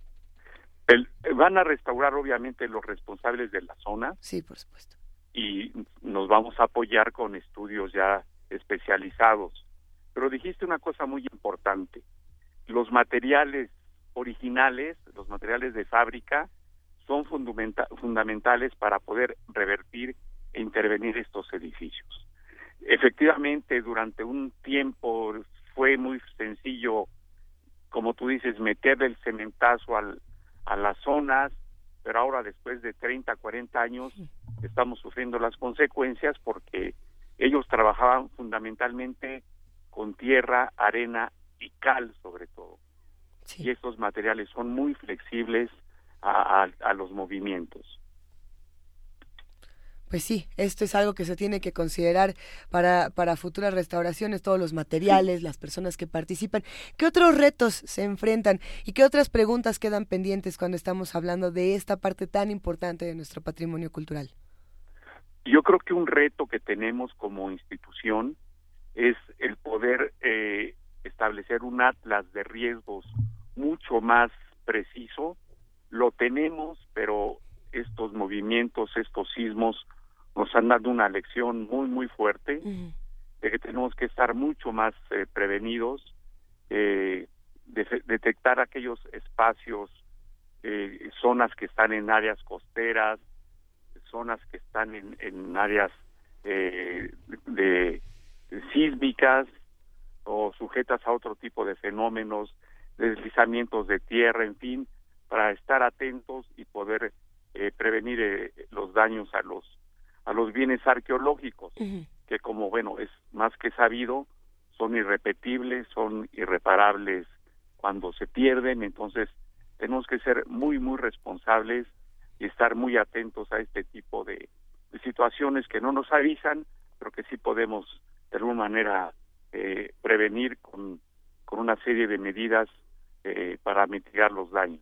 Van a restaurar obviamente los responsables de la zona. Sí, por supuesto. Y nos vamos a apoyar con estudios ya especializados. Pero dijiste una cosa muy importante. Los materiales originales, los materiales de fábrica, son fundamentales para poder revertir e intervenir estos edificios. Efectivamente, durante un tiempo fue muy sencillo, como tú dices, meterle el cementazo al, a las zonas, pero ahora después de 30, 40 años estamos sufriendo las consecuencias porque ellos trabajaban fundamentalmente con tierra, arena y cal sobre todo. Y estos materiales son muy flexibles a los movimientos. Pues sí, esto es algo que se tiene que considerar para, para futuras restauraciones, todos los materiales, las personas que participan. ¿Qué otros retos se enfrentan y qué otras preguntas quedan pendientes cuando estamos hablando de esta parte tan importante de nuestro patrimonio cultural? Yo creo que un reto que tenemos como institución es el poder eh, establecer un atlas de riesgos mucho más preciso. Lo tenemos, pero estos movimientos, estos sismos nos han dado una lección muy, muy fuerte de que tenemos que estar mucho más eh, prevenidos, eh, de, detectar aquellos espacios, eh, zonas que están en áreas costeras, zonas que están en, en áreas de, de sísmicas o sujetas a otro tipo de fenómenos, deslizamientos de tierra, en fin, para estar atentos y poder prevenir los daños a los a los bienes arqueológicos, que como bueno, es más que sabido, son irrepetibles, son irreparables cuando se pierden, entonces tenemos que ser muy, muy responsables y estar muy atentos a este tipo de, situaciones que no nos avisan, pero que sí podemos de alguna manera eh, prevenir con, con una serie de medidas eh, para mitigar los daños.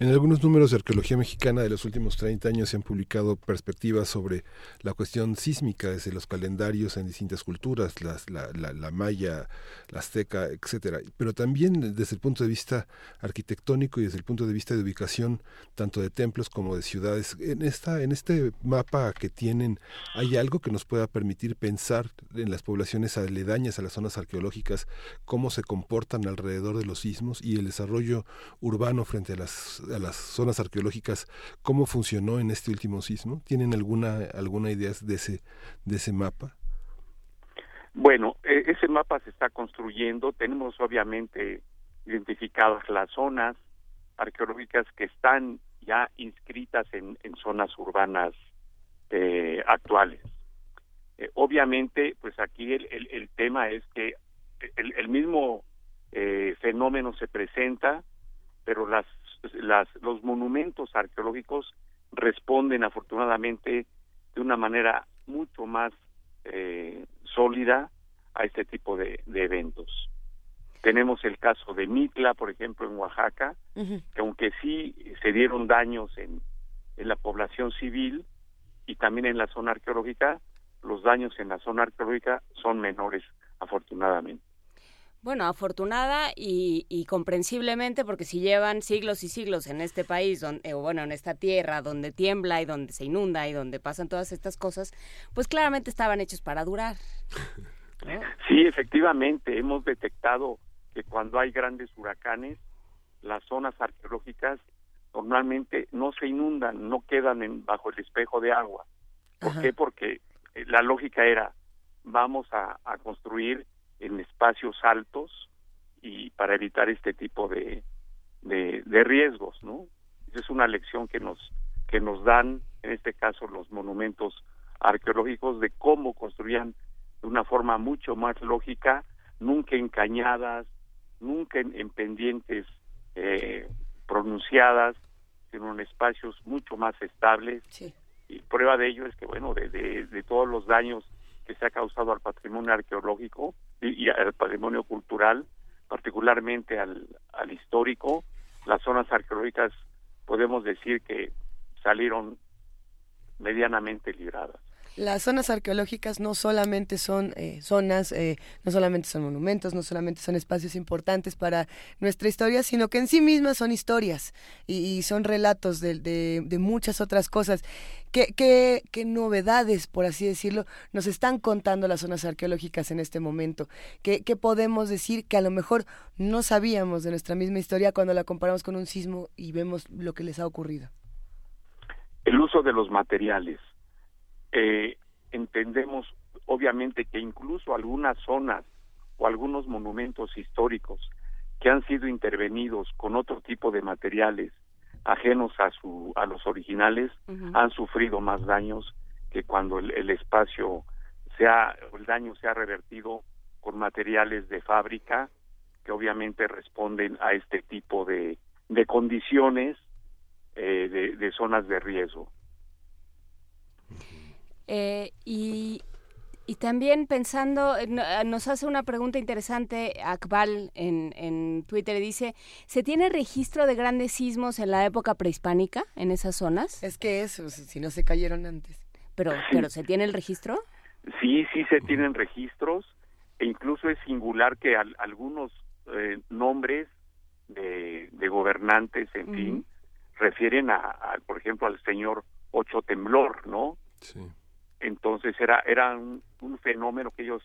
En algunos números de arqueología mexicana de los últimos 30 años se han publicado perspectivas sobre la cuestión sísmica desde los calendarios en distintas culturas, la, la, la, maya, la azteca, etcétera, pero también desde el punto de vista arquitectónico y desde el punto de vista de ubicación tanto de templos como de ciudades. En esta en este mapa que tienen hay algo que nos pueda permitir pensar en las poblaciones aledañas a las zonas arqueológicas cómo se comportan alrededor de los sismos y el desarrollo urbano frente a las a las zonas arqueológicas, cómo funcionó en este último sismo? ¿Tienen alguna, alguna idea de ese, de ese mapa? Bueno, e, ese mapa se está construyendo. Tenemos obviamente identificadas las zonas arqueológicas que están ya inscritas en, en zonas urbanas eh, actuales. Eh, obviamente, pues aquí el, el, tema es que el, mismo eh, fenómeno se presenta, pero las las, los monumentos arqueológicos responden afortunadamente de una manera mucho más eh, sólida a este tipo de, eventos. Tenemos el caso de Mitla, por ejemplo, en Oaxaca, que aunque sí se dieron daños en, en la población civil y también en la zona arqueológica, los daños en la zona arqueológica son menores, afortunadamente. Bueno, afortunada y, comprensiblemente porque si llevan siglos y siglos en este país, donde, o bueno, en esta tierra donde tiembla y donde se inunda y donde pasan todas estas cosas, pues claramente estaban hechos para durar. Sí, efectivamente, hemos detectado que cuando hay grandes huracanes, las zonas arqueológicas normalmente no se inundan, no quedan en, bajo el espejo de agua. ¿Por qué? Porque eh, la lógica era, vamos a construir en espacios altos y para evitar este tipo de, de, riesgos, ¿no? Esa es una lección que nos que nos dan, en este caso, los monumentos arqueológicos de cómo construían de una forma mucho más lógica, nunca encañadas, nunca en, pendientes eh, pronunciadas, sino en espacios mucho más estables. Y prueba de ello es que, bueno, de, de todos los daños que se ha causado al patrimonio arqueológico, y, al patrimonio cultural, particularmente al, al histórico. Las zonas arqueológicas podemos decir que salieron medianamente libradas. Las zonas arqueológicas no solamente son eh, zonas, eh, no solamente son monumentos, no solamente son espacios importantes para nuestra historia, sino que en sí mismas son historias y, son relatos de, de, muchas otras cosas. ¿Qué, ¿Qué, qué, novedades, por así decirlo, nos están contando las zonas arqueológicas en este momento? ¿Qué, ¿Qué podemos decir que a lo mejor no sabíamos de nuestra misma historia cuando la comparamos con un sismo y vemos lo que les ha ocurrido? El uso de los materiales eh, entendemos obviamente que incluso algunas zonas o algunos monumentos históricos que han sido intervenidos con otro tipo de materiales ajenos a su a los originales han sufrido más daños que cuando el, espacio sea el daño se ha revertido con materiales de fábrica que obviamente responden a este tipo de, de condiciones eh, de, de zonas de riesgo. Eh, y, y también pensando, eh, eh, nos hace una pregunta interesante Akbal en, en Twitter, dice, ¿se tiene registro de grandes sismos en la época prehispánica en esas zonas? Es que eso, si no se cayeron antes. Pero, pero ¿se tiene el registro? Sí, sí se tienen registros e incluso es singular que algunos nombres de, de, gobernantes, en fin, refieren a, por ejemplo, al señor Ocho Temblor, ¿no? Sí. Entonces era, era un, fenómeno que ellos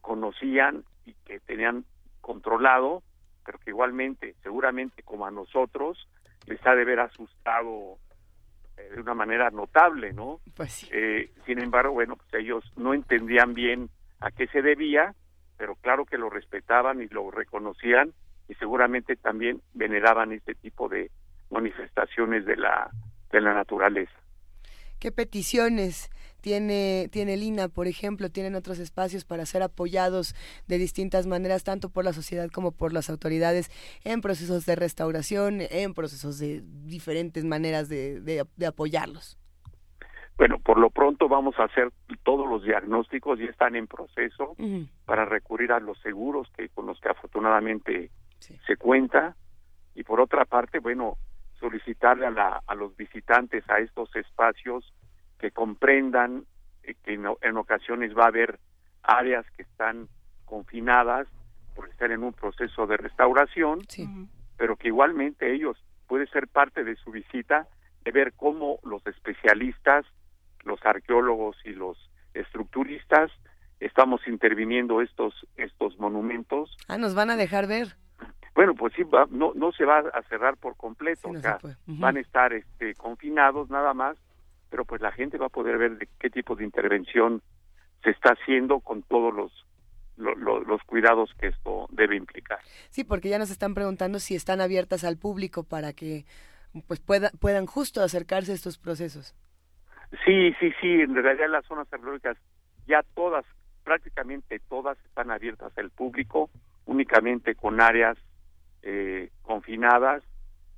conocían y que tenían controlado, pero que igualmente, seguramente como a nosotros, les ha de haber asustado eh, de una manera notable, ¿no? Pues eh, sin embargo, bueno, pues ellos no entendían bien a qué se debía, pero claro que lo respetaban y lo reconocían y seguramente también veneraban este tipo de manifestaciones de la de la naturaleza. ¿Qué peticiones tiene, tiene Lina, por ejemplo, tienen otros espacios para ser apoyados de distintas maneras, tanto por la sociedad como por las autoridades, en procesos de restauración, en procesos de diferentes maneras de, de, apoyarlos. Bueno, por lo pronto vamos a hacer todos los diagnósticos, y están en proceso para recurrir a los seguros que con los que afortunadamente se cuenta. Y por otra parte, bueno, solicitarle a, la, a los visitantes a estos espacios que comprendan eh, que en, ocasiones va a haber áreas que están confinadas por estar en un proceso de restauración, pero que igualmente ellos puede ser parte de su visita de ver cómo los especialistas, los arqueólogos y los estructuristas estamos interviniendo estos estos monumentos. Ah, nos van a dejar ver. Bueno, pues sí, no no se va a cerrar por completo, o sea, van a estar este confinados nada más, pero pues la gente va a poder ver de qué tipo de intervención se está haciendo con todos los los cuidados que esto debe implicar. Sí, porque ya nos están preguntando si están abiertas al público para que pues pueda, puedan justo acercarse a estos procesos. Sí, sí, sí, en realidad las zonas arqueológicas ya todas, prácticamente todas están abiertas al público, únicamente con áreas eh, confinadas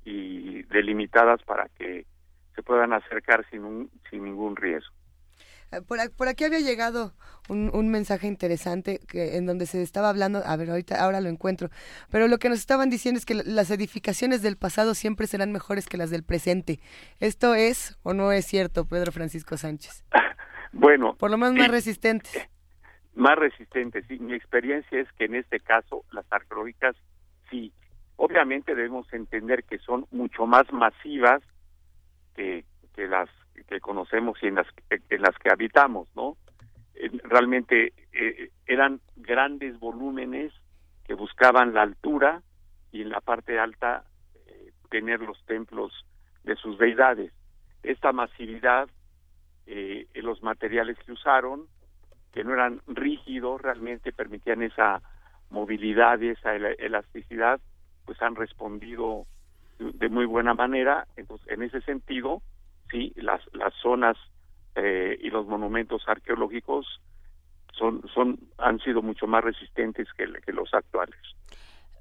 y delimitadas para que se puedan acercar sin, un, sin ningún riesgo. Eh, por, por aquí había llegado un, un, mensaje interesante que, en donde se estaba hablando, a ver, ahorita ahora lo encuentro, pero lo que nos estaban diciendo es que las edificaciones del pasado siempre serán mejores que las del presente. ¿Esto es o no es cierto, Pedro Francisco Sánchez? bueno. Por lo menos más resistentes. Más resistentes, sí. Mi experiencia es que en este caso las arqueológicas sí. Obviamente debemos entender que son mucho más masivas que, que las que conocemos y en las, en las que habitamos, ¿no? Realmente eh, eran grandes volúmenes que buscaban la altura y en la parte alta eh, tener los templos de sus deidades. Esta masividad eh, los materiales que usaron, que no eran rígidos, realmente permitían esa movilidad y esa elasticidad, pues han respondido de muy buena manera. Entonces, en ese sentido, sí, las, las zonas eh, y los monumentos arqueológicos son, son, han sido mucho más resistentes que, los actuales.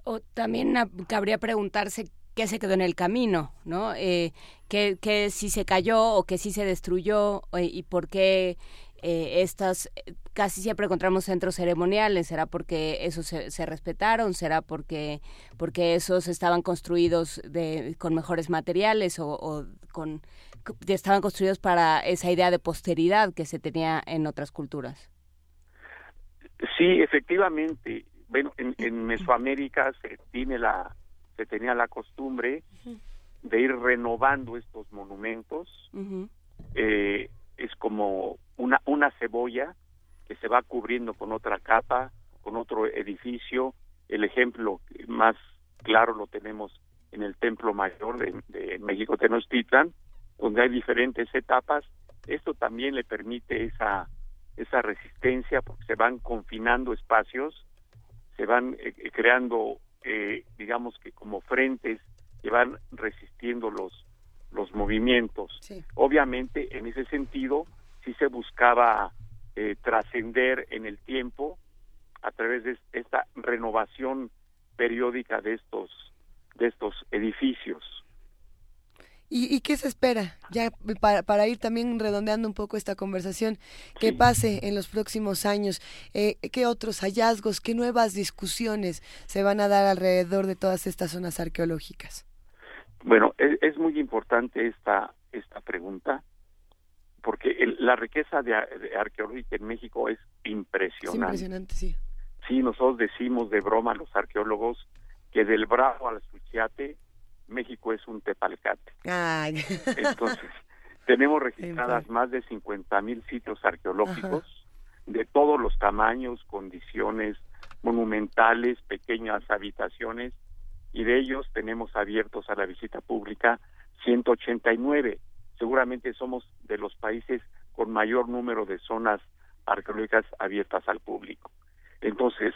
O también cabría preguntarse qué se quedó en el camino, ¿no? Eh, que si se cayó o que si se destruyó eh, y por qué eh, estas casi siempre encontramos centros ceremoniales será porque esos se, respetaron será porque porque esos estaban construidos de, con mejores materiales o, o con estaban construidos para esa idea de posteridad que se tenía en otras culturas. Sí, efectivamente. Bueno, en, Mesoamérica se tiene la se tenía la costumbre de ir renovando estos monumentos. eh, es como una una cebolla que se va cubriendo con otra capa, con otro edificio. El ejemplo más claro lo tenemos en el Templo Mayor de, de México Tenochtitlan, donde hay diferentes etapas. Esto también le permite esa, esa resistencia porque se van confinando espacios, se van eh, eh, creando, eh, digamos que como frentes que van resistiendo los, los movimientos. Obviamente, en ese sentido, sí se buscaba trascender en el tiempo a través de esta renovación periódica de estos de estos edificios. ¿Y, qué se espera? Ya para, para, ir también redondeando un poco esta conversación, ¿qué pase en los próximos años? Eh, ¿Qué otros hallazgos, qué nuevas discusiones se van a dar alrededor de todas estas zonas arqueológicas? Bueno, es, muy importante esta, esta pregunta, porque la riqueza de, arqueológica en México es impresionante. impresionante, sí. Sí, nosotros decimos de broma los arqueólogos que del Bravo al Suchiate México es un tepalcate. Entonces, tenemos registradas más de 50 mil sitios arqueológicos de todos los tamaños, condiciones monumentales, pequeñas habitaciones, y de ellos tenemos abiertos a la visita pública 189. Seguramente somos de los países con mayor número de zonas arqueológicas abiertas al público. Entonces,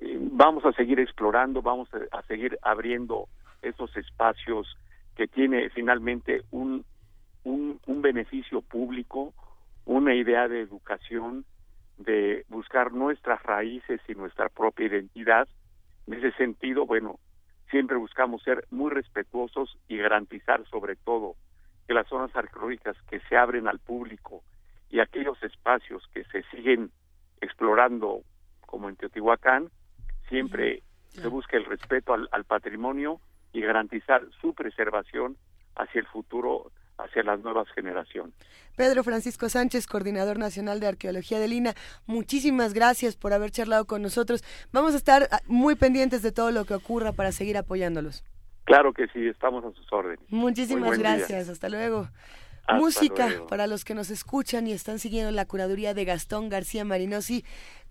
eh, vamos a seguir explorando, vamos a seguir abriendo esos espacios que tiene finalmente un, un, un beneficio público, una idea de educación, de buscar nuestras raíces y nuestra propia identidad. En ese sentido, bueno, siempre buscamos ser muy respetuosos y garantizar sobre todo que las zonas arqueológicas que se abren al público y aquellos espacios que se siguen explorando como en Teotihuacán, siempre se busque el respeto al, al patrimonio y garantizar su preservación hacia el futuro, hacia las nuevas generaciones. Pedro Francisco Sánchez, coordinador nacional de arqueología de Lina, muchísimas gracias por haber charlado con nosotros. Vamos a estar ah, muy pendientes de todo lo que ocurra para seguir apoyándolos. Claro que sí, estamos a sus órdenes. Muchísimas gracias, hasta luego. Música para los que nos escuchan y están siguiendo la curaduría de Gastón García Marinosi.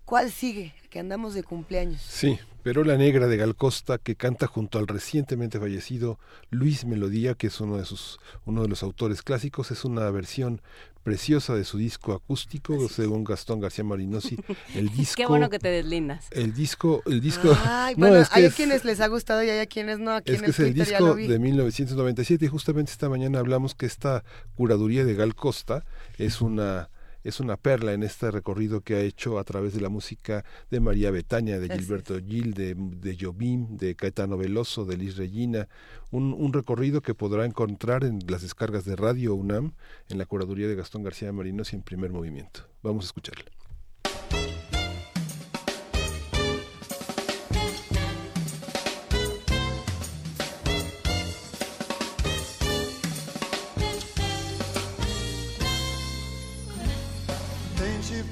¿Cuál sigue? Que andamos de cumpleaños. Sí, pero la Negra de Gal Costa, que canta junto al recientemente fallecido Luis Melodía, que es uno de sus uno de los autores clásicos, es una versión preciosa de su disco acústico, según Gastón García Marinosi. El disco. Qué bueno que te deslindas. El disco, el disco. Ay, bueno, hay a quienes les ha gustado y hay a quienes no. A quienes es que es el disco de 1997 y justamente esta mañana hablamos que esta curaduría de Gal Costa es una es una perla en este recorrido que ha hecho a través de la música de María Betania, de Gilberto Gil, de, de Jobim, de Caetano Veloso, de Liz Regina, un, un, recorrido que podrá encontrar en las descargas de Radio UNAM, en la curaduría de Gastón García Marinos y en primer movimiento. Vamos a escucharle.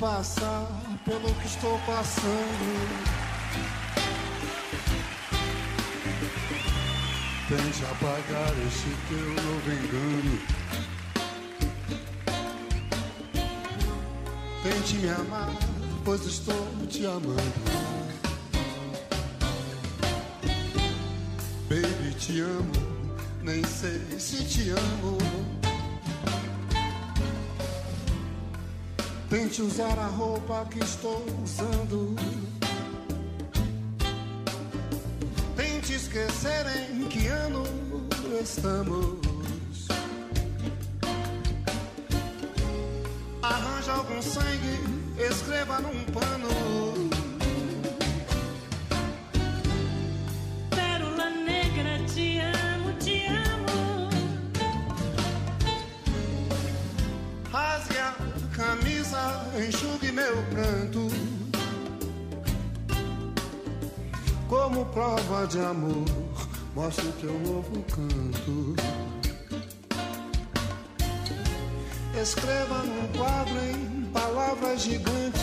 Passar pelo que estou passando. Tente apagar este teu novo engano. Tente me amar, pois estou te amando. Baby, te amo, nem sei se te amo. Tente usar a roupa que estou usando. Tente esquecer em que ano estamos. Arranja algum sangue, escreva num pano. Enxugue meu pranto. Como prova de amor, mostre teu novo canto. Escreva num quadro em palavras gigantes.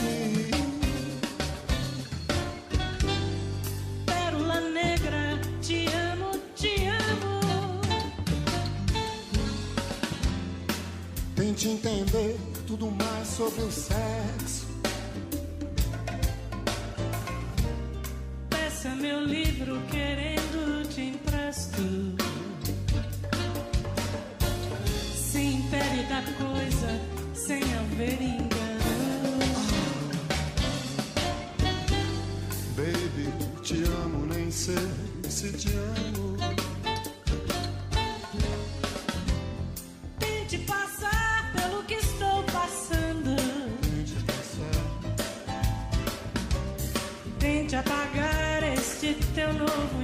Pérola negra, te amo, te amo. Tente entender tudo mais sobre o sexo. Peça meu livro querendo te empresto. Sem impede da coisa, sem haver engano. Baby, te amo, nem sei se te amo. Apagar este teu novo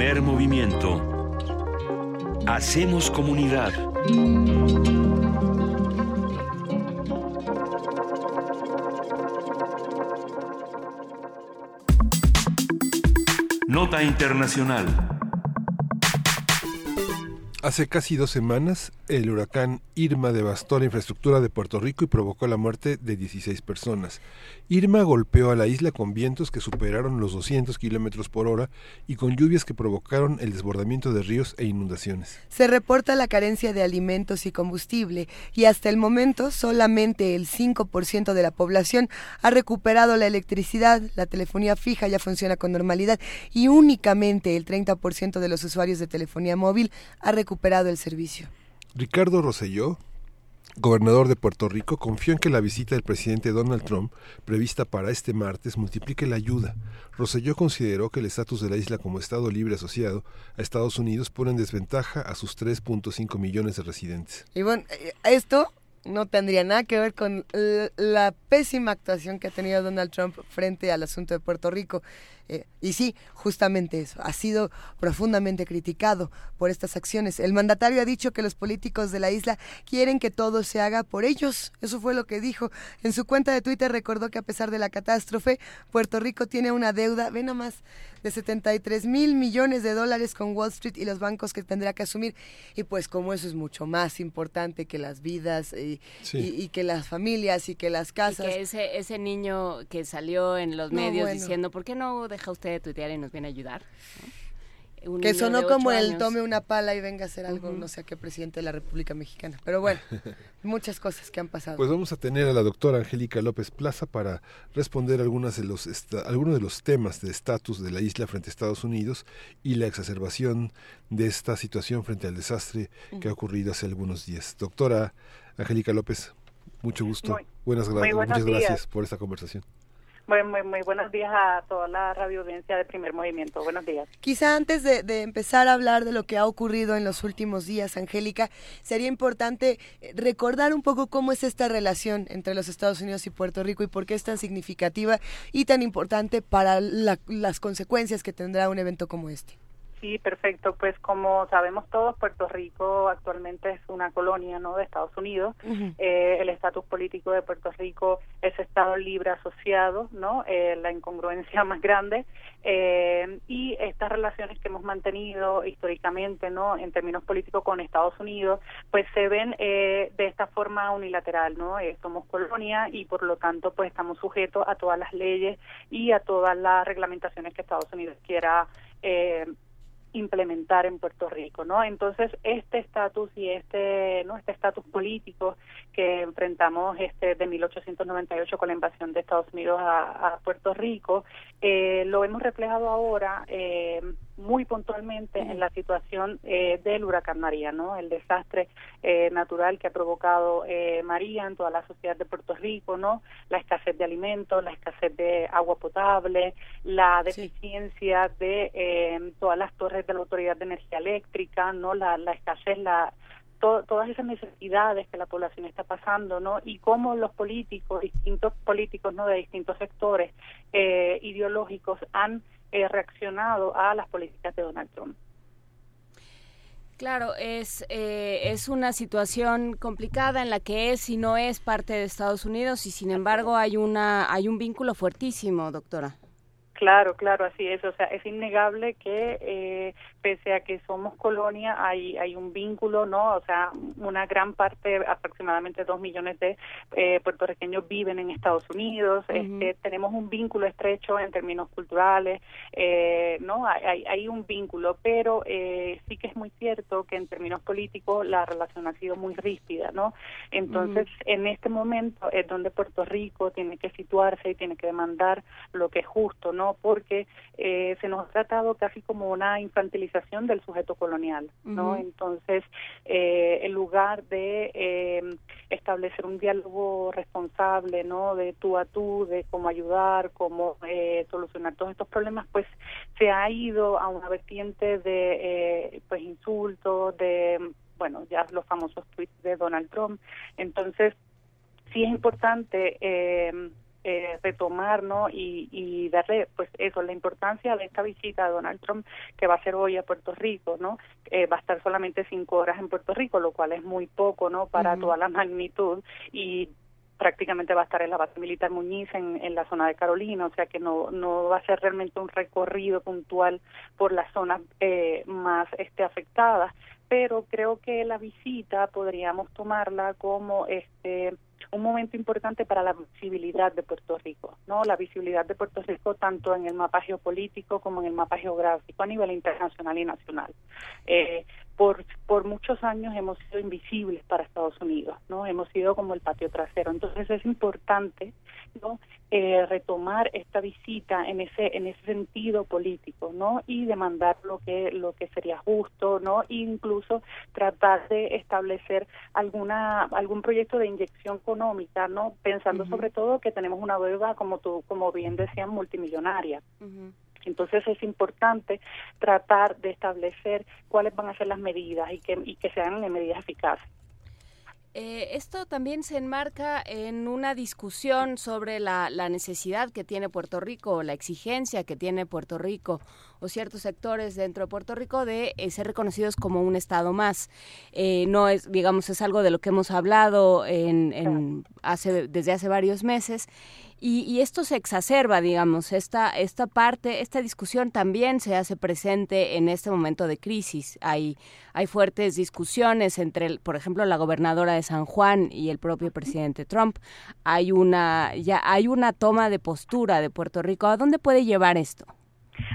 Primer movimiento. Hacemos comunidad. Nota Internacional. Hace casi dos semanas, el huracán Irma devastó la infraestructura de Puerto Rico y provocó la muerte de 16 personas. Irma golpeó a la isla con vientos que superaron los 200 kilómetros por hora y con lluvias que provocaron el desbordamiento de ríos e inundaciones. Se reporta la carencia de alimentos y combustible y hasta el momento solamente el 5% de la población ha recuperado la electricidad, la telefonía fija ya funciona con normalidad y únicamente el 30% de los usuarios de telefonía móvil ha recuperado el servicio. Ricardo Rosselló, gobernador de Puerto Rico, confió en que la visita del presidente Donald Trump, prevista para este martes, multiplique la ayuda. Rosselló consideró que el estatus de la isla como Estado libre asociado a Estados Unidos pone en desventaja a sus 3.5 millones de residentes. Y bueno, eh, esto no tendría nada que ver con la pésima actuación que ha tenido Donald Trump frente al asunto de Puerto Rico. Eh, y sí, justamente eso, ha sido profundamente criticado por estas acciones. El mandatario ha dicho que los políticos de la isla quieren que todo se haga por ellos. Eso fue lo que dijo. En su cuenta de Twitter recordó que a pesar de la catástrofe, Puerto Rico tiene una deuda, ve nomás, de 73 mil millones de dólares con Wall Street y los bancos que tendrá que asumir. Y pues como eso es mucho más importante que las vidas y, Sí. y- y que las familias y que las casas. Y que ese, ese niño que salió en los No, medios bueno. diciendo, ¿por qué no deja usted de tuitear y nos viene a ayudar? ¿no? Un que sonó como ocho el años. tome una pala y venga a hacer algo, no sé a qué presidente de la República Mexicana. Pero bueno, muchas cosas que han pasado. Pues vamos a tener a la doctora Angélica López Plaza para responder algunas de los esta- algunos de los temas de estatus de la isla frente a Estados Unidos y la exacerbación de esta situación frente al desastre que ha ocurrido hace algunos días. Doctora Angélica López, mucho gusto. Muy- Buenas gra- muy buenos muchas gracias días. por esta conversación. Muy, muy, muy buenos días a toda la radio audiencia de Primer Movimiento. Buenos días. Quizá antes de, de empezar a hablar de lo que ha ocurrido en los últimos días, Angélica, sería importante eh, recordar un poco cómo es esta relación entre los Estados Unidos y Puerto Rico y por qué es tan significativa y tan importante para la- las consecuencias que tendrá un evento como este. Sí, perfecto. Pues como sabemos todos, Puerto Rico actualmente es una colonia ¿no? de Estados Unidos. Eh, el estatus político de Puerto Rico es Estado libre asociado, ¿no? Eh, la incongruencia más grande. Eh, y estas relaciones que hemos mantenido históricamente, ¿no? En términos políticos con Estados Unidos, pues se ven eh, de esta forma unilateral, ¿no? Eh, somos colonia y por lo tanto, pues estamos sujetos a todas las leyes y a todas las reglamentaciones que Estados Unidos quiera eh, implementar en Puerto Rico, ¿no? Entonces este estatus y este no este estatus político que enfrentamos este de 1898 con la invasión de Estados Unidos a, Puerto Rico eh, lo hemos reflejado ahora eh, muy puntualmente en la situación eh, del huracán María, ¿no? El desastre eh, natural que ha provocado eh, María en toda la sociedad de Puerto Rico, ¿no? La escasez de alimentos, la escasez de agua potable, la deficiencia de todas las torres de la Autoridad de Energía Eléctrica, ¿no? La, la escasez, la todas esas necesidades que la población está pasando, ¿no? Y cómo los políticos, distintos políticos, ¿no? De distintos sectores eh, ideológicos han eh, reaccionado a las políticas de Donald Trump. Claro, es, eh, es una situación complicada en la que es y no es parte de Estados Unidos y sin embargo hay una hay un vínculo fuertísimo, doctora. Claro, claro, así es. O sea, es innegable que eh, pese a que somos colonia, hay, hay un vínculo, ¿no? O sea, una gran parte, aproximadamente dos millones de eh, puertorriqueños viven en Estados Unidos. este, tenemos un vínculo estrecho en términos culturales, eh, ¿no? Hay, hay un vínculo, pero eh, sí que es muy cierto que en términos políticos la relación ha sido muy rígida, ¿no? Entonces, en este momento es donde Puerto Rico tiene que situarse y tiene que demandar lo que es justo, ¿no? Porque eh, se nos ha tratado casi como una infantilización del sujeto colonial, ¿no? Entonces, eh, en lugar de eh, establecer un diálogo responsable, ¿no? De tú a tú, de cómo ayudar, cómo eh, solucionar todos estos problemas, pues se ha ido a una vertiente de, pues, insultos, de, bueno, ya los famosos tweets de Donald Trump. Entonces, sí es importante eh, eh, retomar ¿no? Y, y, darle pues eso la importancia de esta visita de Donald Trump que va a ser hoy a Puerto Rico no eh, va a estar solamente cinco horas en Puerto Rico lo cual es muy poco no para toda la magnitud y prácticamente va a estar en la base militar Muñiz en, en, la zona de Carolina, o sea que no, no va a ser realmente un recorrido puntual por las zonas eh, más este, afectadas, pero creo que la visita podríamos tomarla como este un momento importante para la visibilidad de Puerto Rico, ¿no? La visibilidad de Puerto Rico tanto en el mapa geopolítico como en el mapa geográfico a nivel internacional y nacional. Eh, por, por muchos años hemos sido invisibles para Estados Unidos, ¿no? Hemos sido como el patio trasero. Entonces es importante, ¿no? Eh, retomar esta visita en ese en ese sentido político, ¿no? Y demandar lo que lo que sería justo, ¿no? E incluso tratar de establecer alguna algún proyecto de inyección económica, ¿no? Pensando sobre todo que tenemos una deuda como tú como bien decían multimillonaria. Entonces es importante tratar de establecer cuáles van a ser las medidas y que, y que sean medidas eficaces. Eh, esto también se enmarca en una discusión sobre la, la, necesidad que tiene Puerto Rico, la exigencia que tiene Puerto Rico o ciertos sectores dentro de Puerto Rico de eh, ser reconocidos como un estado más. Eh, no es, digamos, es algo de lo que hemos hablado en, en hace, desde hace varios meses y, esto se exacerba, digamos, esta, esta parte, esta discusión también se hace presente en este momento de crisis. Hay, hay fuertes discusiones entre, por ejemplo, la gobernadora de San Juan y el propio presidente Trump. Hay una, ya hay una toma de postura de Puerto Rico. ¿A dónde puede llevar esto?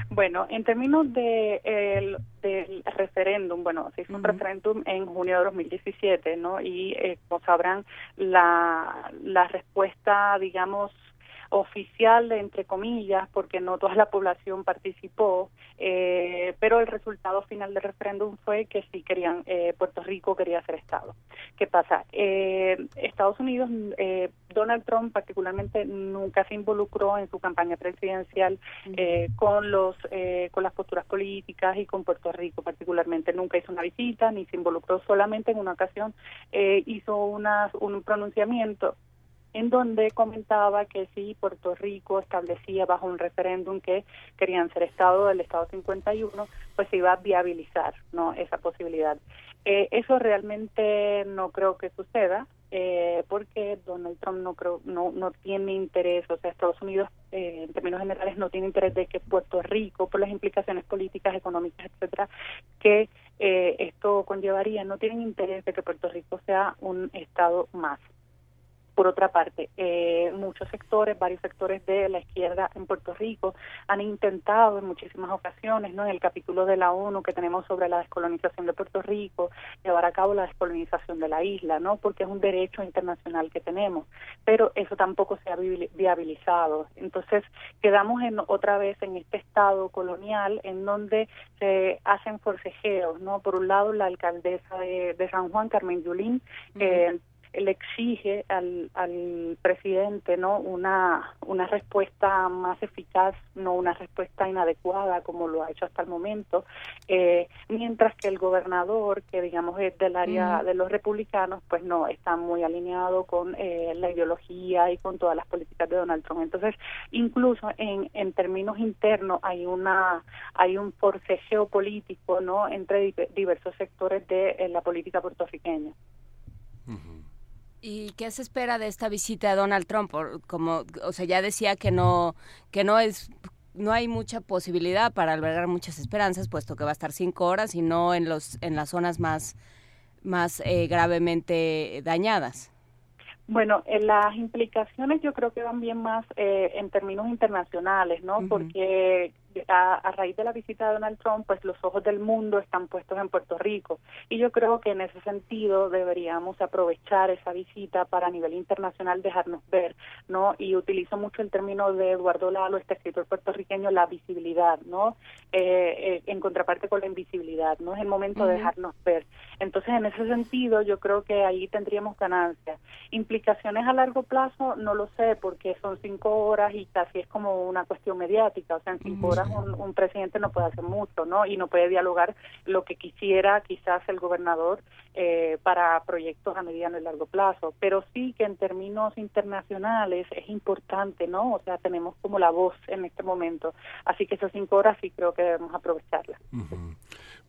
Bueno, en términos de el, del referéndum, bueno, se hizo un referéndum en junio de 2017, ¿no? Y eh, como sabrán, la, la respuesta, digamos, oficial, entre comillas, porque no toda la población participó, eh, pero el resultado final del referéndum fue que sí querían, eh, Puerto Rico quería ser Estado. ¿Qué pasa? Eh, Estados Unidos, eh, Donald Trump particularmente nunca se involucró en su campaña presidencial eh, con los eh, con las posturas políticas y con Puerto Rico particularmente. Nunca hizo una visita ni se involucró solamente en una ocasión eh, hizo una, un pronunciamiento en donde comentaba que si Puerto Rico establecía bajo un referéndum que querían ser Estado del Estado 51, pues se iba a viabilizar no esa posibilidad. Eh, eso realmente no creo que suceda, eh, porque Donald Trump no creo no no tiene interés, o sea, Estados Unidos eh, en términos generales no tiene interés de que Puerto Rico, por las implicaciones políticas, económicas, etcétera, que esto conllevaría, no tienen interés de que Puerto Rico sea un estado más. Por otra parte, eh, muchos sectores, varios sectores de la izquierda en Puerto Rico han intentado en muchísimas ocasiones, ¿no? En el capítulo de la ONU que tenemos sobre la descolonización de Puerto Rico, llevar a cabo la descolonización de la isla, ¿no? Porque es un derecho internacional que tenemos, pero eso tampoco se ha viabilizado. Entonces, quedamos en otra vez en este estado colonial en donde se hacen forcejeos, ¿no? Por un lado, la alcaldesa de, San Juan, Carmen Yulín, eh, le exige al, al presidente no una una respuesta más eficaz no una respuesta inadecuada como lo ha hecho hasta el momento eh, mientras que el gobernador que digamos es del área de los republicanos pues no está muy alineado con eh, la ideología y con todas las políticas de Donald Trump. Entonces incluso en, en términos internos hay una hay un forcejeo político no entre diversos sectores de eh, la política puertorriqueña ¿Y qué se espera de esta visita de Donald Trump? Como, o sea, ya decía que no, que no es, no hay mucha posibilidad para albergar muchas esperanzas, puesto que va a estar cinco horas y no en los, en las zonas más, más eh, gravemente dañadas. Bueno, eh, las implicaciones yo creo que van bien más eh, en términos internacionales, ¿no? Porque a, raíz de la visita de Donald Trump, pues los ojos del mundo están puestos en Puerto Rico. Y yo creo que en ese sentido deberíamos aprovechar esa visita para a nivel internacional dejarnos ver, ¿no? Y utilizo mucho el término de Eduardo Lalo, este escritor puertorriqueño, la visibilidad, ¿no? Eh, eh, en contraparte con la invisibilidad, ¿no? Es el momento de dejarnos ver. Entonces, en ese sentido, yo creo que ahí tendríamos ganancias. Implicaciones a largo plazo, no lo sé, porque son cinco horas y casi es como una cuestión mediática, o sea, en cinco horas un, presidente no puede hacer mucho, ¿no? Y no puede dialogar lo que quisiera quizás el gobernador eh, para proyectos a mediano y largo plazo. Pero sí que en términos internacionales es importante, ¿no? O sea, tenemos como la voz en este momento. Así que esas cinco horas sí creo que debemos aprovecharlas.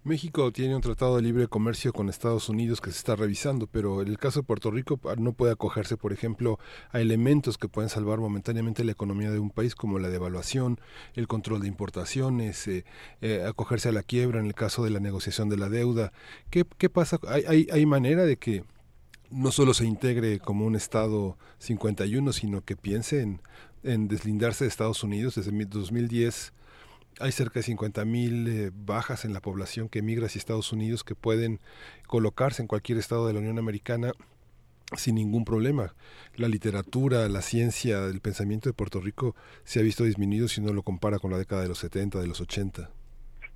México tiene un tratado de libre comercio con Estados Unidos que se está revisando, pero en el caso de Puerto Rico ah, no puede acogerse, por ejemplo, a elementos que pueden salvar momentáneamente la economía de un país, como la devaluación, el control de importaciones, eh, eh, acogerse a la quiebra en el caso de la negociación de la deuda. ¿Qué, qué pasa? ¿Hay, hay, hay manera de que no solo se integre como un Estado 51, sino que piense en, en deslindarse de Estados Unidos desde 2010 hay cerca de 50.000 mil eh, bajas en la población que emigra hacia Estados Unidos que pueden colocarse en cualquier estado de la Unión Americana sin ningún problema. La literatura, la ciencia, el pensamiento de Puerto Rico se ha visto disminuido si uno lo compara con la década de los 70, de los 80.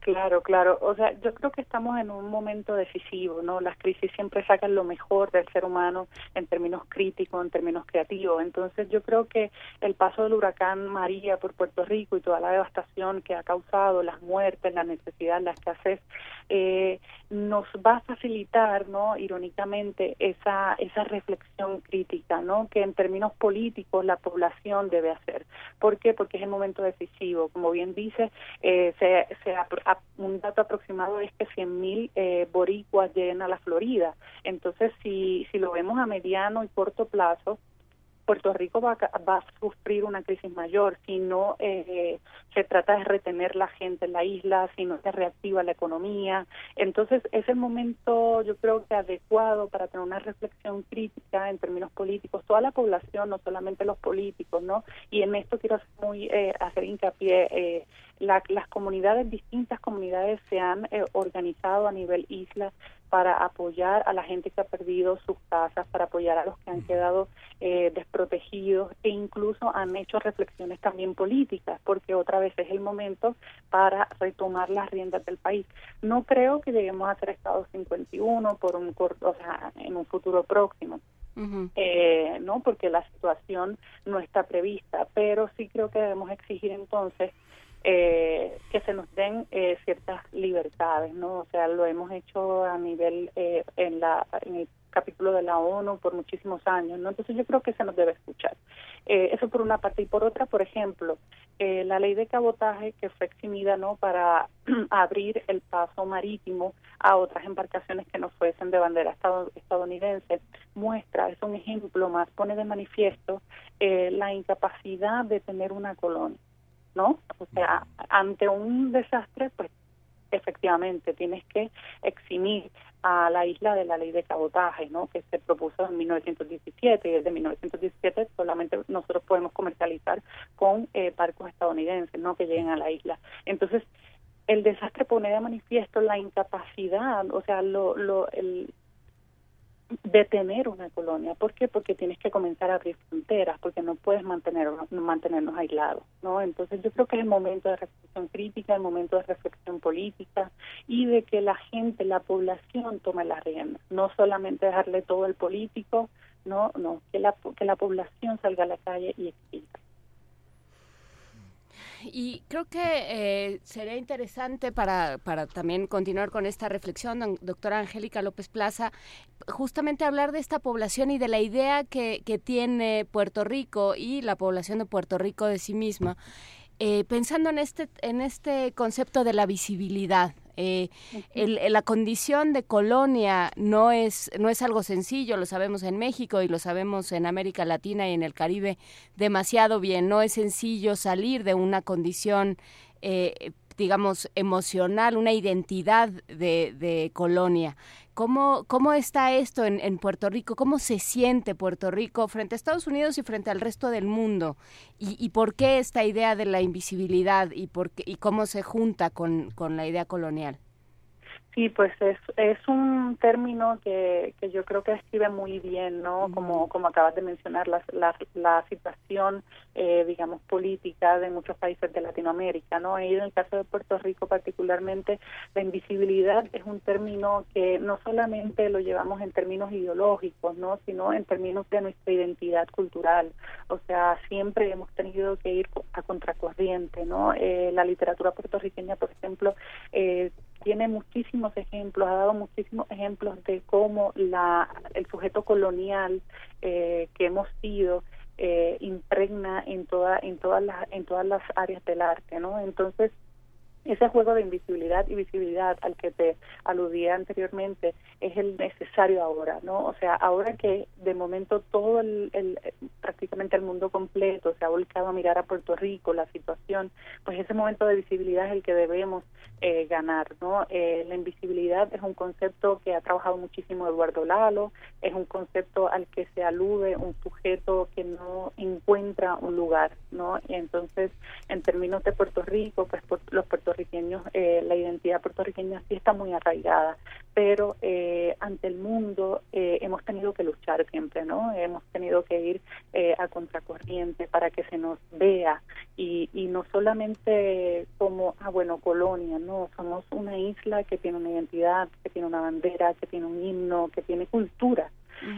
Claro, claro. O sea, yo creo que estamos en un momento decisivo, ¿no? Las crisis siempre sacan lo mejor del ser humano en términos críticos, en términos creativos. Entonces, yo creo que el paso del huracán María por Puerto Rico y toda la devastación que ha causado, las muertes, la necesidad, la escasez, eh, nos va a facilitar, ¿no? Irónicamente, esa, esa reflexión crítica, ¿no? Que en términos políticos la población debe hacer. ¿Por qué? Porque es el momento decisivo. Como bien dice, eh, se, se un dato aproximado es que 100.000 eh, boricuas lleguen a la Florida. Entonces, si, si lo vemos a mediano y corto plazo, Puerto Rico va, va, a sufrir una crisis mayor si no eh, se trata de retener la gente en la isla, si no se reactiva la economía. Entonces es el momento, yo creo que adecuado para tener una reflexión crítica en términos políticos, toda la población, no solamente los políticos, ¿no? Y en esto quiero hacer, muy, eh, hacer hincapié. Eh, las comunidades, distintas comunidades se han eh, organizado a nivel isla para apoyar a la gente que ha perdido sus casas, para apoyar a los que han quedado eh, desprotegidos e incluso han hecho reflexiones también políticas, porque otra vez es el momento para retomar las riendas del país. No creo que lleguemos a ser Estado 51 por un corto, o sea, en un futuro próximo. eh, no porque la situación no está prevista pero sí creo que debemos exigir entonces eh, que se nos den eh, ciertas libertades, ¿no? O sea, lo hemos hecho a nivel eh, en la en el capítulo de la ONU por muchísimos años, ¿no? Entonces yo creo que se nos debe escuchar. Eh, eso por una parte y por otra, por ejemplo, eh, la ley de cabotaje que fue eximida, ¿no? Para abrir el paso marítimo a otras embarcaciones que no fuesen de bandera estadounidense muestra, es un ejemplo más, pone de manifiesto eh, la incapacidad de tener una colonia ¿no? O sea, ante un desastre, pues efectivamente tienes que eximir a la isla de la ley de cabotaje, ¿no? que se propuso en 1917 y desde 1917 solamente nosotros podemos comercializar con eh, barcos estadounidenses ¿no? que lleguen a la isla. Entonces, el desastre pone de manifiesto la incapacidad, o sea, lo, lo, el, detener una colonia. ¿Por qué? Porque tienes que comenzar a abrir fronteras, porque no puedes mantener, mantenernos aislados, ¿no? Entonces yo creo que es el momento de reflexión crítica, el momento de reflexión política y de que la gente, la población tome la rienda, no solamente dejarle todo al político, no, no, que la, que la población salga a la calle y explique. Y creo que eh, sería interesante para, para también continuar con esta reflexión, doctora Angélica López Plaza, justamente hablar de esta población y de la idea que, que tiene Puerto Rico y la población de Puerto Rico de sí misma. Eh, pensando en este, en este concepto de la visibilidad, eh, la condición de colonia no es, no es algo sencillo, lo sabemos en México y lo sabemos en América Latina y en el Caribe demasiado bien. No es sencillo salir de una condición eh, digamos, emocional, una identidad de, colonia. ¿Cómo, ¿Cómo está esto en, en, Puerto Rico? ¿Cómo se siente Puerto Rico frente a Estados Unidos y frente al resto del mundo? ¿Y, y por qué esta idea de la invisibilidad y, por qué, y cómo se junta con, con la idea colonial? Sí, pues es, es un término que, que yo creo que describe muy bien, ¿no? Como, como acabas de mencionar, la, la, la situación, eh, digamos, política de muchos países de Latinoamérica, ¿no? Y en el caso de Puerto Rico particularmente, la invisibilidad es un término que no solamente lo llevamos en términos ideológicos, ¿no? Sino en términos de nuestra identidad cultural. O sea, siempre hemos tenido que ir a contracorriente, ¿no? Eh, la literatura puertorriqueña, por ejemplo, eh, tiene muchísimos ejemplos, ha dado muchísimos ejemplos de cómo la, el sujeto colonial eh, que hemos sido eh, impregna en toda en todas las en todas las áreas del arte, ¿no? Entonces ese juego de invisibilidad y visibilidad al que te aludía anteriormente es el necesario ahora, ¿no? O sea, ahora que de momento todo el, prácticamente el mundo completo se ha volcado a mirar a Puerto Rico, la situación, pues ese momento de visibilidad es el que debemos eh, ganar, ¿no? Eh, la invisibilidad es un concepto que ha trabajado muchísimo Eduardo Lalo, es un concepto al que se alude un sujeto que no encuentra un lugar, ¿no? Y entonces, en términos de Puerto Rico, pues los puertorriqueños, eh, la identidad puertorriqueña sí está muy arraigada, pero eh, ante el mundo eh, hemos tenido que luchar siempre, ¿no? Hemos tenido que ir eh, a contracorriente para que se nos vea y, y no solamente como, ah, bueno, colonia, no, somos una isla que tiene una identidad, que tiene una bandera, que tiene un himno, que tiene cultura.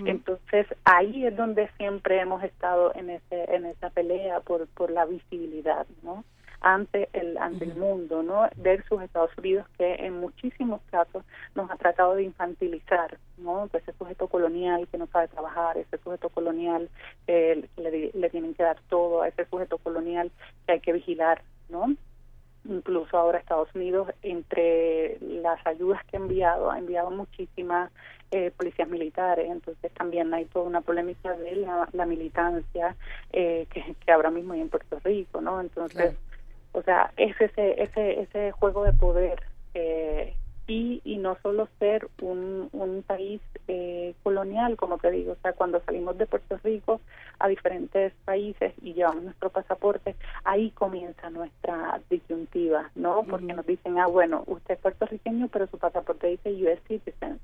Entonces ahí es donde siempre hemos estado en ese en esa pelea por por la visibilidad, ¿no? Ante el ante el mundo, ¿no? Versus Estados Unidos que en muchísimos casos nos ha tratado de infantilizar, ¿no? Pues ese sujeto colonial que no sabe trabajar, ese sujeto colonial que le, le tienen que dar todo, a ese sujeto colonial que hay que vigilar, ¿no? incluso ahora Estados Unidos entre las ayudas que ha enviado ha enviado muchísimas eh, policías militares entonces también hay toda una polémica de la, militancia eh, que, que, ahora mismo hay en Puerto Rico no entonces o sea, es ese, ese, ese juego de poder eh, y, y no solo ser un, un país eh, colonial, como te digo, o sea, cuando salimos de Puerto Rico a diferentes países y llevamos nuestro pasaporte, ahí comienza nuestra disyuntiva, ¿no? Porque nos dicen, ah, bueno, usted es puertorriqueño, pero su pasaporte dice US citizen.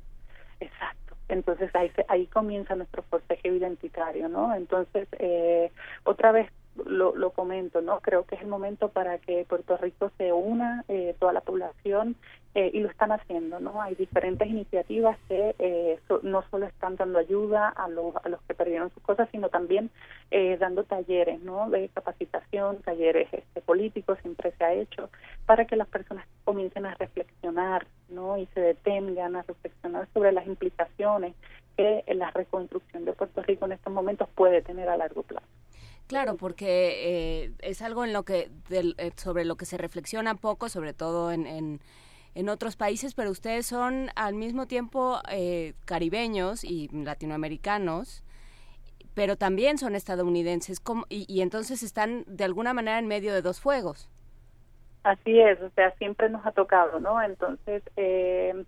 Exacto. Entonces ahí, ahí comienza nuestro forceje identitario, ¿no? Entonces, eh, otra vez lo, lo comento, ¿no? Creo que es el momento para que Puerto Rico se una, eh, toda la población, eh, y lo están haciendo, ¿no? Hay diferentes iniciativas que eh, no solo están dando ayuda a los, a los que perdieron sus cosas, sino también eh, dando talleres, ¿no? De capacitación, talleres este, políticos, siempre se ha hecho, para que las personas comiencen a reflexionar, ¿no? Y se detengan a reflexionar sobre las implicaciones que la reconstrucción de Puerto Rico en estos momentos puede tener a largo plazo. Claro, porque eh, es algo en lo que eh, sobre lo que se reflexiona poco, sobre todo en, en, otros países, pero ustedes son al mismo tiempo eh, caribeños y latinoamericanos, pero también son estadounidenses, y, y entonces están de alguna manera en medio de dos fuegos. Así es, o sea, siempre nos ha tocado, ¿no? Entonces, eh,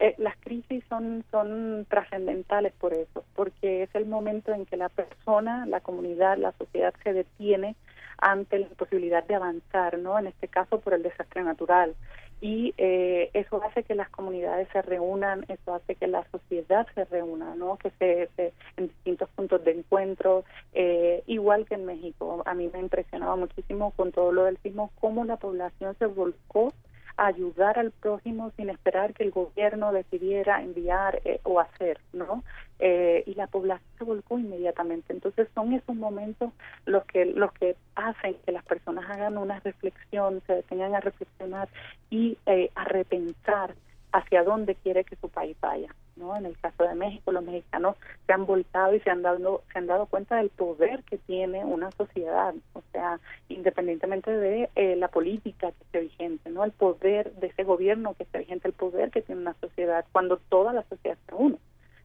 eh, las crisis son, son trascendentales por eso, porque es el momento en que la persona, la comunidad, la sociedad se detiene ante la posibilidad de avanzar, ¿no? En este caso por el desastre natural. Y eh, eso hace que las comunidades se reúnan, eso hace que la sociedad se reúna, ¿no? Que se, en distintos puntos de encuentro, eh, igual que en México. A mí me impresionaba muchísimo con todo lo del sismo cómo la población se volcó ayudar al prójimo sin esperar que el gobierno decidiera enviar eh, o hacer, ¿no? Eh, y la población se volcó inmediatamente. Entonces son esos momentos los que los que hacen que las personas hagan una reflexión, se detengan a reflexionar y eh, a repensar hacia dónde quiere que su país vaya. ¿No? En el caso de México, los mexicanos se han voltado y se han dado se han dado cuenta del poder que tiene una sociedad, o sea, independientemente de eh, la política que esté vigente, ¿no? El poder de ese gobierno que esté vigente, el poder que tiene una sociedad cuando toda la sociedad se une,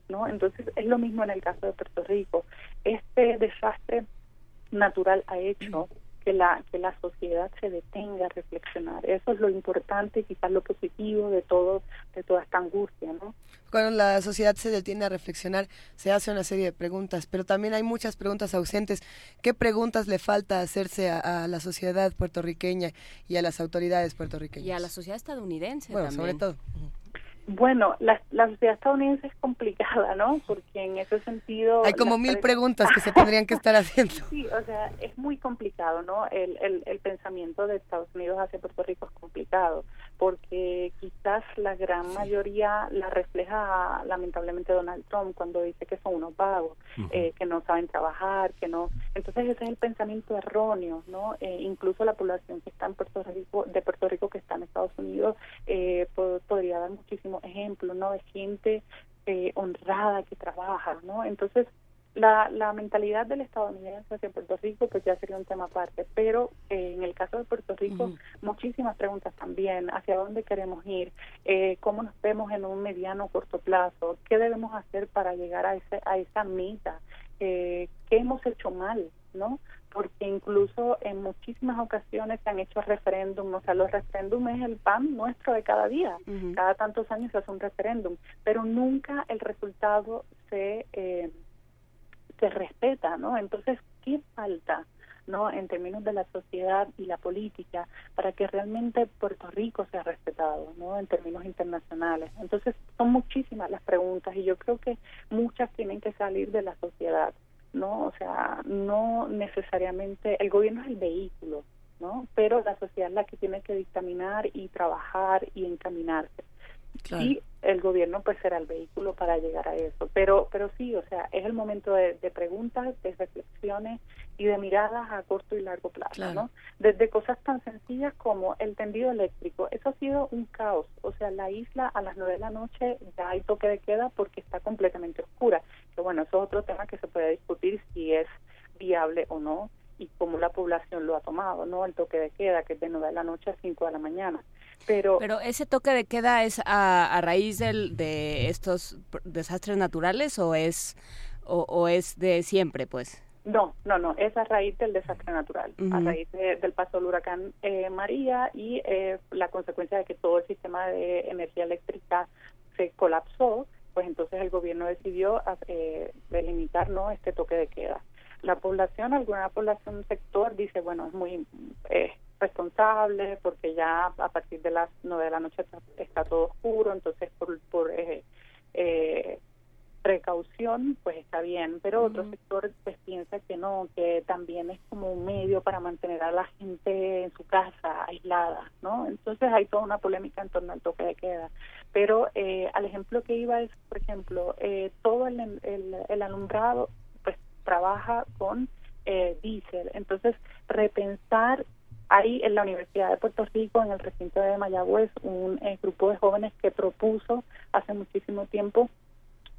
¿no? Entonces es lo mismo en el caso de Puerto Rico. Este desastre natural ha hecho que la que la sociedad se detenga a reflexionar. Eso es lo importante y quizás lo positivo de todo de toda esta angustia no cuando la sociedad se detiene a reflexionar se hace una serie de preguntas pero también hay muchas preguntas ausentes. Qué preguntas le falta hacerse a, la sociedad puertorriqueña y a las autoridades puertorriqueñas y a la sociedad estadounidense bueno sobre todo bueno, la, la sociedad estadounidense es complicada, ¿no? Porque en ese sentido... Hay como mil preguntas que se tendrían que estar haciendo. Sí, o sea, es muy complicado, ¿no? El, el, el pensamiento de Estados Unidos hacia Puerto Rico es complicado porque quizás la gran mayoría la refleja lamentablemente Donald Trump cuando dice que son unos vagos, eh, que no saben trabajar, que no. Entonces ese es el pensamiento erróneo, ¿no? Eh, incluso la población que está en Puerto Rico, de Puerto Rico que está en Estados Unidos, eh, podría dar muchísimos ejemplos, ¿no? De gente honrada que trabaja, ¿no? Entonces la, la mentalidad del estadounidense hacia Puerto Rico pues ya sería un tema aparte, pero eh, en el caso de Puerto Rico muchísimas preguntas también, hacia dónde queremos ir, eh, cómo nos vemos en un mediano o corto plazo, qué debemos hacer para llegar a, ese, a esa meta, eh, qué hemos hecho mal, ¿no? Porque incluso en muchísimas ocasiones se han hecho referéndum, o sea, los referéndum es el pan nuestro de cada día, cada tantos años se hace un referéndum, pero nunca el resultado se... Eh, se respeta, ¿no? Entonces, ¿qué falta? ¿no? en términos de la sociedad y la política para que realmente Puerto Rico sea respetado ¿no? en términos internacionales. Entonces son muchísimas las preguntas y yo creo que muchas tienen que salir de la sociedad, ¿no? O sea, no necesariamente el gobierno es el vehículo, ¿no? Pero la sociedad es la que tiene que dictaminar y trabajar y encaminarse y el gobierno pues será el vehículo para llegar a eso. Pero, pero sí, o sea, es el momento de, preguntas, de reflexiones y de miradas a corto y largo plazo, ¿no? Desde cosas tan sencillas como el tendido eléctrico, eso ha sido un caos. O sea, la isla a las nueve de la noche ya hay toque de queda porque está completamente oscura. Que bueno, eso es otro tema que se puede discutir si es viable o no y cómo la población lo ha tomado, ¿no? El toque de queda, que es de nueve de la noche a cinco de la mañana. Pero, Pero ese toque de queda es a, raíz del, de estos desastres naturales o es o, es de siempre, pues. No, no, no, es a raíz del desastre natural, a raíz del paso del huracán eh, María y eh, la consecuencia de que todo el sistema de energía eléctrica se colapsó, pues entonces el gobierno decidió eh, delimitar ¿no? este toque de queda. La población, alguna población, sector dice, bueno, es muy eh, responsable porque ya a partir de las nueve de la noche está, todo oscuro, entonces por, por eh, eh, precaución pues está bien, pero otro sector pues piensa que no, que también es como un medio para mantener a la gente en su casa aislada, ¿no? Entonces hay toda una polémica en torno al toque de queda. Pero eh, al ejemplo que iba es, por ejemplo, eh, todo el, el, el alumbrado trabaja con eh, diésel, entonces repensar hay en la Universidad de Puerto Rico, en el recinto de Mayagüez, un eh, grupo de jóvenes que propuso hace muchísimo tiempo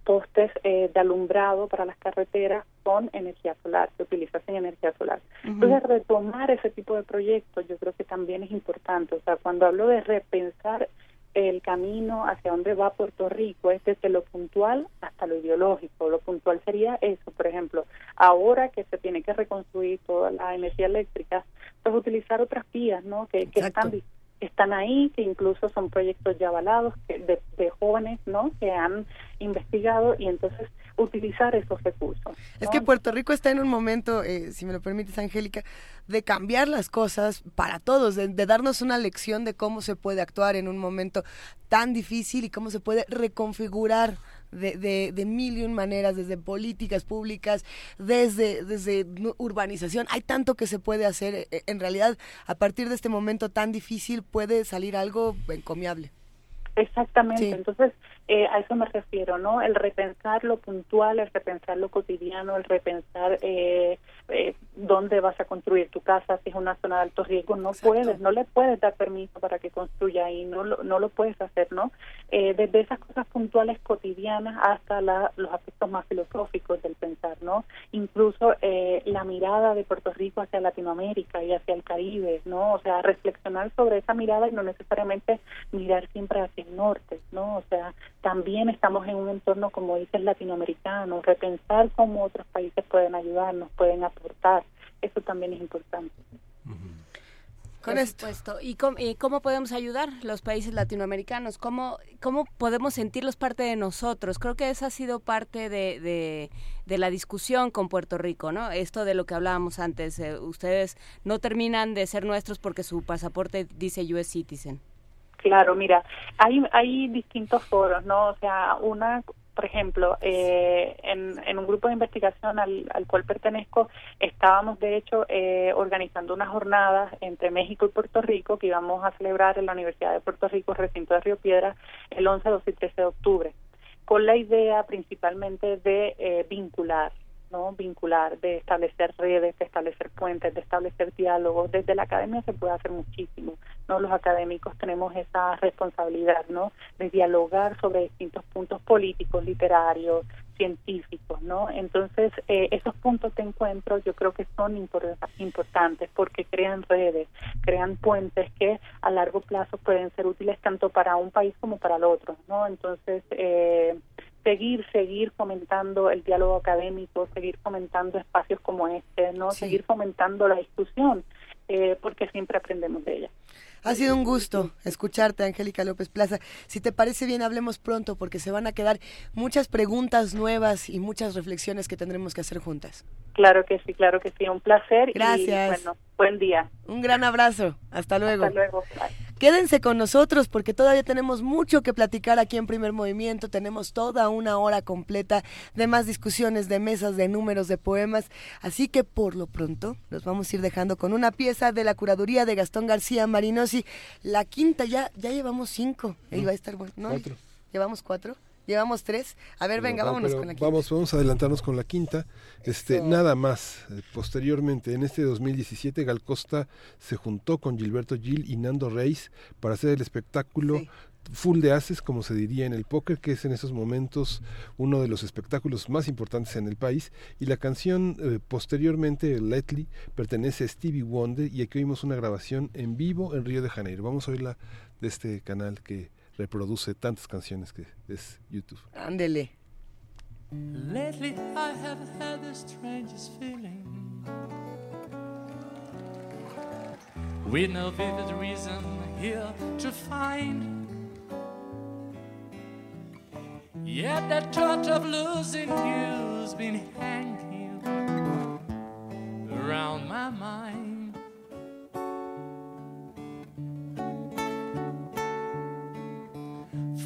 postes eh, de alumbrado para las carreteras con energía solar, que utilizasen energía solar. Entonces, retomar ese tipo de proyectos yo creo que también es importante. O sea, cuando hablo de repensar el camino hacia dónde va Puerto Rico es desde lo puntual hasta lo ideológico. Lo puntual sería eso, por ejemplo, ahora que se tiene que reconstruir toda la energía eléctrica, pues utilizar otras vías, ¿no? Que, que están están ahí, que incluso son proyectos ya avalados que de, de, jóvenes, ¿no? Que han investigado y entonces utilizar esos recursos. Es que Puerto Rico está en un momento, eh, si me lo permites, Angélica, de cambiar las cosas para todos, de, de, darnos una lección de cómo se puede actuar en un momento tan difícil y cómo se puede reconfigurar de, de, de mil y un maneras, desde políticas públicas, desde, desde urbanización. Hay tanto que se puede hacer. E, en realidad, a partir de este momento tan difícil, puede salir algo encomiable. Exactamente. Entonces, eh, a eso me refiero, ¿no? El repensar lo puntual, el repensar lo cotidiano, el repensar eh, eh, dónde vas a construir tu casa, si es una zona de alto riesgo, no puedes, no le puedes dar permiso para que construya ahí, no lo, no lo puedes hacer, ¿no? Eh, desde esas cosas puntuales cotidianas hasta la, los aspectos más filosóficos del pensar, ¿no? Incluso eh, la mirada de Puerto Rico hacia Latinoamérica y hacia el Caribe, ¿no? O sea, reflexionar sobre esa mirada y no necesariamente mirar siempre hacia el norte, ¿no? O sea, también estamos en un entorno, como dices, latinoamericano, repensar cómo otros países pueden ayudarnos, pueden aportar, eso también es importante. Con esto. ¿Y cómo, ¿Y cómo, podemos ayudar los países latinoamericanos? ¿Cómo, ¿Cómo podemos sentirlos parte de nosotros? Creo que esa ha sido parte de, de, de la discusión con Puerto Rico, ¿no? Esto de lo que hablábamos antes. Eh, ustedes no terminan de ser nuestros porque su pasaporte dice US Citizen. Claro, mira, hay, hay distintos foros, ¿no? O sea, una, por ejemplo, eh, en, en, un grupo de investigación al, al cual pertenezco, estábamos de hecho eh, organizando unas jornadas entre México y Puerto Rico que íbamos a celebrar en la Universidad de Puerto Rico, recinto de Río Piedra, el 11, 12 y 13 de octubre, con la idea principalmente de eh, vincular ¿no? vincular, de establecer redes, de establecer puentes, de establecer diálogos. Desde la academia se puede hacer muchísimo, ¿no? Los académicos tenemos esa responsabilidad, ¿no? De dialogar sobre distintos puntos políticos, literarios, científicos, ¿no? Entonces, eh, esos puntos de encuentro yo creo que son importantes porque crean redes, crean puentes que a largo plazo pueden ser útiles tanto para un país como para el otro, ¿no? Entonces, eh, seguir, seguir fomentando el diálogo académico, seguir fomentando espacios como este, ¿no? Sí. Seguir fomentando la discusión, eh, porque siempre aprendemos de ella. Ha sido un gusto escucharte, Angélica López Plaza. Si te parece bien, hablemos pronto porque se van a quedar muchas preguntas nuevas y muchas reflexiones que tendremos que hacer juntas. Claro que sí, claro que sí. Un placer. Gracias. Y, bueno, buen día. Un gran abrazo. Hasta luego. Hasta luego. Bye. Quédense con nosotros porque todavía tenemos mucho que platicar aquí en Primer Movimiento. Tenemos toda una hora completa de más discusiones, de mesas, de números, de poemas. Así que por lo pronto nos vamos a ir dejando con una pieza de la curaduría de Gastón García Marinosi. La quinta, ya, ya llevamos cinco. Ahí va a estar bueno. ¿no? Cuatro. ¿Llevamos cuatro? Llevamos tres. A ver, venga, vámonos con la quinta. Vamos, vamos a adelantarnos con la quinta. Este, nada más. Eh, posteriormente, en este 2017, Gal Costa se juntó con Gilberto Gil y Nando Reis para hacer el espectáculo sí. Full de Aces, como se diría en el póker, que es en esos momentos uno de los espectáculos más importantes en el país. Y la canción eh, posteriormente, Letly, pertenece a Stevie Wonder y aquí oímos una grabación en vivo en Río de Janeiro. Vamos a oírla de este canal que reproduce tantas canciones que es YouTube. Ándele. Lately I have had the strangest feeling With no vivid reason here to find Yet that thought of losing you's been hanging around my mind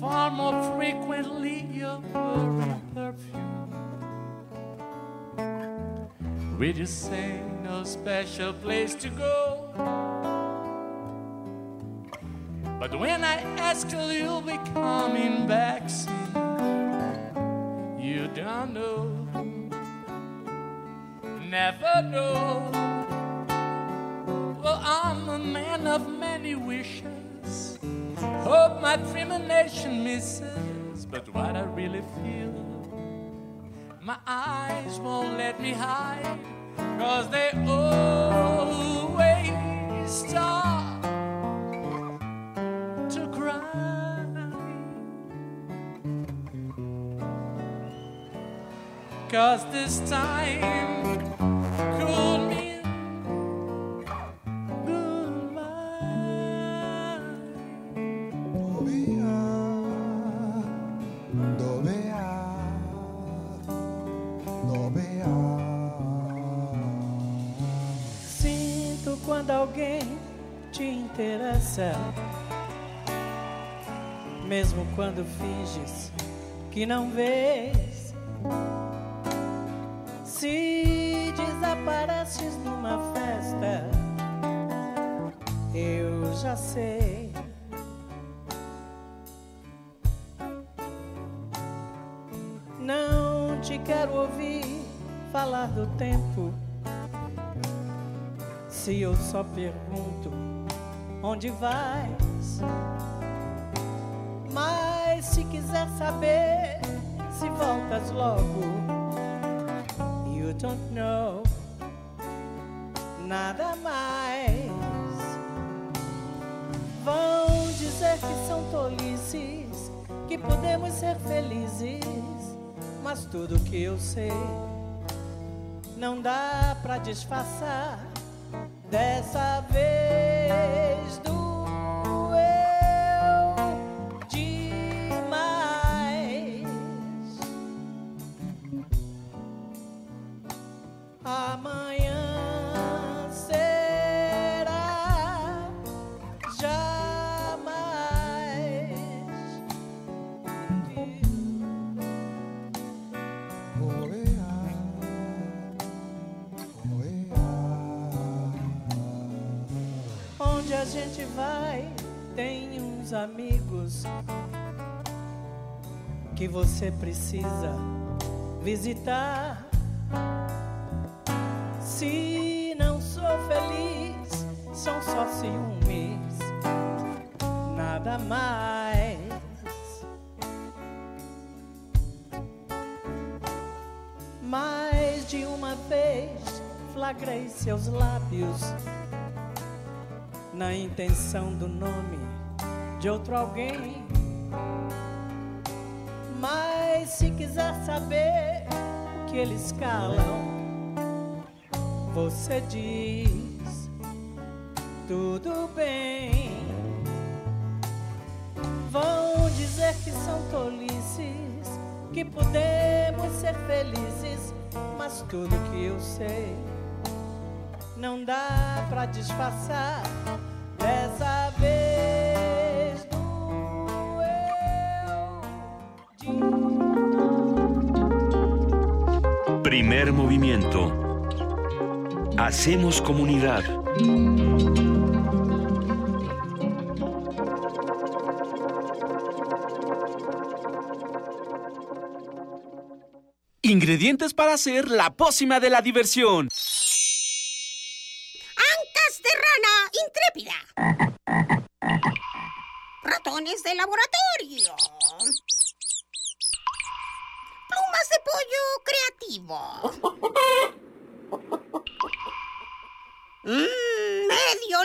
far more frequently your perfume. We just say no special place to go. But when I ask you, you'll be coming back soon. You don't know, never know. Well, I'm a man of many wishes. Hope my premonition misses, but what I really feel, my eyes won't let me hide, cause they always start to cry. Cause this time could quando alguém te interessa, mesmo quando finges que não vês. Se desapareces numa festa, eu já sei. Não te quero ouvir falar do tempo. Se eu só pergunto onde vais, mas se quiser saber se voltas logo, you don't know nada mais. Vão dizer que são tolices, que podemos ser felizes, mas tudo que eu sei não dá pra disfarçar. Dessa vez doeu demais. Amanhã tem uns amigos que você precisa visitar. Se não sou feliz, são só ciúmes, nada mais. Mais de uma vez flagrei seus lábios na intenção do nome de outro alguém. Mas se quiser saber o que eles calam, você diz tudo bem. Vão dizer que são tolices, que podemos ser felizes, mas tudo que eu sei não dá pra disfarçar. Dessa vez Primer movimiento. Hacemos comunidad. Ingredientes para hacer la pócima de la diversión. Ancas de rana intrépida. Ratones de laboratorio. Plumas de pollo creativo. Mm, medio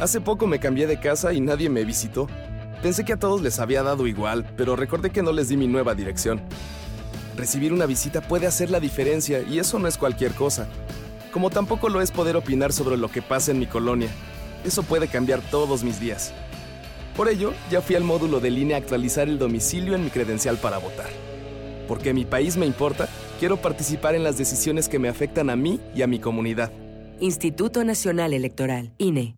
Hace poco me cambié de casa y nadie me visitó. Pensé que a todos les había dado igual, pero recordé que no les di mi nueva dirección. Recibir una visita puede hacer la diferencia y eso no es cualquier cosa. Como tampoco lo es poder opinar sobre lo que pasa en mi colonia. Eso puede cambiar todos mis días. Por ello, ya fui al módulo de línea a actualizar el domicilio en mi credencial para votar. Porque mi país me importa, quiero participar en las decisiones que me afectan a mí y a mi comunidad. Instituto Nacional Electoral, INE.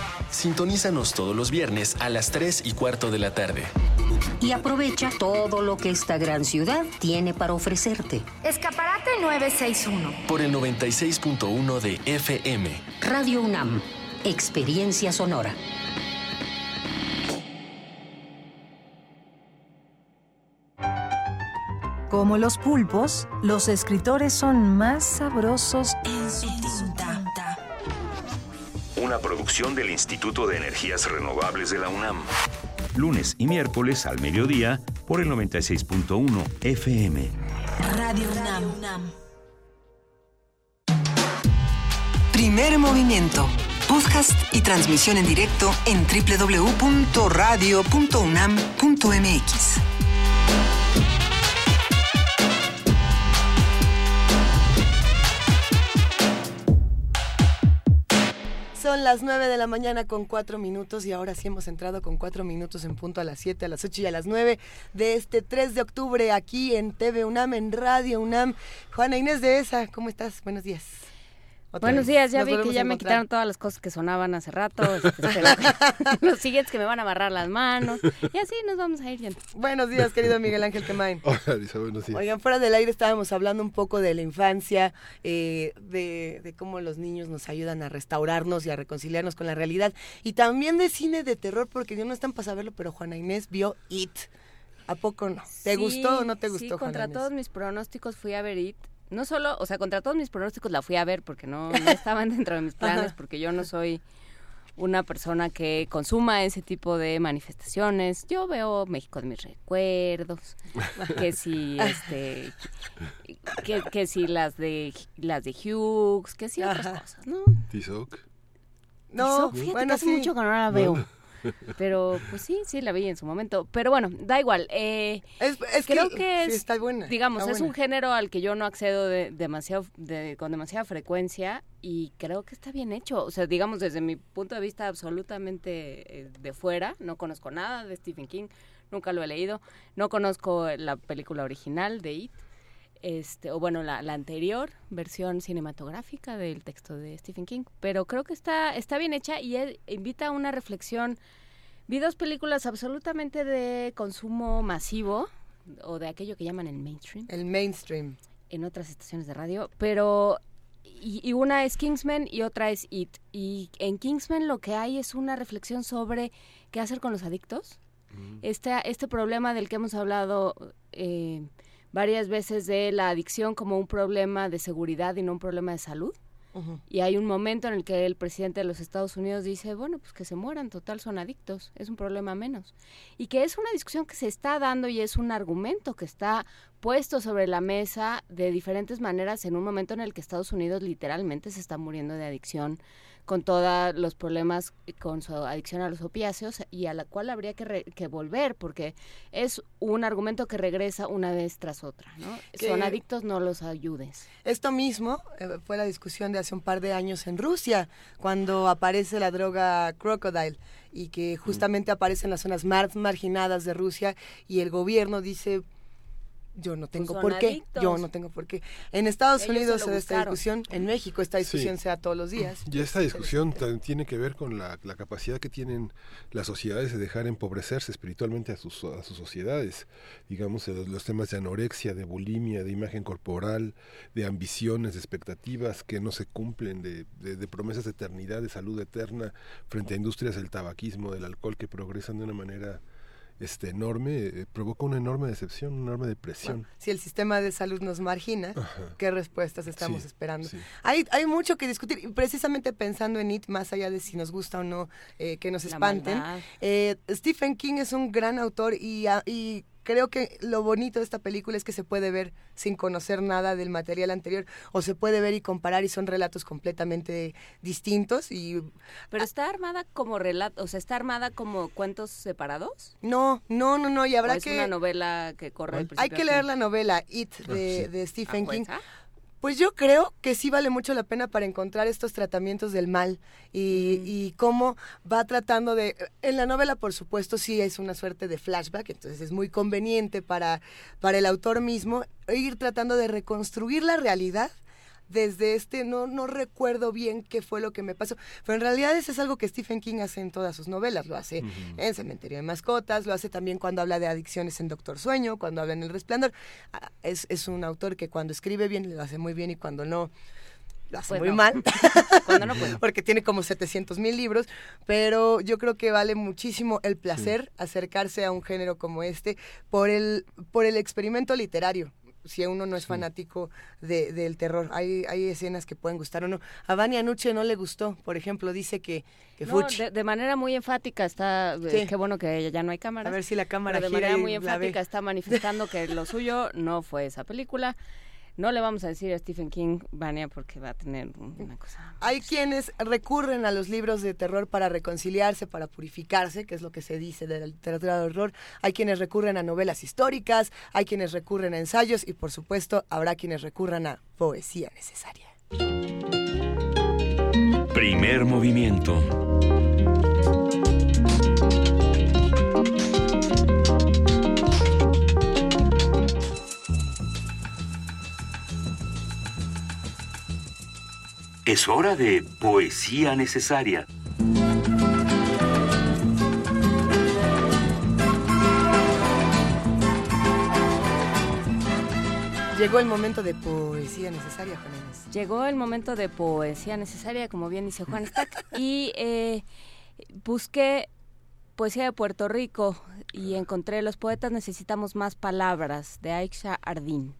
Sintonízanos todos los viernes a las 3 y cuarto de la tarde. Y aprovecha todo lo que esta gran ciudad tiene para ofrecerte. Escaparate 961. Por el 96.1 de FM. Radio UNAM, experiencia sonora. Como los pulpos, los escritores son más sabrosos en su tinta. Una producción del Instituto de Energías Renovables de la UNAM. Lunes y miércoles al mediodía por el 96.1 FM. Radio UNAM. Primer movimiento. Podcast y transmisión en directo en www.radio.unam.mx. Son las 9 de la mañana con 4 minutos y ahora sí hemos entrado con 4 minutos en punto a las 7, a las 8 y a las 9 de este 3 de octubre aquí en TV UNAM, en Radio UNAM. Juana Inés de ESA, ¿cómo estás? Buenos días. Otra Buenos días, ya vi que ya me quitaron todas las cosas que sonaban hace rato. este, los siguientes que me van a amarrar las manos. Y así nos vamos a ir yendo. Buenos días, querido Miguel Ángel Quemain. Hola, Lisa, buenos días. Oigan, fuera del aire estábamos hablando un poco de la infancia, eh, de, de cómo los niños nos ayudan a restaurarnos y a reconciliarnos con la realidad. Y también de cine de terror, porque yo no están para saberlo, pero Juana Inés vio It. ¿A poco no? ¿Te Sí, gustó o no te gustó, Sí, Juana contra Inés? todos mis pronósticos fui a ver It. No solo, o sea, contra todos mis pronósticos la fui a ver porque no, no estaban dentro de mis planes, porque yo no soy una persona que consuma ese tipo de manifestaciones. Yo veo México de mis recuerdos, que si este que, que si las de las de Hughes, que si otras Ajá. cosas, ¿no? Tizoc. No, Tizoc, fíjate bueno, que hace sí. mucho que no la veo. Pero pues sí, sí la vi en su momento. Pero bueno, da igual. Eh, es, creo que que, sí es, está buena, digamos, está es un género al que yo no accedo de, demasiado, de- con demasiada frecuencia y creo que está bien hecho. O sea, digamos, desde mi punto de vista absolutamente eh, de fuera, no conozco nada de Stephen King, nunca lo he leído, no conozco la película original de It. Este, o bueno, la, la anterior versión cinematográfica del texto de Stephen King, pero creo que está, está bien hecha y él invita a una reflexión. Vi dos películas absolutamente de consumo masivo, o de aquello que llaman el mainstream. El mainstream. En otras estaciones de radio, pero... Y, y una es Kingsman y otra es It. Y en Kingsman lo que hay es una reflexión sobre qué hacer con los adictos. Este, este problema del que hemos hablado eh, varias veces de la adicción como un problema de seguridad y no un problema de salud. Y hay un momento en el que el presidente de los Estados Unidos dice, bueno, pues que se mueran, total son adictos, es un problema menos. Y que es una discusión que se está dando y es un argumento que está puesto sobre la mesa de diferentes maneras en un momento en el que Estados Unidos literalmente se está muriendo de adicción con todos los problemas con su adicción a los opiáceos y a la cual habría que, re- que volver porque es un argumento que regresa una vez tras otra, ¿no? Que- Son adictos, no los ayudes. Esto mismo eh, fue la discusión de hace un par de años en Rusia, cuando aparece la droga crocodile y que justamente aparece en las zonas más marginadas de Rusia y el gobierno dice yo no tengo son por qué, adictos. yo no tengo por qué. En Estados Ellos Unidos se da esta discusión, en México esta discusión Sí. se da todos los días. Y esta discusión también tiene que ver con la, la capacidad que tienen las sociedades de dejar empobrecerse espiritualmente a sus, a sus sociedades. Digamos, los temas de anorexia, de bulimia, de imagen corporal, de ambiciones, de expectativas que no se cumplen, de, de- de promesas de eternidad, de salud eterna, frente a industrias del tabaquismo, del alcohol que progresan de una manera este enorme, eh, provoca una enorme decepción, una enorme depresión. Si el sistema de salud nos margina, ¿qué respuestas estamos Sí, esperando? sí. Hay, hay mucho que discutir, y precisamente pensando en IT, más allá de si nos gusta o no eh, que nos La espanten. eh, Stephen King es un gran autor y, ah, y creo que lo bonito de esta película es que se puede ver sin conocer nada del material anterior, o se puede ver y comparar y son relatos completamente distintos y Pero está armada como relato, o sea, está armada como cuentos separados. no, no, no, no, y habrá ¿O es que... una novela que corre al Hay principio que a leer la novela It de, Ah, sí. de Stephen Ah, King. Pues, yo creo que sí vale mucho la pena para encontrar estos tratamientos del mal y, y, cómo va tratando de... En la novela, por supuesto, sí es una suerte de flashback, entonces es muy conveniente para, para el autor mismo ir tratando de reconstruir la realidad desde este, no, no recuerdo bien qué fue lo que me pasó, pero en realidad eso es algo que Stephen King hace en todas sus novelas, lo hace en Cementerio de Mascotas, lo hace también cuando habla de adicciones en Doctor Sueño, cuando habla en El Resplandor. Ah, es, es un autor que cuando escribe bien lo hace muy bien y cuando no lo hace Pues muy no. mal. Cuando no puede. Porque tiene como 700 mil libros, pero yo creo que vale muchísimo el placer acercarse a un género como este por el, por el experimento literario. Si uno no es fanático de- del terror, hay, hay escenas que pueden gustar o no. A Vania Anuche no le gustó, por ejemplo, dice que, que No, fuchi. de, de manera muy enfática está, eh, Sí. qué bueno que ya no hay cámara. A ver si la cámara de gira manera y muy enfática está manifestando que lo suyo no fue esa película. No le vamos a decir a Stephen King, Vania, porque va a tener un- una cosa. Hay quienes recurren a los libros de terror para reconciliarse, para purificarse, que es lo que se dice de la literatura de horror. Hay quienes recurren a novelas históricas, hay quienes recurren a ensayos y por supuesto habrá quienes recurran a poesía necesaria. Primer movimiento. Es hora de poesía necesaria. Llegó el momento de poesía necesaria, Juan Inés. Llegó el momento de poesía necesaria, como bien dice Juan Stack, y eh, busqué poesía de Puerto Rico y encontré Los poetas necesitamos más palabras, de Aisha Ardín.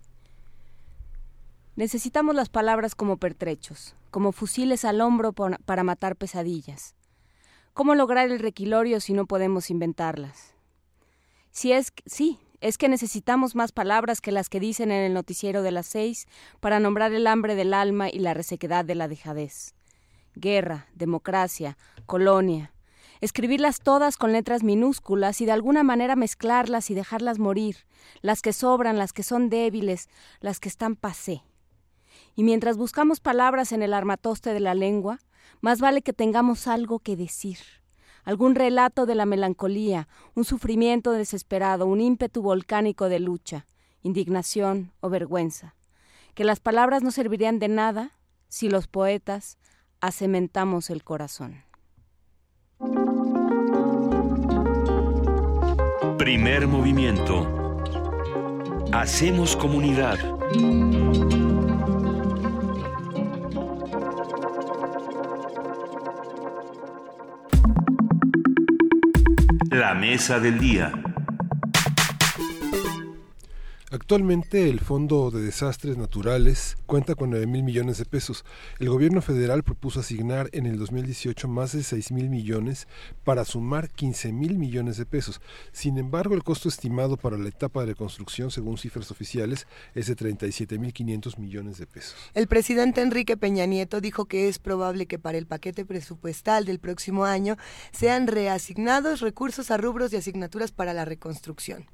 Necesitamos las palabras como pertrechos, como fusiles al hombro para matar pesadillas. ¿Cómo lograr el requilorio si no podemos inventarlas? Si es, sí, es que necesitamos más palabras que las que dicen en el noticiero de las seis para nombrar el hambre del alma y la resequedad de la dejadez. Guerra, democracia, colonia. Escribirlas todas con letras minúsculas y de alguna manera mezclarlas y dejarlas morir, las que sobran, las que son débiles, las que están pasé. Y mientras buscamos palabras en el armatoste de la lengua, más vale que tengamos algo que decir algún relato de la melancolía, un sufrimiento desesperado, un ímpetu volcánico de lucha, indignación o vergüenza, que las palabras no servirían de nada si los poetas acementamos el corazón. Primer movimiento. Hacemos comunidad. La mesa del día. Actualmente el Fondo de Desastres Naturales cuenta con 9 mil millones de pesos. El gobierno federal propuso asignar en el 2018 más de 6 mil millones para sumar 15 mil millones de pesos. Sin embargo, el costo estimado para la etapa de reconstrucción, según cifras oficiales, es de 37 mil 500 millones de pesos. El presidente Enrique Peña Nieto dijo que es probable que para el paquete presupuestal del próximo año sean reasignados recursos a rubros y asignaturas para la reconstrucción.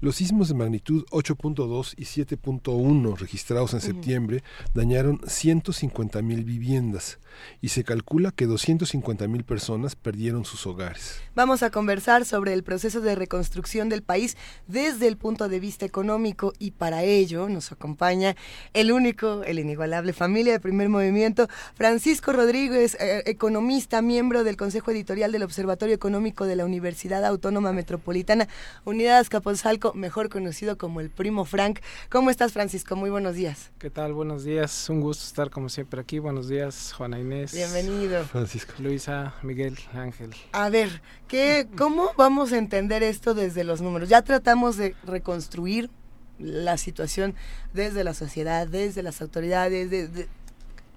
Los sismos de magnitud 8.2 y 7.1 registrados en septiembre dañaron 150 mil viviendas y se calcula que 250 mil personas perdieron sus hogares. Vamos a conversar sobre el proceso de reconstrucción del país desde el punto de vista económico y para ello nos acompaña el único, el inigualable familia de primer movimiento, Francisco Rodríguez, eh, economista, miembro del Consejo Editorial del Observatorio Económico de la Universidad Autónoma Metropolitana, Unidad Azcapotzalco, mejor conocido como el primo Frank. ¿Cómo estás, Francisco? Muy buenos días. ¿Qué tal? Buenos días. Un gusto estar como siempre aquí. Buenos días, Juana Inés. Bienvenido. Francisco. Luisa, Miguel, Ángel. A ver, ¿qué, ¿cómo vamos a entender esto desde los números? Ya tratamos de reconstruir la situación desde la sociedad, desde las autoridades, desde,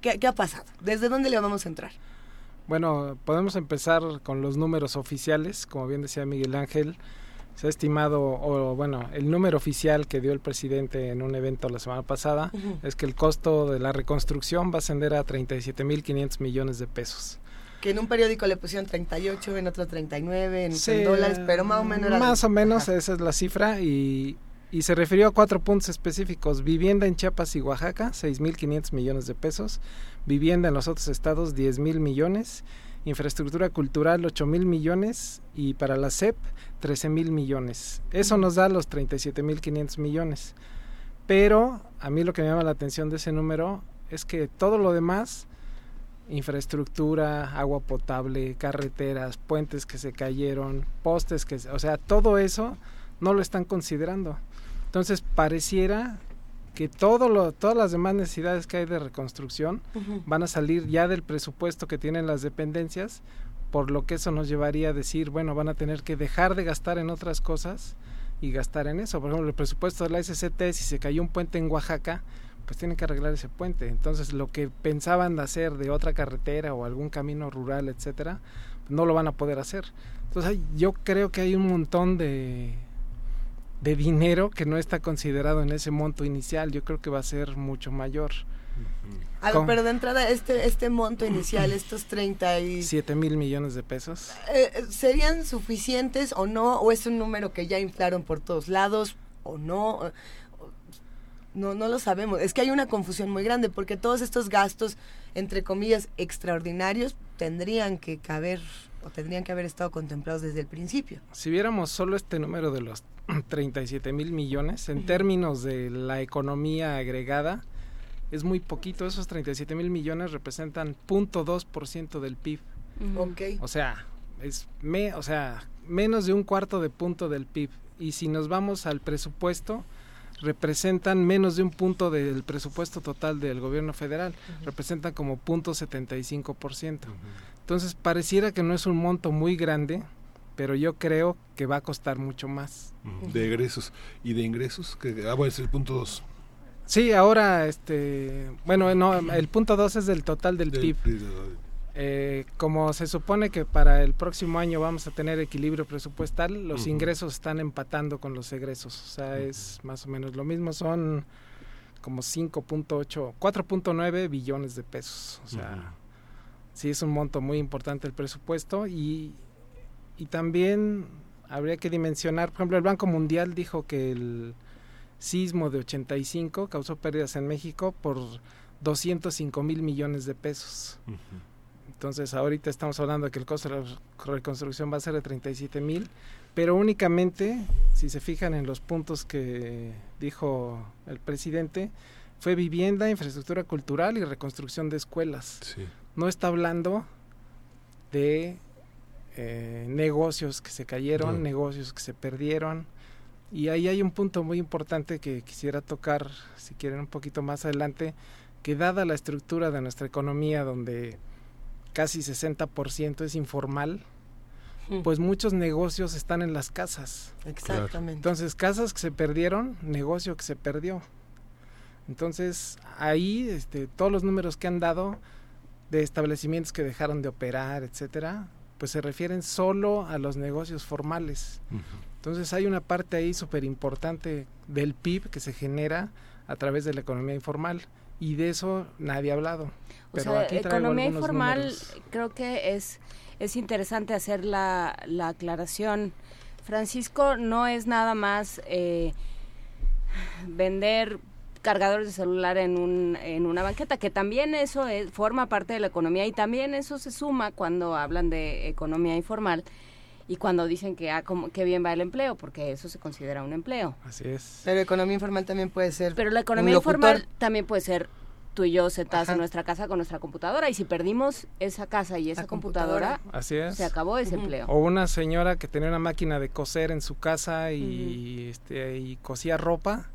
¿qué, ¿qué ha pasado? ¿Desde dónde le vamos a entrar? Bueno, podemos empezar con los números oficiales. Como bien decía Miguel Ángel, se ha estimado, o bueno, el número oficial que dio el presidente en un evento la semana pasada Ujú. es que el costo de la reconstrucción va a ascender a 37.500 millones de pesos. Que en un periódico le pusieron 38, en otro 39, en, Sí, en dólares, pero más o menos era... Más o menos esa es la cifra y y se refirió a cuatro puntos específicos. Vivienda en Chiapas y Oaxaca, 6.500 millones de pesos. Vivienda en los otros estados, 10.000 millones. Infraestructura cultural, 8.000 millones. Y para la CEP, 13.000 millones. Eso nos da los 37.500 millones. Pero a mí lo que me llama la atención de ese número es que todo lo demás, infraestructura, agua potable, carreteras, puentes que se cayeron, postes que, o sea, todo eso no lo están considerando. Entonces pareciera que todo lo, todas las demás necesidades que hay de reconstrucción van a salir ya del presupuesto que tienen las dependencias, por lo que eso nos llevaría a decir, bueno, van a tener que dejar de gastar en otras cosas y gastar en eso. Por ejemplo, el presupuesto de la SCT, si se cayó un puente en Oaxaca, pues tienen que arreglar ese puente. Entonces, lo que pensaban hacer de otra carretera o algún camino rural, etcétera, no lo van a poder hacer. Entonces, yo creo que hay un montón de de dinero que no está considerado en ese monto inicial. Yo creo que va a ser mucho mayor. pero de entrada, este, este monto inicial, estos 37 mil millones de pesos. Eh, eh, ¿Serían suficientes o no? ¿O es un número que ya inflaron por todos lados o no? No, no lo sabemos. Es que hay una confusión muy grande porque todos estos gastos, entre comillas, extraordinarios, tendrían que caber o tendrían que haber estado contemplados desde el principio. Si viéramos solo este número de los 37 mil millones. En términos de la economía agregada, es muy poquito. Esos 37 mil millones representan 0.2% del PIB. O sea, es me, o sea, menos de un cuarto de punto del PIB. Y si nos vamos al presupuesto, representan menos de un punto del presupuesto total del gobierno federal. Representan como 0.75%. Entonces, pareciera que no es un monto muy grande, pero yo creo que va a costar mucho más. De egresos y de ingresos, que ah, bueno, es el punto 2. Sí, ahora, este, bueno, no, el punto 2 es del total del, PIB. Eh, como se supone que para el próximo año vamos a tener equilibrio presupuestal, los ingresos están empatando con los egresos. O sea, es más o menos lo mismo, son como 5.8, 4.9 billones de pesos. O sea, sí es un monto muy importante el presupuesto y y también habría que dimensionar, por ejemplo, el Banco Mundial dijo que el sismo de 85 causó pérdidas en México por 205 mil millones de pesos. Entonces, ahorita estamos hablando de que el costo de la reconstrucción va a ser de 37 mil, pero únicamente, si se fijan en los puntos que dijo el presidente, fue vivienda, infraestructura cultural y reconstrucción de escuelas. No está hablando de eh, negocios que se cayeron, negocios que se perdieron. Y ahí hay un punto muy importante que quisiera tocar, si quieren, un poquito más adelante, que dada la estructura de nuestra economía, donde casi 60% es informal, pues muchos negocios están en las casas. Exactamente. Entonces, casas que se perdieron, negocio que se perdió. Entonces, ahí este, todos los números que han dado de establecimientos que dejaron de operar, etcétera, pues se refieren solo a los negocios formales. Entonces hay una parte ahí súper importante del PIB que se genera a través de la economía informal y de eso nadie ha hablado. O sea, economía informal creo que es, es interesante hacer la, la aclaración. Francisco no es nada más eh, vender cargadores de celular en, un, en una banqueta, que también eso es, forma parte de la economía y también eso se suma cuando hablan de economía informal y cuando dicen que, ah, como, que bien va el empleo, porque eso se considera un empleo. Así es. Pero economía informal también puede ser. Pero la economía informal también puede ser tú y yo sentados en nuestra casa con nuestra computadora y si perdimos esa casa y esa computadora, Así es. se acabó ese empleo. O una señora que tenía una máquina de coser en su casa y, este, y cosía ropa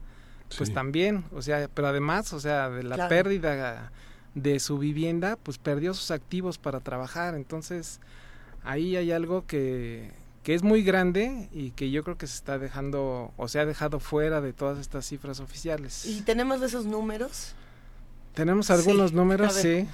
pues también, o sea, pero además, o sea, de la pérdida de su vivienda, pues perdió sus activos para trabajar, entonces ahí hay algo que, que es muy grande y que yo creo que se está dejando o se ha dejado fuera de todas estas cifras oficiales. ¿Y tenemos esos números? Tenemos algunos números, sí.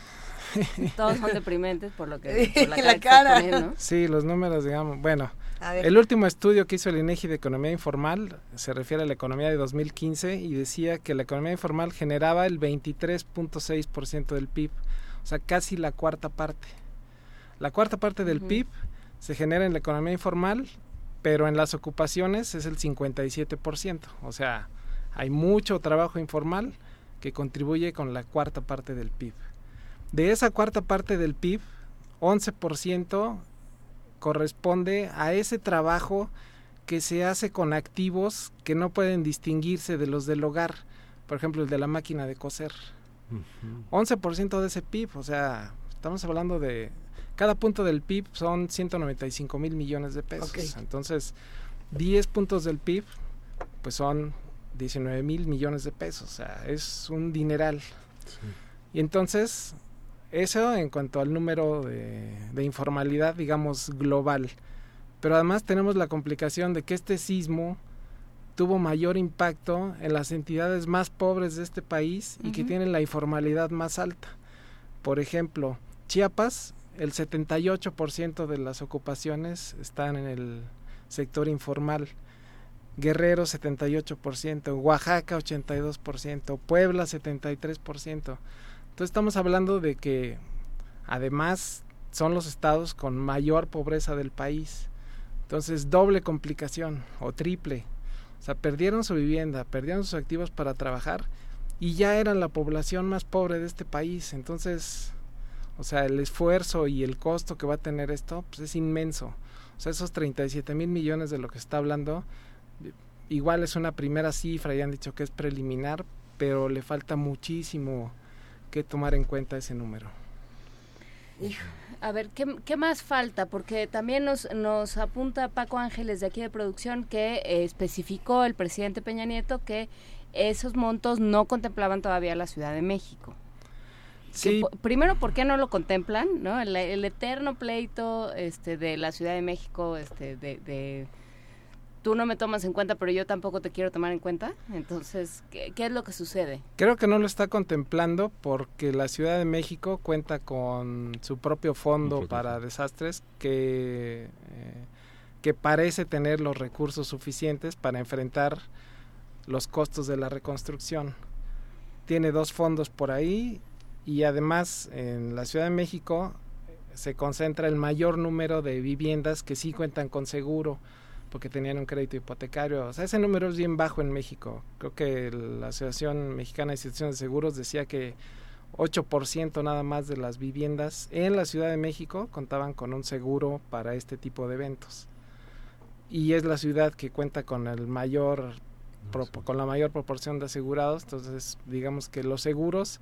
Todos son deprimentes por lo que por la, cara. Sí, los números, digamos, bueno, el último estudio que hizo el INEGI de economía informal se refiere a la economía de 2015 y decía que la economía informal generaba el 23.6% del PIB, o sea, casi la cuarta parte. La cuarta parte del PIB se genera en la economía informal pero en las ocupaciones es el 57%, o sea, hay mucho trabajo informal que contribuye con la cuarta parte del PIB. De esa cuarta parte del PIB, 11% corresponde a ese trabajo que se hace con activos que no pueden distinguirse de los del hogar, por ejemplo el de la máquina de coser. 11% de ese PIB, o sea, estamos hablando de cada punto del PIB son 195 mil millones de pesos. Entonces, 10 puntos del PIB, pues son 19 mil millones de pesos. O sea, es un dineral. Y entonces, eso en cuanto al número de, de, informalidad, digamos, global. Pero además tenemos la complicación de que este sismo tuvo mayor impacto en las entidades más pobres de este país y que tienen la informalidad más alta. Por ejemplo, Chiapas el 78% de las ocupaciones están en el sector informal. Guerrero 78%, Oaxaca 82%, Puebla 73%. Entonces estamos hablando de que además son los estados con mayor pobreza del país. Entonces doble complicación o triple. O sea, perdieron su vivienda, perdieron sus activos para trabajar y ya eran la población más pobre de este país. Entonces o sea, el esfuerzo y el costo que va a tener esto pues es inmenso. O sea, esos 37 mil millones de lo que está hablando, igual es una primera cifra, ya han dicho que es preliminar, pero le falta muchísimo que tomar en cuenta ese número. A ver, ¿qué, ¿qué, más falta? Porque también nos, nos apunta Paco Ángeles de aquí de producción que eh, especificó el presidente Peña Nieto que esos montos no contemplaban todavía la Ciudad de México. Sí. primero, ¿por qué no lo contemplan? ¿no? El, eterno pleito este, de la Ciudad de México, este, de, tú no me tomas en cuenta, pero yo tampoco te quiero tomar en cuenta. Entonces, ¿qué, es lo que sucede? Creo que no lo está contemplando porque la Ciudad de México cuenta con su propio fondo para desastres que, eh, que parece tener los recursos suficientes para enfrentar los costos de la reconstrucción. Tiene dos fondos por ahí y además en la Ciudad de México se concentra el mayor número de viviendas que sí cuentan con seguro porque tenían un crédito hipotecario. O sea, ese número es bien bajo en México. Creo que la Asociación Mexicana de Instituciones de Seguros decía que 8% nada más de las viviendas en la Ciudad de México contaban con un seguro para este tipo de eventos. Y es la ciudad que cuenta con el mayor con la mayor proporción de asegurados, entonces digamos que los seguros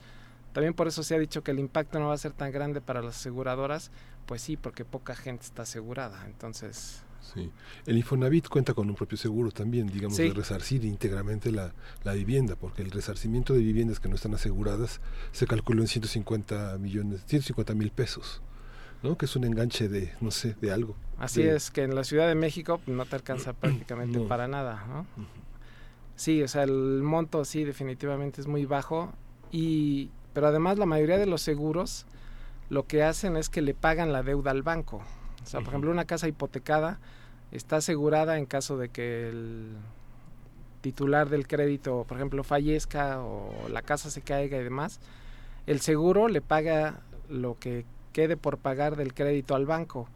también por eso se ha dicho que el impacto no va a ser tan grande para las aseguradoras, pues sí, porque poca gente está asegurada. Entonces, Sí. El Infonavit cuenta con un propio seguro también, digamos, de resarcir íntegramente la, la, vivienda, porque el resarcimiento de viviendas que no están aseguradas se calculó en 150 millones, 150 mil pesos, ¿no? Que es un enganche de, no sé, de algo. Así es, que en la Ciudad de México no te alcanza prácticamente para nada, ¿no? Sí, o sea, el monto sí definitivamente es muy bajo y pero además la mayoría de los seguros lo que hacen es que le pagan la deuda al banco. O sea, por ejemplo, una casa hipotecada está asegurada en caso de que el titular del crédito, por ejemplo, fallezca o la casa se caiga y demás, el seguro le paga lo que quede por pagar del crédito al banco.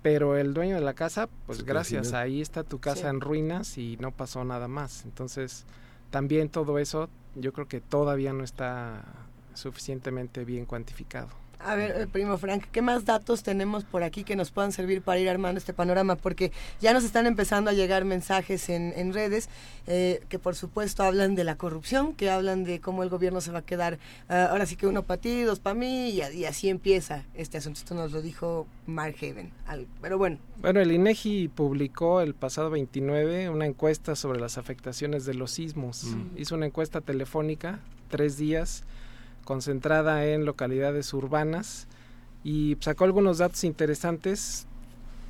Pero el dueño de la casa, pues gracias, ahí está tu casa en ruinas y no pasó nada más. Entonces, también todo eso yo creo que todavía no está suficientemente bien cuantificado. A ver, eh, primo Frank, ¿qué más datos tenemos por aquí que nos puedan servir para ir armando este panorama? Porque ya nos están empezando a llegar mensajes en, redes eh, que por supuesto hablan de la corrupción, que hablan de cómo el gobierno se va a quedar, ah, ahora sí que uno para ti, dos para mí, y, así empieza este asunto. Esto nos lo dijo Mark Haven. pero bueno. Bueno, el INEGI publicó el pasado 29 una encuesta sobre las afectaciones de los sismos. Mm. Hizo una encuesta telefónica, tres días concentrada en localidades urbanas y sacó algunos datos interesantes,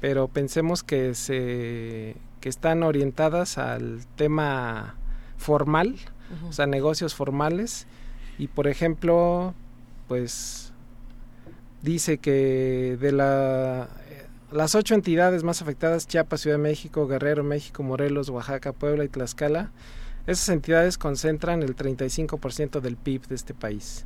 pero pensemos que se que están orientadas al tema formal, o sea, negocios formales. Y por ejemplo, pues dice que de la las ocho entidades más afectadas, Chiapas, Ciudad de México, Guerrero, México, Morelos, Oaxaca, Puebla y Tlaxcala, esas entidades concentran el 35% del PIB de este país.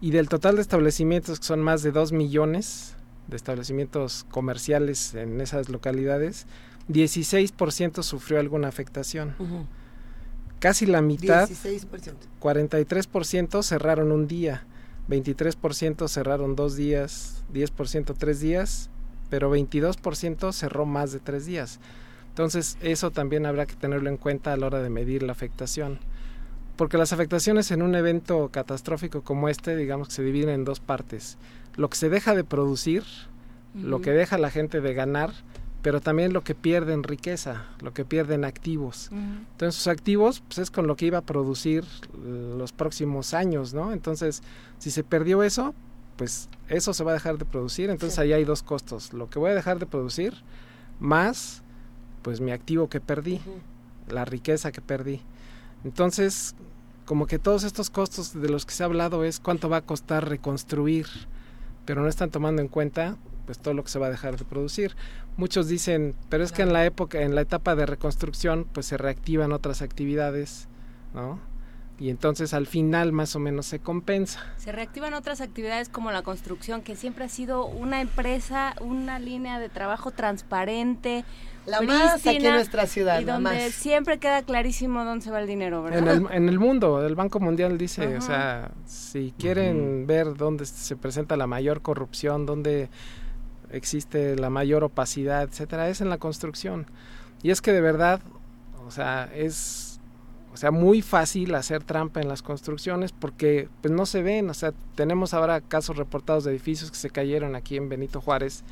Y del total de establecimientos, que son más de 2 millones de establecimientos comerciales en esas localidades, 16% sufrió alguna afectación. Casi la mitad, 16%. 43% cerraron un día, 23% cerraron dos días, 10% tres días, pero 22% cerró más de tres días. Entonces eso también habrá que tenerlo en cuenta a la hora de medir la afectación. Porque las afectaciones en un evento catastrófico como este, digamos que se dividen en dos partes. Lo que se deja de producir, lo que deja la gente de ganar, pero también lo que pierde en riqueza, lo que pierde en activos. Entonces, sus activos pues, es con lo que iba a producir los próximos años, ¿no? Entonces, si se perdió eso, pues eso se va a dejar de producir. Entonces, ahí hay dos costos. Lo que voy a dejar de producir, más, pues, mi activo que perdí, la riqueza que perdí. Entonces, como que todos estos costos de los que se ha hablado es cuánto va a costar reconstruir, pero no están tomando en cuenta pues todo lo que se va a dejar de producir. Muchos dicen, pero es que en la época, en la etapa de reconstrucción, pues se reactivan otras actividades, ¿no? Y entonces al final más o menos se compensa. Se reactivan otras actividades como la construcción, que siempre ha sido una empresa, una línea de trabajo transparente, la más aquí en nuestra ciudad. Y donde siempre queda clarísimo dónde se va el dinero, ¿verdad? En el, en el mundo, el Banco Mundial dice, o sea, si quieren ver dónde se presenta la mayor corrupción, dónde existe la mayor opacidad, etcétera, es en la construcción. Y es que de verdad, o sea, es o sea, muy fácil hacer trampa en las construcciones porque pues no se ven, o sea, tenemos ahora casos reportados de edificios que se cayeron aquí en Benito Juárez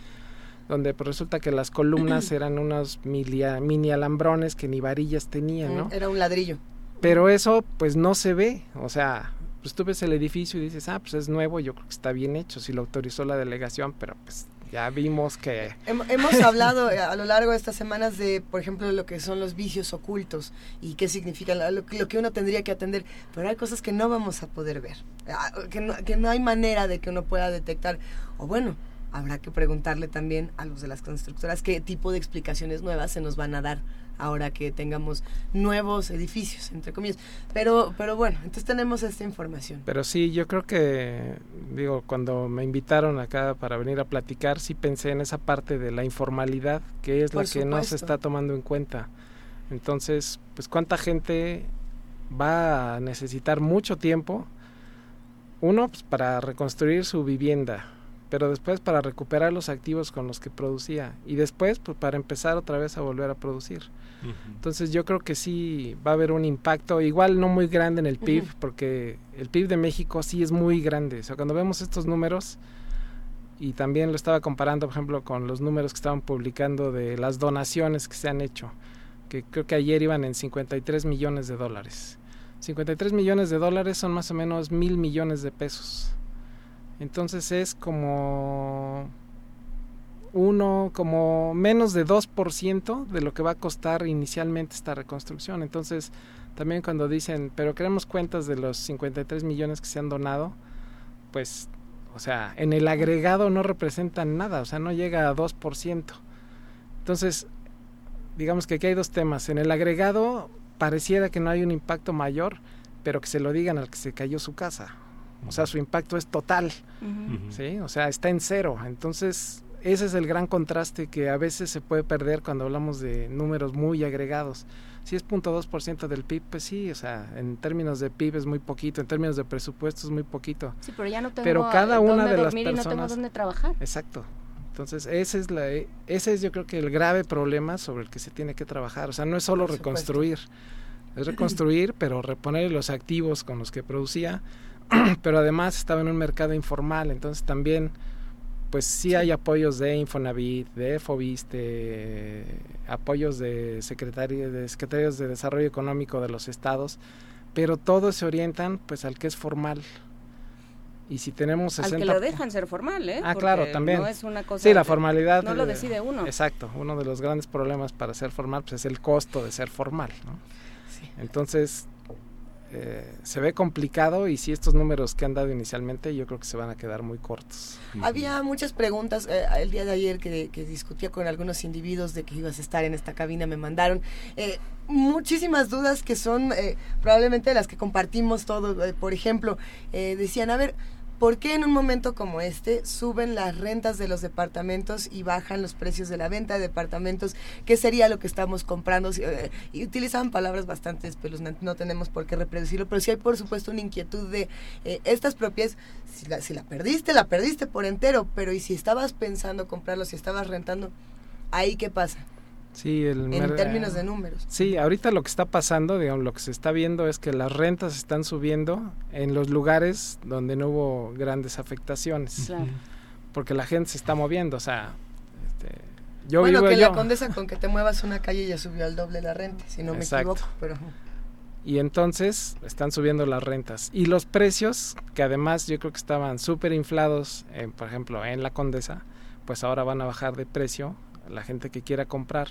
donde pues, resulta que las columnas eran unos mini alambrones que ni varillas tenían, ¿no? Era un ladrillo. Pero eso pues no se ve, o sea, pues tú ves el edificio y dices, ah, pues es nuevo, yo creo que está bien hecho, si lo autorizó la delegación, pero pues ya vimos que... Hemos hablado eh, a lo largo de estas semanas de, por ejemplo, lo que son los vicios ocultos y qué significa lo, que uno tendría que atender, pero hay cosas que no vamos a poder ver, ah, que no, que no hay manera de que uno pueda detectar, o bueno, habrá que preguntarle también a los de las constructoras qué tipo de explicaciones nuevas se nos van a dar ahora que tengamos nuevos edificios, entre comillas. Pero, pero bueno, entonces tenemos esta información. Pero sí, yo creo que, digo, cuando me invitaron acá para venir a platicar, sí pensé en esa parte de la informalidad, que es la que no se está tomando en cuenta. Entonces, pues cuánta gente va a necesitar mucho tiempo, uno, pues, para reconstruir su vivienda, pero después para recuperar los activos con los que producía y después pues para empezar otra vez a volver a producir. Entonces yo creo que sí va a haber un impacto, igual no muy grande en el PIB, porque el PIB de México sí es muy grande. O sea, cuando vemos estos números, y también lo estaba comparando, por ejemplo, con los números que estaban publicando de las donaciones que se han hecho, que creo que ayer iban en 53 millones de dólares. 53 millones de dólares son más o menos mil millones de pesos. Entonces es como uno, como menos de 2% de lo que va a costar inicialmente esta reconstrucción. Entonces, también cuando dicen, pero queremos cuentas de los 53 millones que se han donado, pues, o sea, en el agregado no representan nada, o sea, no llega a 2%. Entonces, digamos que aquí hay dos temas. En el agregado pareciera que no hay un impacto mayor, pero que se lo digan al que se cayó su casa. O sea, su impacto es total, ¿sí? O sea, está en cero. Entonces, ese es el gran contraste que a veces se puede perder cuando hablamos de números muy agregados. Si es 0.2% del PIB, pues sí, o sea, en términos de PIB es muy poquito, en términos de presupuesto es muy poquito. Sí, pero ya no tengo pero cada una de las personas, y no tengo dónde trabajar. Exacto. Entonces, ese es la ese es yo creo que el grave problema sobre el que se tiene que trabajar, o sea, no es solo reconstruir, es reconstruir, pero reponer los activos con los que producía pero además estaba en un mercado informal, entonces también pues sí, hay apoyos de Infonavit, de Fobiste, apoyos de, secretario, de secretarios de desarrollo económico de los estados, pero todos se orientan pues al que es formal. Y si tenemos 60... Al que lo dejan ser formal, ¿eh? Ah, claro, también. No es una cosa sí, la formalidad... No lo decide uno. Exacto. Uno de los grandes problemas para ser formal pues, es el costo de ser formal, ¿no? Sí. Entonces, eh, se ve complicado y si estos números que han dado inicialmente yo creo que se van a quedar muy cortos. Había muchas preguntas eh, el día de ayer que, discutía con algunos individuos de que ibas a estar en esta cabina, me mandaron eh, muchísimas dudas que son probablemente las que compartimos todos. por ejemplo, decían, a ver, ¿Por qué en un momento como este suben las rentas de los departamentos y bajan los precios de la venta de departamentos? ¿Qué sería lo que estamos comprando? Eh, y utilizaban palabras bastante espeluznantes, no tenemos por qué reproducirlo, pero sí hay por supuesto una inquietud de eh, estas propias, si la, si la perdiste, la perdiste por entero, pero ¿y si estabas pensando comprarlo, si estabas rentando? ¿Ahí qué pasa? Sí, el en términos de números. Sí, ahorita lo que está pasando, digamos, lo que se está viendo es que las rentas están subiendo en los lugares donde no hubo grandes afectaciones. Porque la gente se está moviendo, o sea, este, yo bueno, que la condesa con que te muevas una calle ya subió al doble la renta, si no me equivoco, pero y entonces están subiendo las rentas y los precios que además yo creo que estaban súper inflados, por ejemplo, en la Condesa, pues ahora van a bajar de precio la gente que quiera comprar.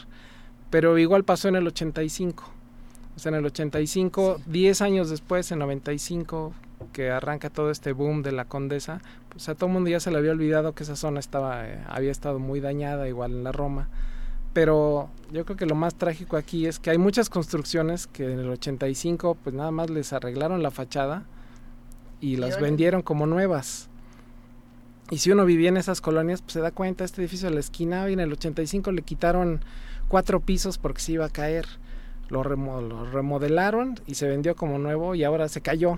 Pero igual pasó en el 85. O sea, en el 85, 10 años después, en 95, que arranca todo este boom de la Condesa, pues a todo el mundo ya se le había olvidado que esa zona estaba, eh, había estado muy dañada, igual en la Roma. Pero yo creo que lo más trágico aquí es que hay muchas construcciones que en el 85 pues nada más les arreglaron la fachada y las vendieron como nuevas. Y si uno vivía en esas colonias, pues se da cuenta, este edificio de la esquina, y en el 85 le quitaron cuatro pisos porque se iba a caer. Lo, remodelaron y se vendió como nuevo y ahora se cayó.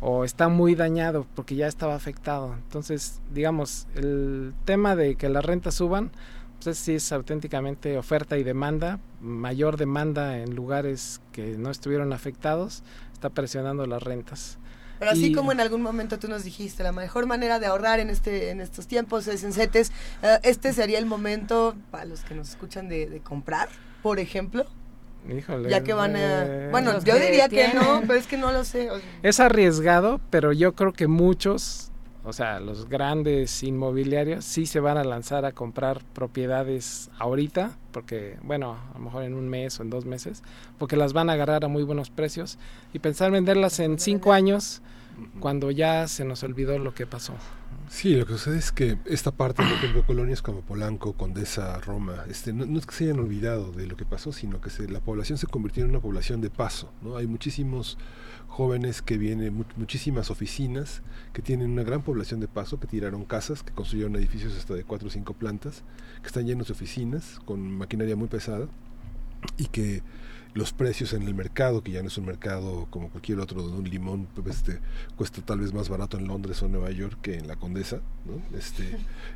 O está muy dañado porque ya estaba afectado. Entonces, digamos, el tema de que las rentas suban, pues sí es auténticamente oferta y demanda. Mayor demanda en lugares que no estuvieron afectados, está presionando las rentas. Pero así como en algún momento tú nos dijiste, la mejor manera de ahorrar en este en estos tiempos es en CETES, eh, este sería el momento para los que nos escuchan de, comprar, por ejemplo. Híjole, ya que van a... Eh, bueno, yo diría que no, pero es que no lo sé. Es arriesgado, pero yo creo que muchos, o sea, los grandes inmobiliarios sí se van a lanzar a comprar propiedades ahorita, porque, bueno, a lo mejor en un mes o en dos meses, porque las van a agarrar a muy buenos precios y pensar venderlas en cinco años cuando ya se nos olvidó lo que pasó. Sí, lo que sucede es que esta parte, por ejemplo, colonias como Polanco, Condesa, Roma, este, no, es que se hayan olvidado de lo que pasó, sino que se, la población se convirtió en una población de paso. ¿no? Hay muchísimos jóvenes que vienen, muchísimas oficinas que tienen una gran población de paso, que tiraron casas, que construyeron edificios hasta de cuatro o cinco plantas, que están llenos de oficinas con maquinaria muy pesada y que los precios en el mercado, que ya no es un mercado como cualquier otro, donde un limón pues, este, cuesta tal vez más barato en Londres o Nueva York que en la Condesa, ¿no? este,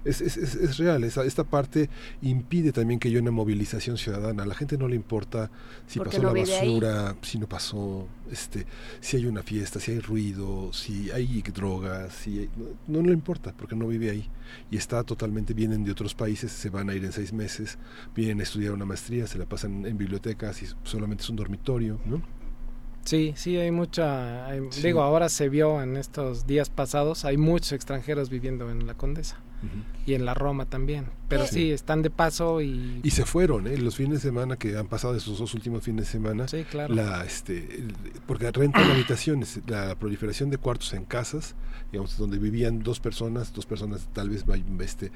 es, es, es, real, esta, esta parte impide también que haya una movilización ciudadana, a la gente no le importa si pasó la basura, si no pasó, este, si hay una fiesta, si hay ruido, si hay drogas, si no, no le importa porque no vive ahí y está totalmente, vienen de otros países, se van a ir en seis meses, vienen a estudiar una maestría, se la pasan en bibliotecas y solamente es un dormitorio, ¿no? Sí, sí, hay mucha, digo, ahora se vio en estos días pasados, hay muchos extranjeros viviendo en la Condesa. Y en la Roma también. Pero sí. están de paso y... Y se fueron, ¿eh? Los fines de semana que han pasado, esos dos últimos fines de semana. Sí, claro. La, este, porque rentan habitaciones, la proliferación de cuartos en casas, digamos, donde vivían dos personas, dos personas tal vez este,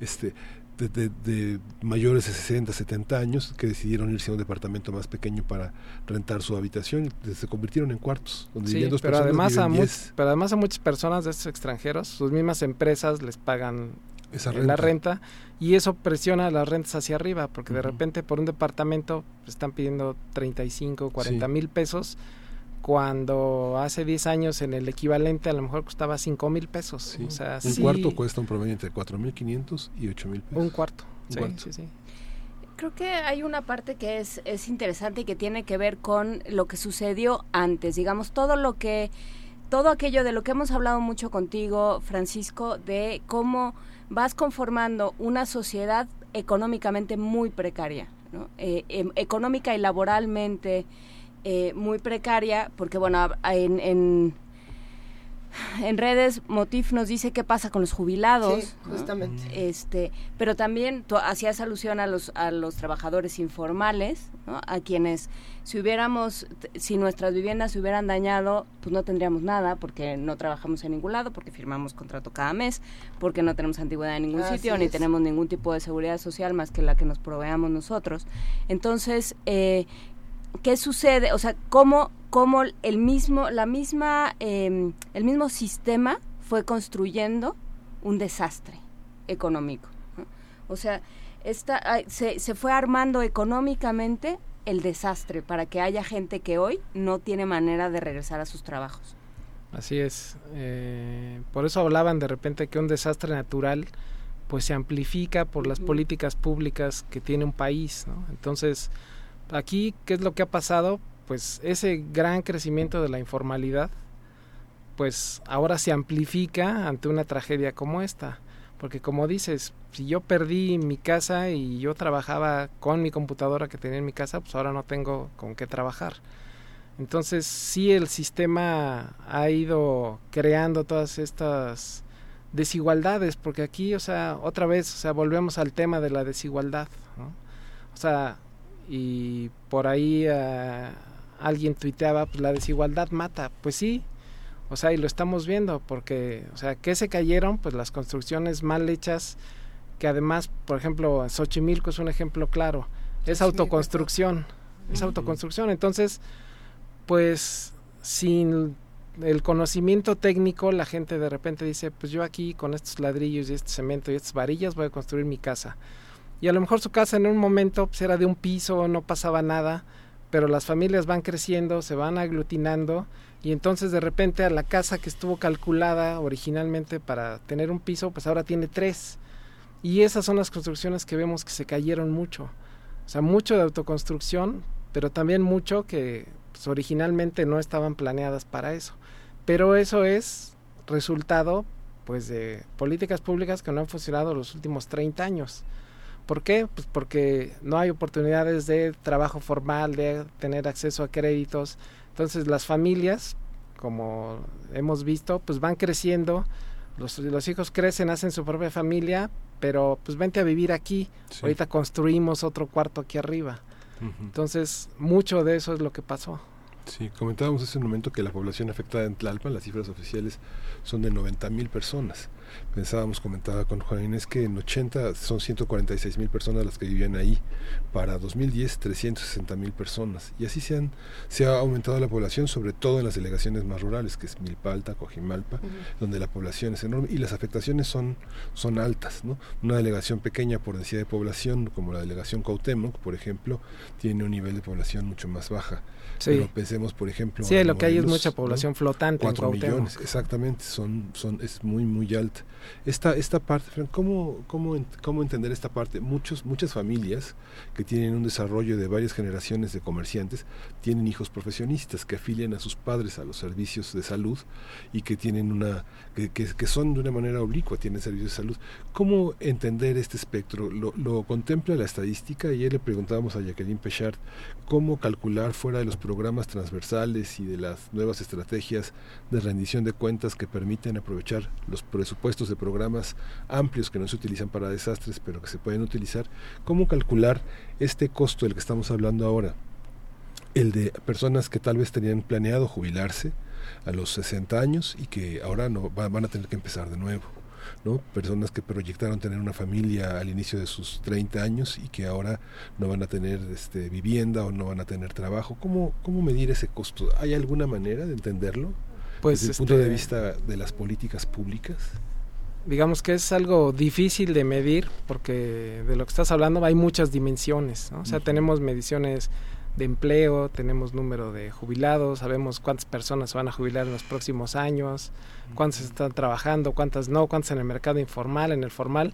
este, de, mayores de 60, 70 años que decidieron irse a un departamento más pequeño para rentar su habitación y se convirtieron en cuartos donde dos pero además a pero además a muchas personas de estos extranjeros sus mismas empresas les pagan la renta. y eso presiona las rentas hacia arriba porque de repente por un departamento están pidiendo 35 40 mil pesos cuando hace 10 años en el equivalente a lo mejor costaba 5 mil pesos. un cuarto cuesta un promedio entre 4 mil 500 y 8 mil pesos. Un cuarto. sí, sí, sí. Creo que hay una parte que es, es interesante y que tiene que ver con lo que sucedió antes, digamos, todo lo que, todo aquello de lo que hemos hablado mucho contigo, Francisco, de cómo vas conformando una sociedad económicamente muy precaria, ¿no? Eh, em, económica y laboralmente eh, muy precaria, porque bueno, en, en, redes Motif nos dice qué pasa con los jubilados. justamente. Este, pero también hacías alusión a los, a los trabajadores informales, a quienes si hubiéramos, si nuestras viviendas se hubieran dañado, pues no tendríamos nada, porque no trabajamos en ningún lado, porque firmamos contrato cada mes, porque no tenemos antigüedad en ningún sitio, ni tenemos ningún tipo de seguridad social más que la que nos proveamos nosotros. Entonces, eh, qué sucede, o sea, cómo, cómo el mismo, la misma, em, el mismo sistema fue construyendo un desastre económico. O sea, esta, se, se fue armando económicamente el desastre para que haya gente que hoy no tiene manera de regresar a sus trabajos. Así es. Eh, por eso hablaban de repente que un desastre natural pues se amplifica por las políticas públicas que tiene un país. ¿no? Entonces, aquí, ¿qué es lo que ha pasado? Pues ese gran crecimiento de la informalidad, pues ahora se amplifica ante una tragedia como esta. Porque como dices, si yo perdí mi casa y yo trabajaba con mi computadora que tenía en mi casa, pues ahora no tengo con qué trabajar. Entonces sí el sistema ha ido creando todas estas desigualdades, porque aquí, o sea, otra vez, o sea, volvemos al tema de la desigualdad. O sea, y por ahí uh, alguien tuiteaba, pues la desigualdad mata, pues sí, o sea, y lo estamos viendo, porque, o sea, ¿qué se cayeron? Pues las construcciones mal hechas, que además, por ejemplo, Xochimilco es un ejemplo claro, es autoconstrucción, es autoconstrucción, entonces, pues sin el conocimiento técnico, la gente de repente dice, pues yo aquí con estos ladrillos y este cemento y estas varillas voy a construir mi casa. Y a lo mejor su casa en un momento pues, era de un piso, no pasaba nada, pero las familias van creciendo, se van aglutinando y entonces de repente a la casa que estuvo calculada originalmente para tener un piso, pues ahora tiene tres. Y esas son las construcciones que vemos que se cayeron mucho. O sea, mucho de autoconstrucción, pero también mucho que pues, originalmente no estaban planeadas para eso. Pero eso es resultado pues de políticas públicas que no han funcionado los últimos 30 años. ¿Por qué? Pues porque no hay oportunidades de trabajo formal, de tener acceso a créditos. Entonces las familias, como hemos visto, pues van creciendo, los, los hijos crecen, hacen su propia familia, pero pues vente a vivir aquí. Ahorita construimos otro cuarto aquí arriba. Entonces, mucho de eso es lo que pasó. Sí, comentábamos hace un momento que la población afectada en Tlalpan, las cifras oficiales son de 90 mil personas. Pensábamos, comentaba con Juan Inés, que en 80 son 146 mil personas las que vivían ahí. Para 2010, 360 mil personas. Y así se, han, se ha aumentado la población, sobre todo en las delegaciones más rurales, que es Milpalta, Cojimalpa, donde la población es enorme y las afectaciones son, son altas. ¿no? Una delegación pequeña por densidad de población, como la delegación Cuauhtémoc, por ejemplo, tiene un nivel de población mucho más baja. Sí. Pero pensemos, por ejemplo... Sí, lo que hay es mucha población flotante. Cuatro millones, exactamente, son, son, es muy, muy alta. Esta, esta parte, ¿cómo, cómo, ¿cómo entender esta parte? Muchos, muchas familias que tienen un desarrollo de varias generaciones de comerciantes tienen hijos profesionistas que afilian a sus padres a los servicios de salud y que tienen una que, que, son de una manera oblicua, tienen servicios de salud. ¿Cómo entender este espectro? ¿Lo, lo contempla la estadística? Ayer le preguntábamos a Jacqueline Pechard cómo calcular fuera de los programas transversales y de las nuevas estrategias de rendición de cuentas que permiten aprovechar los presupuestos de programas amplios que no se utilizan para desastres, pero que se pueden utilizar, cómo calcular este costo del que estamos hablando ahora, el de personas que tal vez tenían planeado jubilarse a los 60 años y que ahora no van a tener que empezar de nuevo ¿no? Personas que proyectaron tener una familia al inicio de sus 30 años y que ahora no van a tener este, vivienda o no van a tener trabajo. ¿Cómo, cómo medir ese costo? ¿Hay alguna manera de entenderlo? Pues desde el punto de este vista de las políticas públicas. Digamos que es algo difícil de medir porque de lo que estás hablando hay muchas dimensiones. O sea, tenemos mediciones de empleo, tenemos número de jubilados, sabemos cuántas personas se van a jubilar en los próximos años, cuántas están trabajando, cuántas no, cuántas en el mercado informal, en el formal,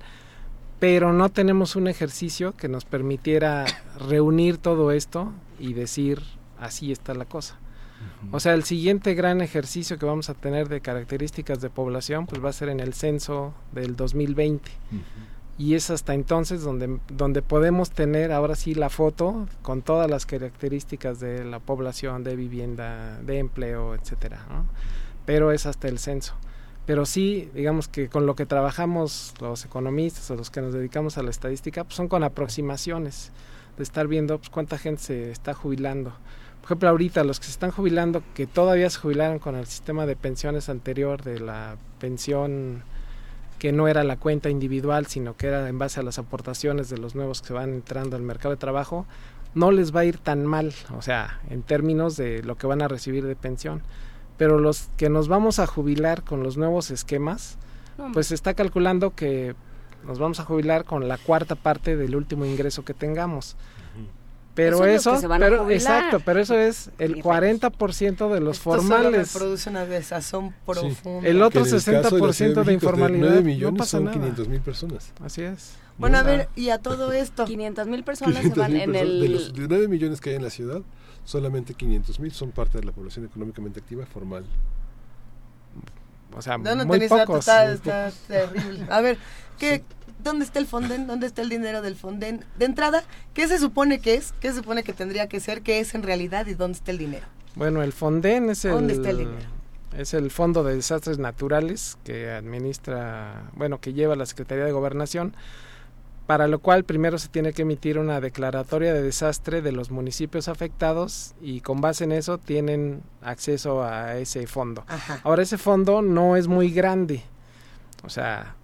pero no tenemos un ejercicio que nos permitiera reunir todo esto y decir así está la cosa. O sea, el siguiente gran ejercicio que vamos a tener de características de población pues va a ser en el censo del 2020 y es hasta entonces donde, donde podemos tener ahora sí la foto con todas las características de la población, de vivienda, de empleo, etcétera. Pero es hasta el censo. Pero sí, digamos que con lo que trabajamos los economistas o los que nos dedicamos a la estadística, pues son con aproximaciones de estar viendo pues, cuánta gente se está jubilando. Por ejemplo, ahorita los que se están jubilando, que todavía se jubilaron con el sistema de pensiones anterior de la pensión que no era la cuenta individual, sino que era en base a las aportaciones de los nuevos que se van entrando al mercado de trabajo, no les va a ir tan mal, o sea, en términos de lo que van a recibir de pensión. pero los que nos vamos a jubilar con los nuevos esquemas, pues se está calculando que nos vamos a jubilar con la cuarta parte del último ingreso que tengamos. Pero eso, pero, exacto, pero eso es el 40% de los formales. Solo produce una desazón profunda. El otro 60% de, de, informalidad. 9 millones no pasa son nada. 500 mil personas. Así es. Bueno, a ver, y a todo esto. 500 mil personas se van en el. De los de 9 millones que hay en la ciudad, solamente 500 mil son parte de la población económicamente activa formal. O sea, no, no muy pocos. Está, está, terrible. A ver, ¿qué, ¿dónde está el Fonden? ¿Dónde está el dinero del Fonden? De entrada, ¿qué se supone que es? ¿Qué se supone que tendría que ser? ¿Qué es en realidad? ¿Y dónde está el dinero? Bueno, el Fonden es el... ¿Dónde está el dinero? Es el Fondo de Desastres Naturales que administra, bueno, que lleva la Secretaría de Gobernación, para lo cual primero se tiene que emitir una declaratoria de desastre de los municipios afectados y con base en eso tienen acceso a ese fondo. Ajá. Ahora ese fondo no es muy grande, o sea,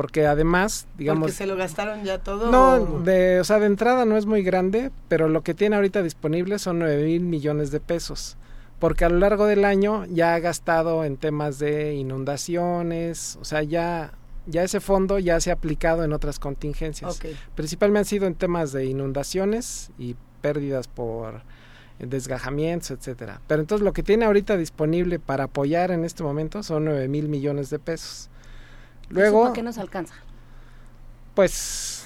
porque además, digamos... Porque se lo gastaron ya todo. No, o... de, o sea, de entrada no es muy grande, pero lo que tiene ahorita disponible son 9 mil millones de pesos. Porque a lo largo del año ya ha gastado en temas de inundaciones, o sea, ya, ya ese fondo ya se ha aplicado en otras contingencias. Okay. Principalmente han sido en temas de inundaciones y pérdidas por desgajamientos, etcétera. Pero entonces lo que tiene ahorita disponible para apoyar en este momento son 9 mil millones de pesos. Luego, ¿Por qué nos alcanza? Pues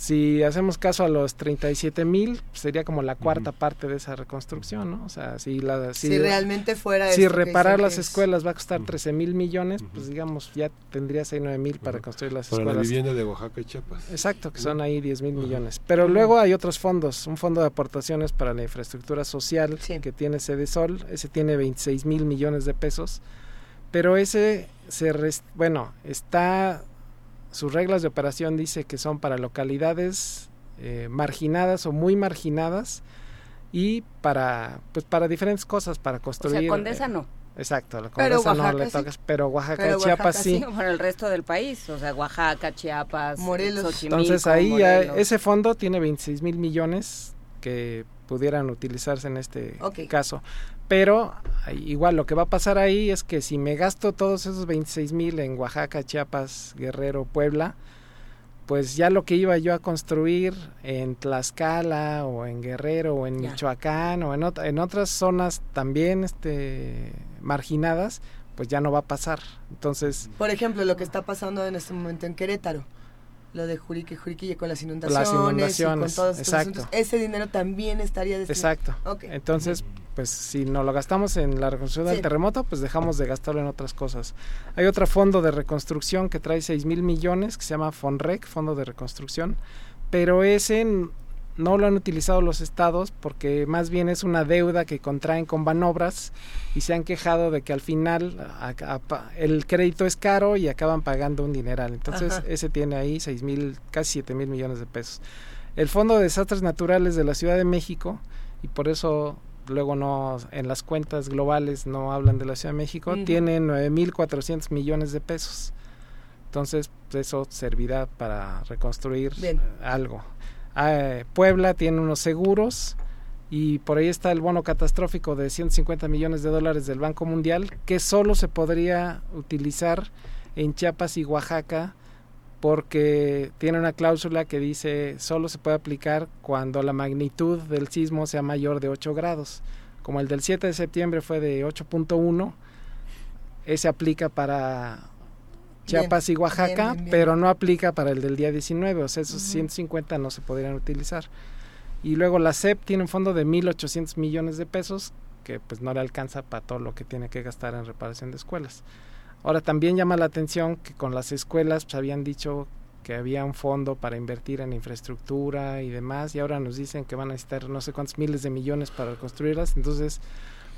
si hacemos caso a los 37 mil, sería como la cuarta uh -huh. parte de esa reconstrucción, ¿no? O sea, si, la, si, si realmente fuera... Si reparar las escuelas va a costar 13 mil millones, uh -huh. pues digamos, ya tendrías ahí 9 mil para construir las para escuelas. Para la vivienda de Oaxaca y Chiapas. Exacto, que son ahí 10 mil millones. Pero luego hay otros fondos, un fondo de aportaciones para la infraestructura social sí. que tiene Sede Sol, ese tiene 26 mil millones de pesos, pero ese se rest... bueno, está sus reglas de operación dice que son para localidades eh, marginadas o muy marginadas y para pues para diferentes cosas para construir o sea, Condesa no exacto la Condesa no le tocas sí. pero Oaxaca pero y Chiapas Oaxaca, sí, sí. para el resto del país o sea Oaxaca Chiapas Morelos Xochimilco, entonces ahí Morelos. ese fondo tiene 26 mil millones que pudieran utilizarse en este okay. caso pero igual lo que va a pasar ahí es que si me gasto todos esos 26 mil en Oaxaca, Chiapas, Guerrero, Puebla, pues ya lo que iba yo a construir en Tlaxcala o en Guerrero o en ya. Michoacán o en, ot en otras zonas también este, marginadas, pues ya no va a pasar. Entonces, por ejemplo, lo que está pasando en este momento en Querétaro lo de Jurique Juriquille con las inundaciones, las inundaciones y con todos exacto. Asuntos, ese dinero también estaría destinado. Exacto. Okay. Entonces, pues si no lo gastamos en la reconstrucción sí. del terremoto, pues dejamos de gastarlo en otras cosas. Hay otro fondo de reconstrucción que trae 6 mil millones, que se llama FONREC, Fondo de Reconstrucción, pero ese no lo han utilizado los estados porque más bien es una deuda que contraen con Banobras y se han quejado de que al final a, a, el crédito es caro y acaban pagando un dineral. Entonces Ajá. ese tiene ahí 6 mil, casi 7 mil millones de pesos. El Fondo de Desastres Naturales de la Ciudad de México, y por eso luego no en las cuentas globales no hablan de la Ciudad de México, uh -huh. tiene 9.400 millones de pesos. Entonces, eso servirá para reconstruir Bien. algo. Eh, Puebla tiene unos seguros y por ahí está el bono catastrófico de 150 millones de dólares del Banco Mundial que solo se podría utilizar en Chiapas y Oaxaca porque tiene una cláusula que dice solo se puede aplicar cuando la magnitud del sismo sea mayor de 8 grados. Como el del 7 de septiembre fue de 8.1, ese aplica para Chiapas bien, y Oaxaca, bien, bien, pero no aplica para el del día 19, o sea, esos uh -huh. 150 no se podrían utilizar. Y luego la CEP tiene un fondo de 1.800 millones de pesos que pues no le alcanza para todo lo que tiene que gastar en reparación de escuelas. Ahora también llama la atención que con las escuelas pues, habían dicho que había un fondo para invertir en infraestructura y demás, y ahora nos dicen que van a necesitar no sé cuántos miles de millones para reconstruirlas, entonces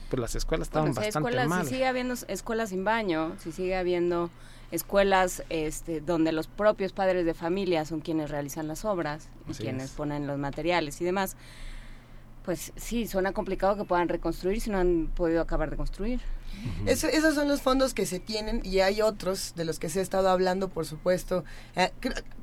pues las escuelas estaban bueno, si bastante escuelas, mal. Si sigue habiendo escuelas sin baño, si sigue habiendo escuelas este, donde los propios padres de familia son quienes realizan las obras y Así quienes es. ponen los materiales y demás, Pues sí, suena complicado que puedan reconstruir si no han podido acabar de construir. Eso, esos son los fondos que se tienen y hay otros de los que se ha estado hablando, por supuesto. Eh,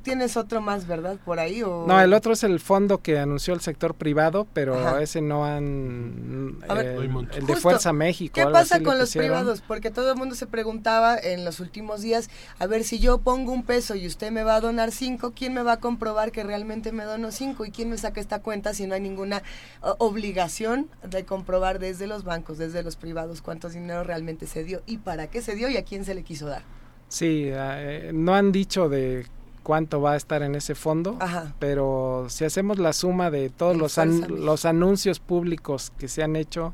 Tienes otro más, ¿verdad? Por ahí o No, el otro es el fondo que anunció el sector privado, pero Ajá. ese no han... A ver, eh, el de Fuerza México. ¿Qué pasa con los privados? Porque todo el mundo se preguntaba en los últimos días, a ver, si yo pongo un peso y usted me va a donar cinco, ¿quién me va a comprobar que realmente me donó cinco? ¿Y quién me saca esta cuenta si no hay ninguna obligación de comprobar desde los bancos, desde los privados, cuánto dinero realmente se dio y para qué se dio y a quién se le quiso dar? Sí, eh, no han dicho de cuánto va a estar en ese fondo, Ajá. pero si hacemos la suma de todos los, an- anuncios públicos que se han hecho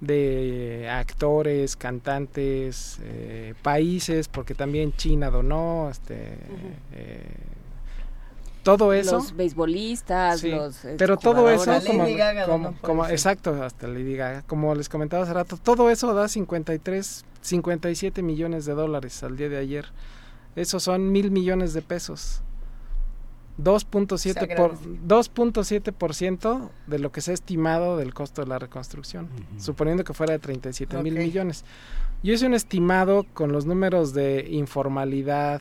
de actores, cantantes, eh, países, porque también China donó, este, eh, todo eso. Los beisbolistas, Sí, los... pero todo eso como, Lady Gaga como- como- exacto hasta Lady Gaga. Como les comentaba hace rato todo eso da 53 57 millones de dólares al día de ayer. Esos son mil millones de pesos. 2.7 por 2.7 por ciento de lo que se ha estimado del costo de la reconstrucción suponiendo que fuera de 37 mil Ok. millones. Yo hice un estimado con los números de informalidad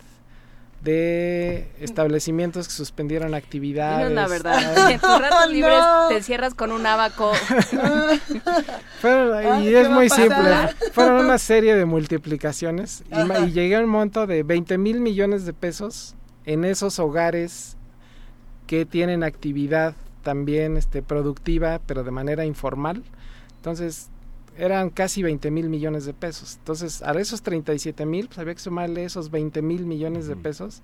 de establecimientos que suspendieron actividades. La verdad. En tus ratos No. libres te encierras con un abaco. Fueron- Ay, y ¿qué es muy simple. Fueron una serie de multiplicaciones y, y llegué a un monto de 20 mil millones de pesos en esos hogares que tienen actividad también este, productiva, pero de manera informal. Entonces, eran casi 20 mil millones de pesos. Entonces, a esos 37 mil, pues había que sumarle esos 20 mil millones de pesos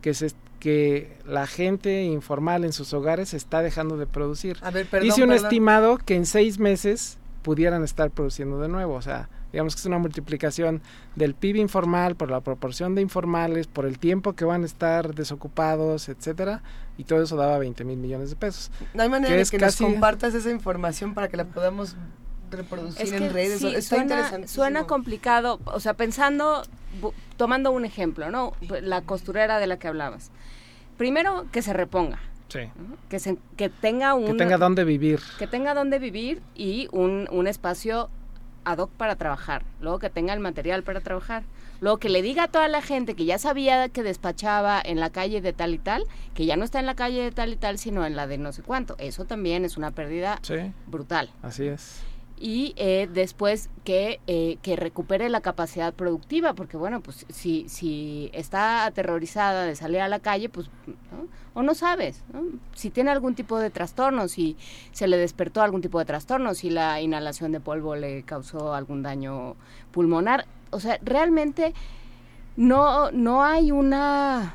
que, se, que la gente informal en sus hogares está dejando de producir. A ver, perdón, Hice un perdón. estimado que en seis meses pudieran estar produciendo de nuevo. O sea, digamos que es una multiplicación del PIB informal por la proporción de informales, por el tiempo que van a estar desocupados, etcétera, y todo eso daba 20 mil millones de pesos. No hay manera que de que casi- nos compartas esa información para que la podamos reproducir Es en redes. sí, Está suena, interesante. suena complicado, o sea, pensando, tomando un ejemplo, ¿no? La costurera de la que hablabas. Primero, que se reponga, Sí. ¿no? que, se, que tenga un... Que tenga dónde vivir. que tenga dónde vivir y un, un espacio ad hoc para trabajar, luego que tenga el material para trabajar, luego que le diga a toda la gente que ya sabía que despachaba en la calle de tal y tal, que ya no está en la calle de tal y tal, sino en la de no sé cuánto. Eso también es una pérdida Sí, brutal. así es. Y eh, después que, eh, que recupere la capacidad productiva, porque bueno, pues si, si está aterrorizada de salir a la calle, pues, o no sabes, si tiene algún tipo de trastorno, si se le despertó algún tipo de trastorno, si la inhalación de polvo le causó algún daño pulmonar, o sea, realmente no, no hay una,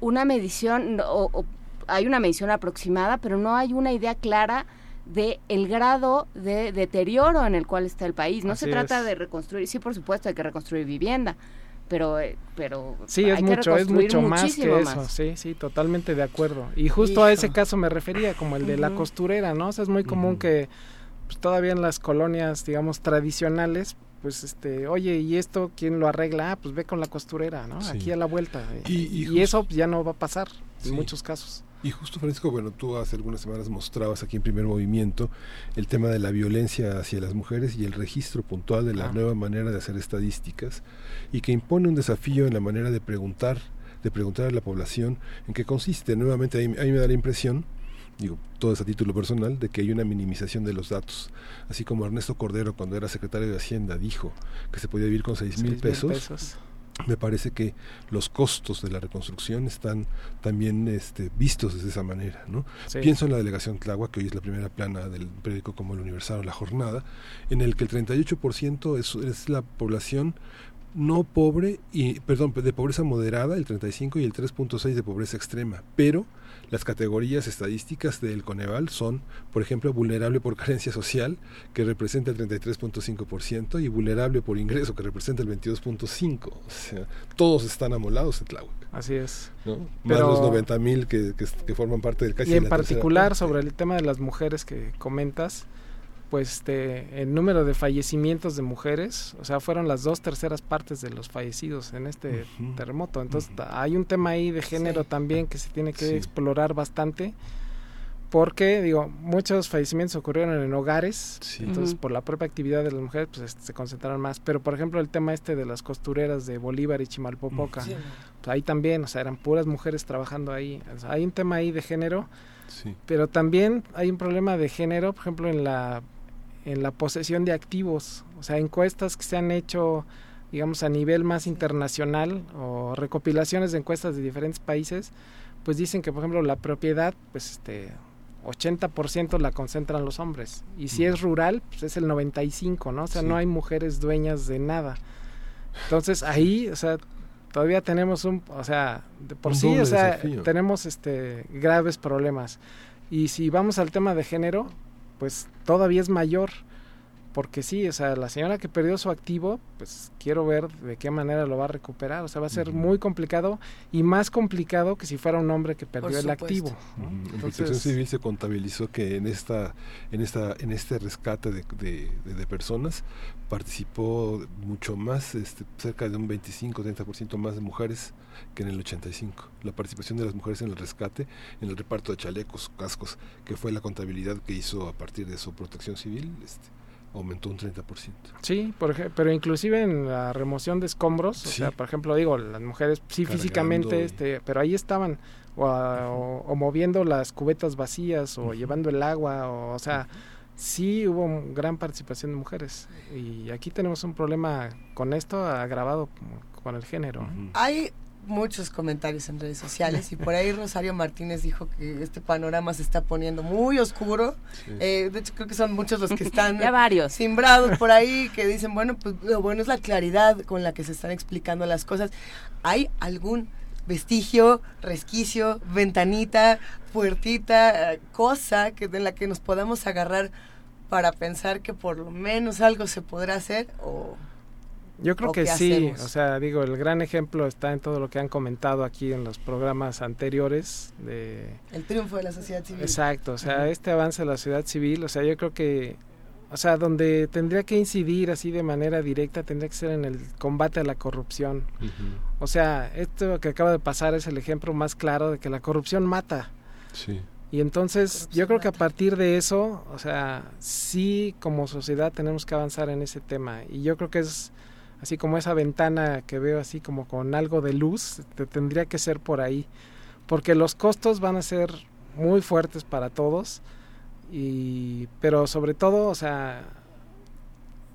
una medición, o, o hay una medición aproximada, pero no hay una idea clara de el grado de deterioro en el cual está el país. No se trata es. de reconstruir, sí, por supuesto, hay que reconstruir vivienda, pero, eh, pero Sí, hay es que mucho, es mucho más que eso. más. Sí, sí, totalmente de acuerdo. Y justo a ese caso me refería, como el de la costurera, ¿no? O sea, es muy común que pues, todavía en las colonias, digamos, tradicionales, pues, este, oye, ¿y esto quién lo arregla? Ah, pues ve con la costurera, ¿no? Sí. Aquí a la vuelta. Y- y eso ya no va a pasar Sí. en muchos casos. Y justo, Francisco, bueno, tú hace algunas semanas mostrabas aquí en Primer Movimiento el tema de la violencia hacia las mujeres y el registro puntual de la Ah. nueva manera de hacer estadísticas y que impone un desafío en la manera de preguntar, de preguntar a la población en qué consiste. Nuevamente, a mí, a mí me da la impresión digo, todo es a título personal, de que hay una minimización de los datos. Así como Ernesto Cordero, cuando era secretario de Hacienda, dijo que se podía vivir con seis mil pesos. Me parece que los costos de la reconstrucción están también este, vistos de esa manera. ¿no? Sí. Pienso en la delegación Tláhuac, que hoy es la primera plana del periódico como El Universal o La Jornada, en el que el 38% es, es la población no pobre, y perdón, de pobreza moderada, el 35 y el 3.6 de pobreza extrema, pero las categorías estadísticas del Coneval son, por ejemplo, vulnerable por carencia social, que representa el 33.5%, y vulnerable por ingreso, que representa el 22.5%. O sea, todos están amolados en Tláhuac. Así es. ¿no? Más los 90 mil que, que, que forman parte del casi y en particular sobre el tema de las mujeres que comentas, pues este, el número de fallecimientos de mujeres, o sea, fueron las dos terceras partes de los fallecidos en este terremoto. Entonces hay un tema ahí de género también que se tiene que Sí. explorar bastante, porque digo muchos fallecimientos ocurrieron en hogares entonces por la propia actividad de las mujeres pues se concentraron más. Pero por ejemplo el tema este de las costureras de Bolívar y Chimalpopoca pues, ahí también o sea eran puras mujeres trabajando ahí. Hay un tema ahí de género pero también hay un problema de género por ejemplo en la en la posesión de activos o sea encuestas que se han hecho digamos a nivel más internacional o recopilaciones de encuestas de diferentes países pues dicen que por ejemplo la propiedad pues este 80% la concentran los hombres. Y si es rural, pues es el 95, ¿no? O sea, no hay mujeres dueñas de nada. Entonces ahí, o sea, todavía tenemos un, o sea, de por sí, o sea, tenemos este graves problemas. Y si vamos al tema de género, pues todavía es mayor porque sí, o sea, la señora que perdió su activo, pues quiero ver de qué manera lo va a recuperar. O sea, va a ser muy complicado y más complicado que si fuera un hombre que perdió el activo. En Protección Civil se contabilizó que en esta, en esta, en este rescate de, de, personas participó mucho más, este, cerca de un 25-30% más de mujeres que en el 85. La participación de las mujeres en el rescate, en el reparto de chalecos, cascos, que fue la contabilidad que hizo a partir de su Protección Civil. Este, aumentó un 30%. Sí, por pero inclusive en la remoción de escombros, o sea, por ejemplo, digo, las mujeres sí físicamente, este, pero ahí estaban o, moviendo las cubetas vacías o llevando el agua, o, o sea, sí hubo gran participación de mujeres. Y aquí tenemos un problema con esto agravado con el género. Hay muchos comentarios en redes sociales y por ahí Rosario Martínez dijo que este panorama se está poniendo muy oscuro. Eh, de hecho, creo que son muchos los que están ya varios. simbrados por ahí que dicen, bueno, pues lo bueno es la claridad con la que se están explicando las cosas. ¿Hay algún vestigio, resquicio, ventanita, puertita, cosa que, en la que nos podamos agarrar para pensar que por lo menos algo se podrá hacer o yo creo que sí, o sea, digo, el gran ejemplo está en todo lo que han comentado aquí en los programas anteriores de... El triunfo de la sociedad civil. Exacto, o sea, este avance de la sociedad civil, o sea, yo creo que, o sea, donde tendría que incidir así de manera directa tendría que ser en el combate a la corrupción. O sea, esto que acaba de pasar es el ejemplo más claro de que la corrupción mata. Sí. Y entonces yo creo que a partir de eso, o sea, sí como sociedad tenemos que avanzar en ese tema. Y yo creo que es así como esa ventana que veo así como con algo de luz, te tendría que ser por ahí, porque los costos van a ser muy fuertes para todos y pero sobre todo, o sea,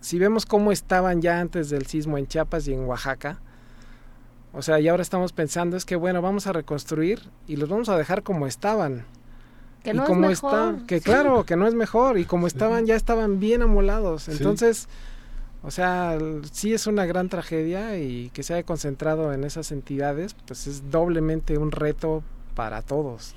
si vemos cómo estaban ya antes del sismo en Chiapas y en Oaxaca, o sea, y ahora estamos pensando es que bueno, vamos a reconstruir y los vamos a dejar como estaban. Que no como es mejor. que claro, que no es mejor y como estaban ya estaban bien amolados. Entonces, o sea, sí es una gran tragedia y que se haya concentrado en esas entidades, pues es doblemente un reto para todos.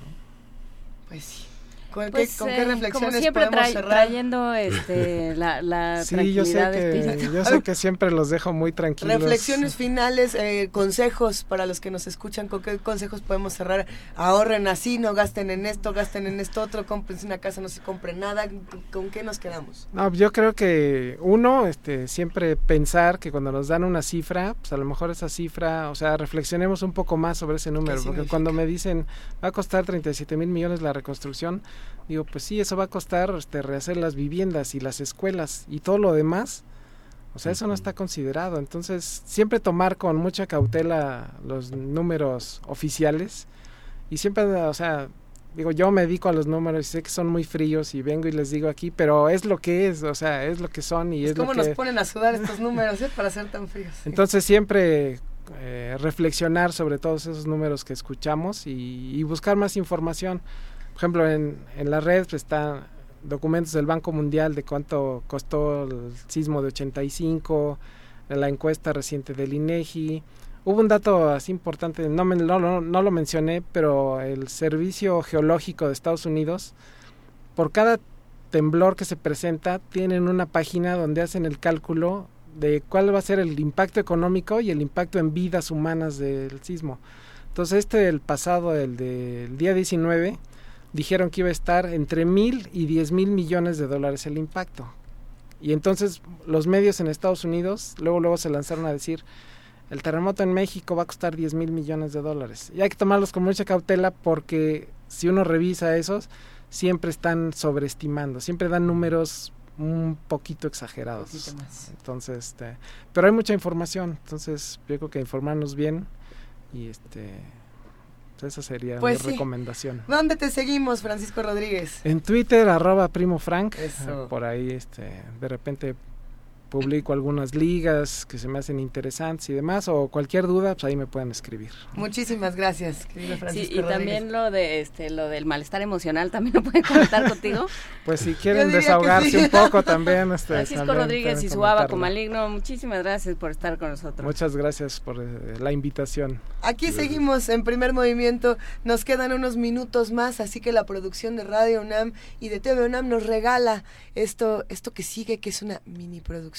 Pues sí. ¿Con, qué, pues, eh, reflexiones como siempre trayendo este, la, la sí, yo sé, que, yo sé que siempre los dejo muy tranquilos. Reflexiones finales, eh, consejos para los que nos escuchan, ¿con qué consejos podemos cerrar? Ahorren así, no gasten en esto, gasten en esto otro, compren una casa, no se compren nada. ¿Con qué nos quedamos? No, yo creo que uno, este, siempre pensar que cuando nos dan una cifra, pues a lo mejor esa cifra, o sea, reflexionemos un poco más sobre ese número, porque cuando me dicen va a costar 37 mil millones la reconstrucción, Digo, pues sí, eso va a costar este, rehacer las viviendas y las escuelas y todo lo demás. O sea, eso no está considerado. Entonces, siempre tomar con mucha cautela los números oficiales y siempre, o sea, digo, yo me dedico a los números y sé que son muy fríos y vengo y les digo aquí, pero es lo que es, o sea, es lo que son y es, lo que... nos ponen a sudar estos números, ¿eh? Para ser tan fríos. Entonces, siempre eh, reflexionar sobre todos esos números que escuchamos y, y buscar más información por ejemplo, en, en la red pues, están documentos del Banco Mundial de cuánto costó el sismo de 85, la encuesta reciente del INEGI. Hubo un dato así importante, no, no, no, lo mencioné, pero el Servicio Geológico de Estados Unidos, por cada temblor que se presenta, tienen una página donde hacen el cálculo de cuál va a ser el impacto económico y el impacto en vidas humanas del sismo. Entonces este, el pasado, el del día 19, dijeron que iba a estar entre mil y diez mil millones de dólares el impacto. Y entonces los medios en Estados Unidos luego luego se lanzaron a decir el terremoto en México va a costar 10 mil millones de dólares. Y hay que tomarlos con mucha cautela porque si uno revisa esos, siempre están sobreestimando, siempre dan números un poquito exagerados. Entonces, este, pero hay mucha información, entonces yo creo que informarnos bien y este esa sería pues mi recomendación. ¿Dónde te seguimos, Francisco Rodríguez? En Twitter, arroba primo Frank. Por ahí, este, de repente publico algunas ligas que se me hacen interesantes y demás, o cualquier duda, pues ahí me pueden escribir. Muchísimas gracias, querido Francisco. Sí, y también lo de este, lo del malestar emocional también lo pueden comentar contigo. Pues si quieren desahogarse un poco también. Este, Francisco Rodríguez y su abaco maligno, muchísimas gracias por estar con nosotros. Muchas gracias por eh, la invitación. Aquí seguimos en primer movimiento, nos quedan unos minutos más, así que la producción de Radio UNAM y de TV UNAM nos regala esto, esto que sigue, que es una mini producción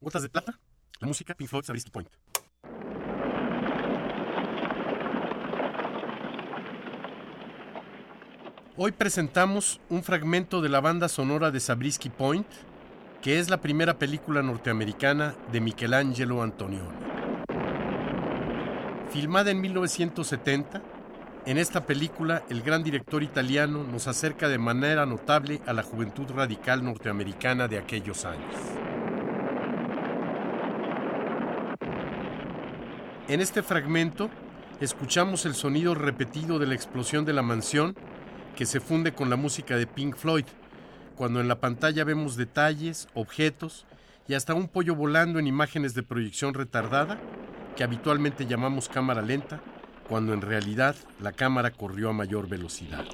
Gotas de Plata, la música Pink Floyd Sabrisky Point. Hoy presentamos un fragmento de la banda sonora de Sabrisky Point, que es la primera película norteamericana de Michelangelo Antonioni. Filmada en 1970, en esta película el gran director italiano nos acerca de manera notable a la juventud radical norteamericana de aquellos años. En este fragmento escuchamos el sonido repetido de la explosión de la mansión que se funde con la música de Pink Floyd, cuando en la pantalla vemos detalles, objetos y hasta un pollo volando en imágenes de proyección retardada que habitualmente llamamos cámara lenta, cuando en realidad la cámara corrió a mayor velocidad.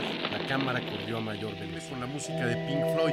La cámara corrió a mayor velocidad. Con la música de Pink Floyd,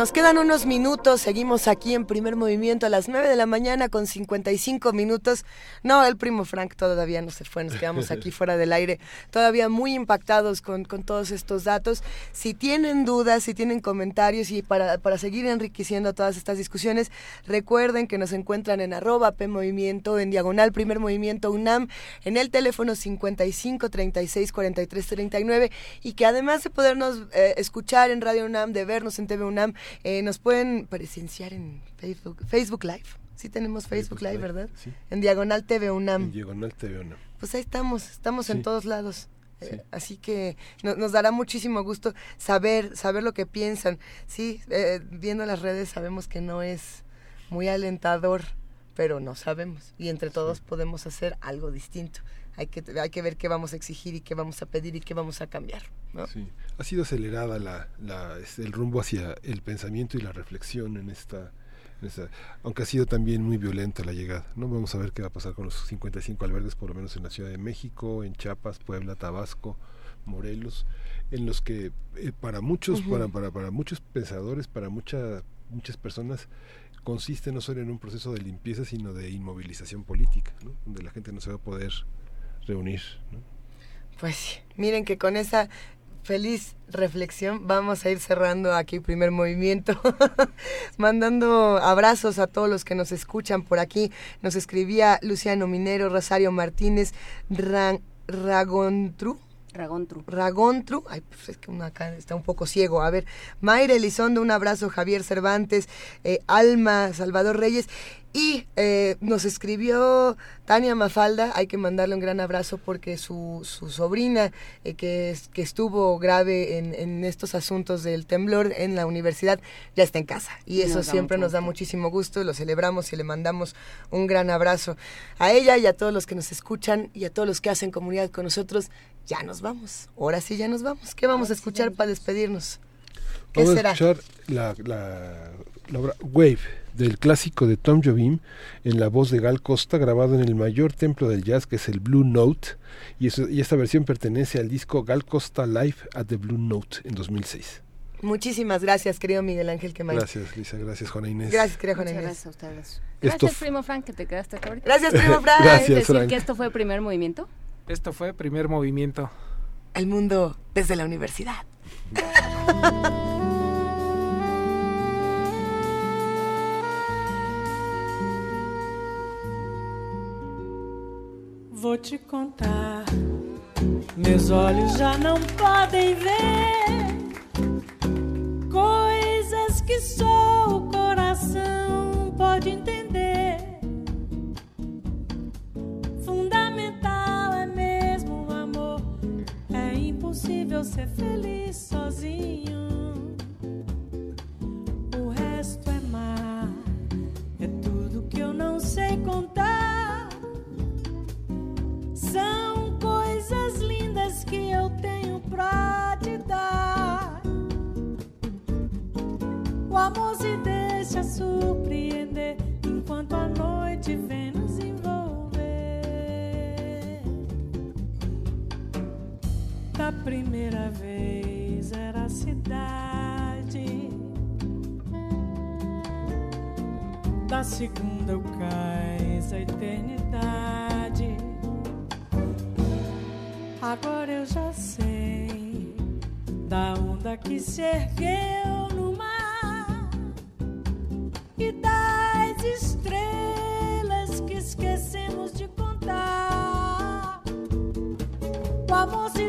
Nos quedan unos minutos, seguimos aquí en primer movimiento a las 9 de la mañana con 55 minutos. No, el primo Frank todavía no se fue, nos quedamos aquí fuera del aire, todavía muy impactados con, todos estos datos. Si tienen dudas, si tienen comentarios y para, para seguir enriqueciendo todas estas discusiones, recuerden que nos encuentran en arroba P Movimiento, en diagonal primer movimiento UNAM, en el teléfono 55 36 43 39 y que además de podernos eh, escuchar en Radio UNAM, de vernos en TV UNAM, eh, nos pueden presenciar en Facebook, Facebook Live. Sí tenemos Facebook, Live, ¿verdad? Sí. En Diagonal TV UNAM. En Diagonal TV UNAM. Pues ahí estamos, estamos en todos lados. Eh, así que nos dará muchísimo gusto saber, saber lo que piensan. Sí, eh, viendo las redes sabemos que no es muy alentador, pero no sabemos. Y entre todos podemos hacer algo distinto hay que, hay que ver qué vamos a exigir y qué vamos a pedir y qué vamos a cambiar. Sí, ha sido acelerada la, la, el rumbo hacia el pensamiento y la reflexión en esta, aunque ha sido también muy violenta la llegada. No vamos a ver qué va a pasar con los 55 albergues, por lo menos en la Ciudad de México, en Chiapas, Puebla, Tabasco, Morelos, en los que eh, para muchos, para, para, para muchos pensadores, para muchas muchas personas consiste no solo en un proceso de limpieza, sino de inmovilización política, donde la gente no se va a poder reunir. Pues miren que con esa feliz reflexión, vamos a ir cerrando aquí primer movimiento, mandando abrazos a todos los que nos escuchan por aquí. Nos escribía Luciano Minero, Rosario Martínez, Ragontru. Ragontru. Ragontru. Ay, pues es que uno acá está un poco ciego. A ver, Mayra Elizondo, un abrazo. Javier Cervantes, eh, Alma, Salvador Reyes. Y eh, nos escribió Tania Mafalda, hay que mandarle un gran abrazo porque su, su sobrina, eh, que, que estuvo grave en, en, estos asuntos del temblor en la universidad, ya está en casa. Y eso siempre nos da muchísimo gusto, lo celebramos y le mandamos un gran abrazo a ella y a todos los que nos escuchan y a todos los que hacen comunidad con nosotros. Ya nos vamos, ahora sí ya nos vamos. ¿Qué vamos a escuchar para despedirnos? ¿Qué vamos será? a escuchar la, la, la obra Wave del clásico de Tom Jobim en la voz de Gal Costa, grabado en el mayor templo del jazz que es el Blue Note, y, eso, y esta versión pertenece al disco Gal Costa Live at the Blue Note en 2006. Muchísimas gracias, querido Miguel Ángel Quemay. Gracias, Lisa. Gracias, Juana Inés. Gracias, querida Juana Inés. Gracias a ustedes. Gracias, primo Frank, que te quedaste hasta ahorita. Gracias, primo Frank. gracias, decir Frank. que esto fue primer movimiento? Esto fue primer movimiento. El mundo desde la universidad. Vou te contar, meus olhos já não podem ver coisas que só o coração pode entender. Fundamental é mesmo o amor, é impossível ser feliz sozinho. O resto é mar, é tudo que eu não sei contar. São coisas lindas que eu tenho pra te dar. O amor se deixa surpreender enquanto a noite vem nos envolver. Da primeira vez era a cidade. Da segunda o cais, a eternidade. Agora eu já sei da onda que se ergueu no mar e das estrelas que esquecemos de contar. O amor se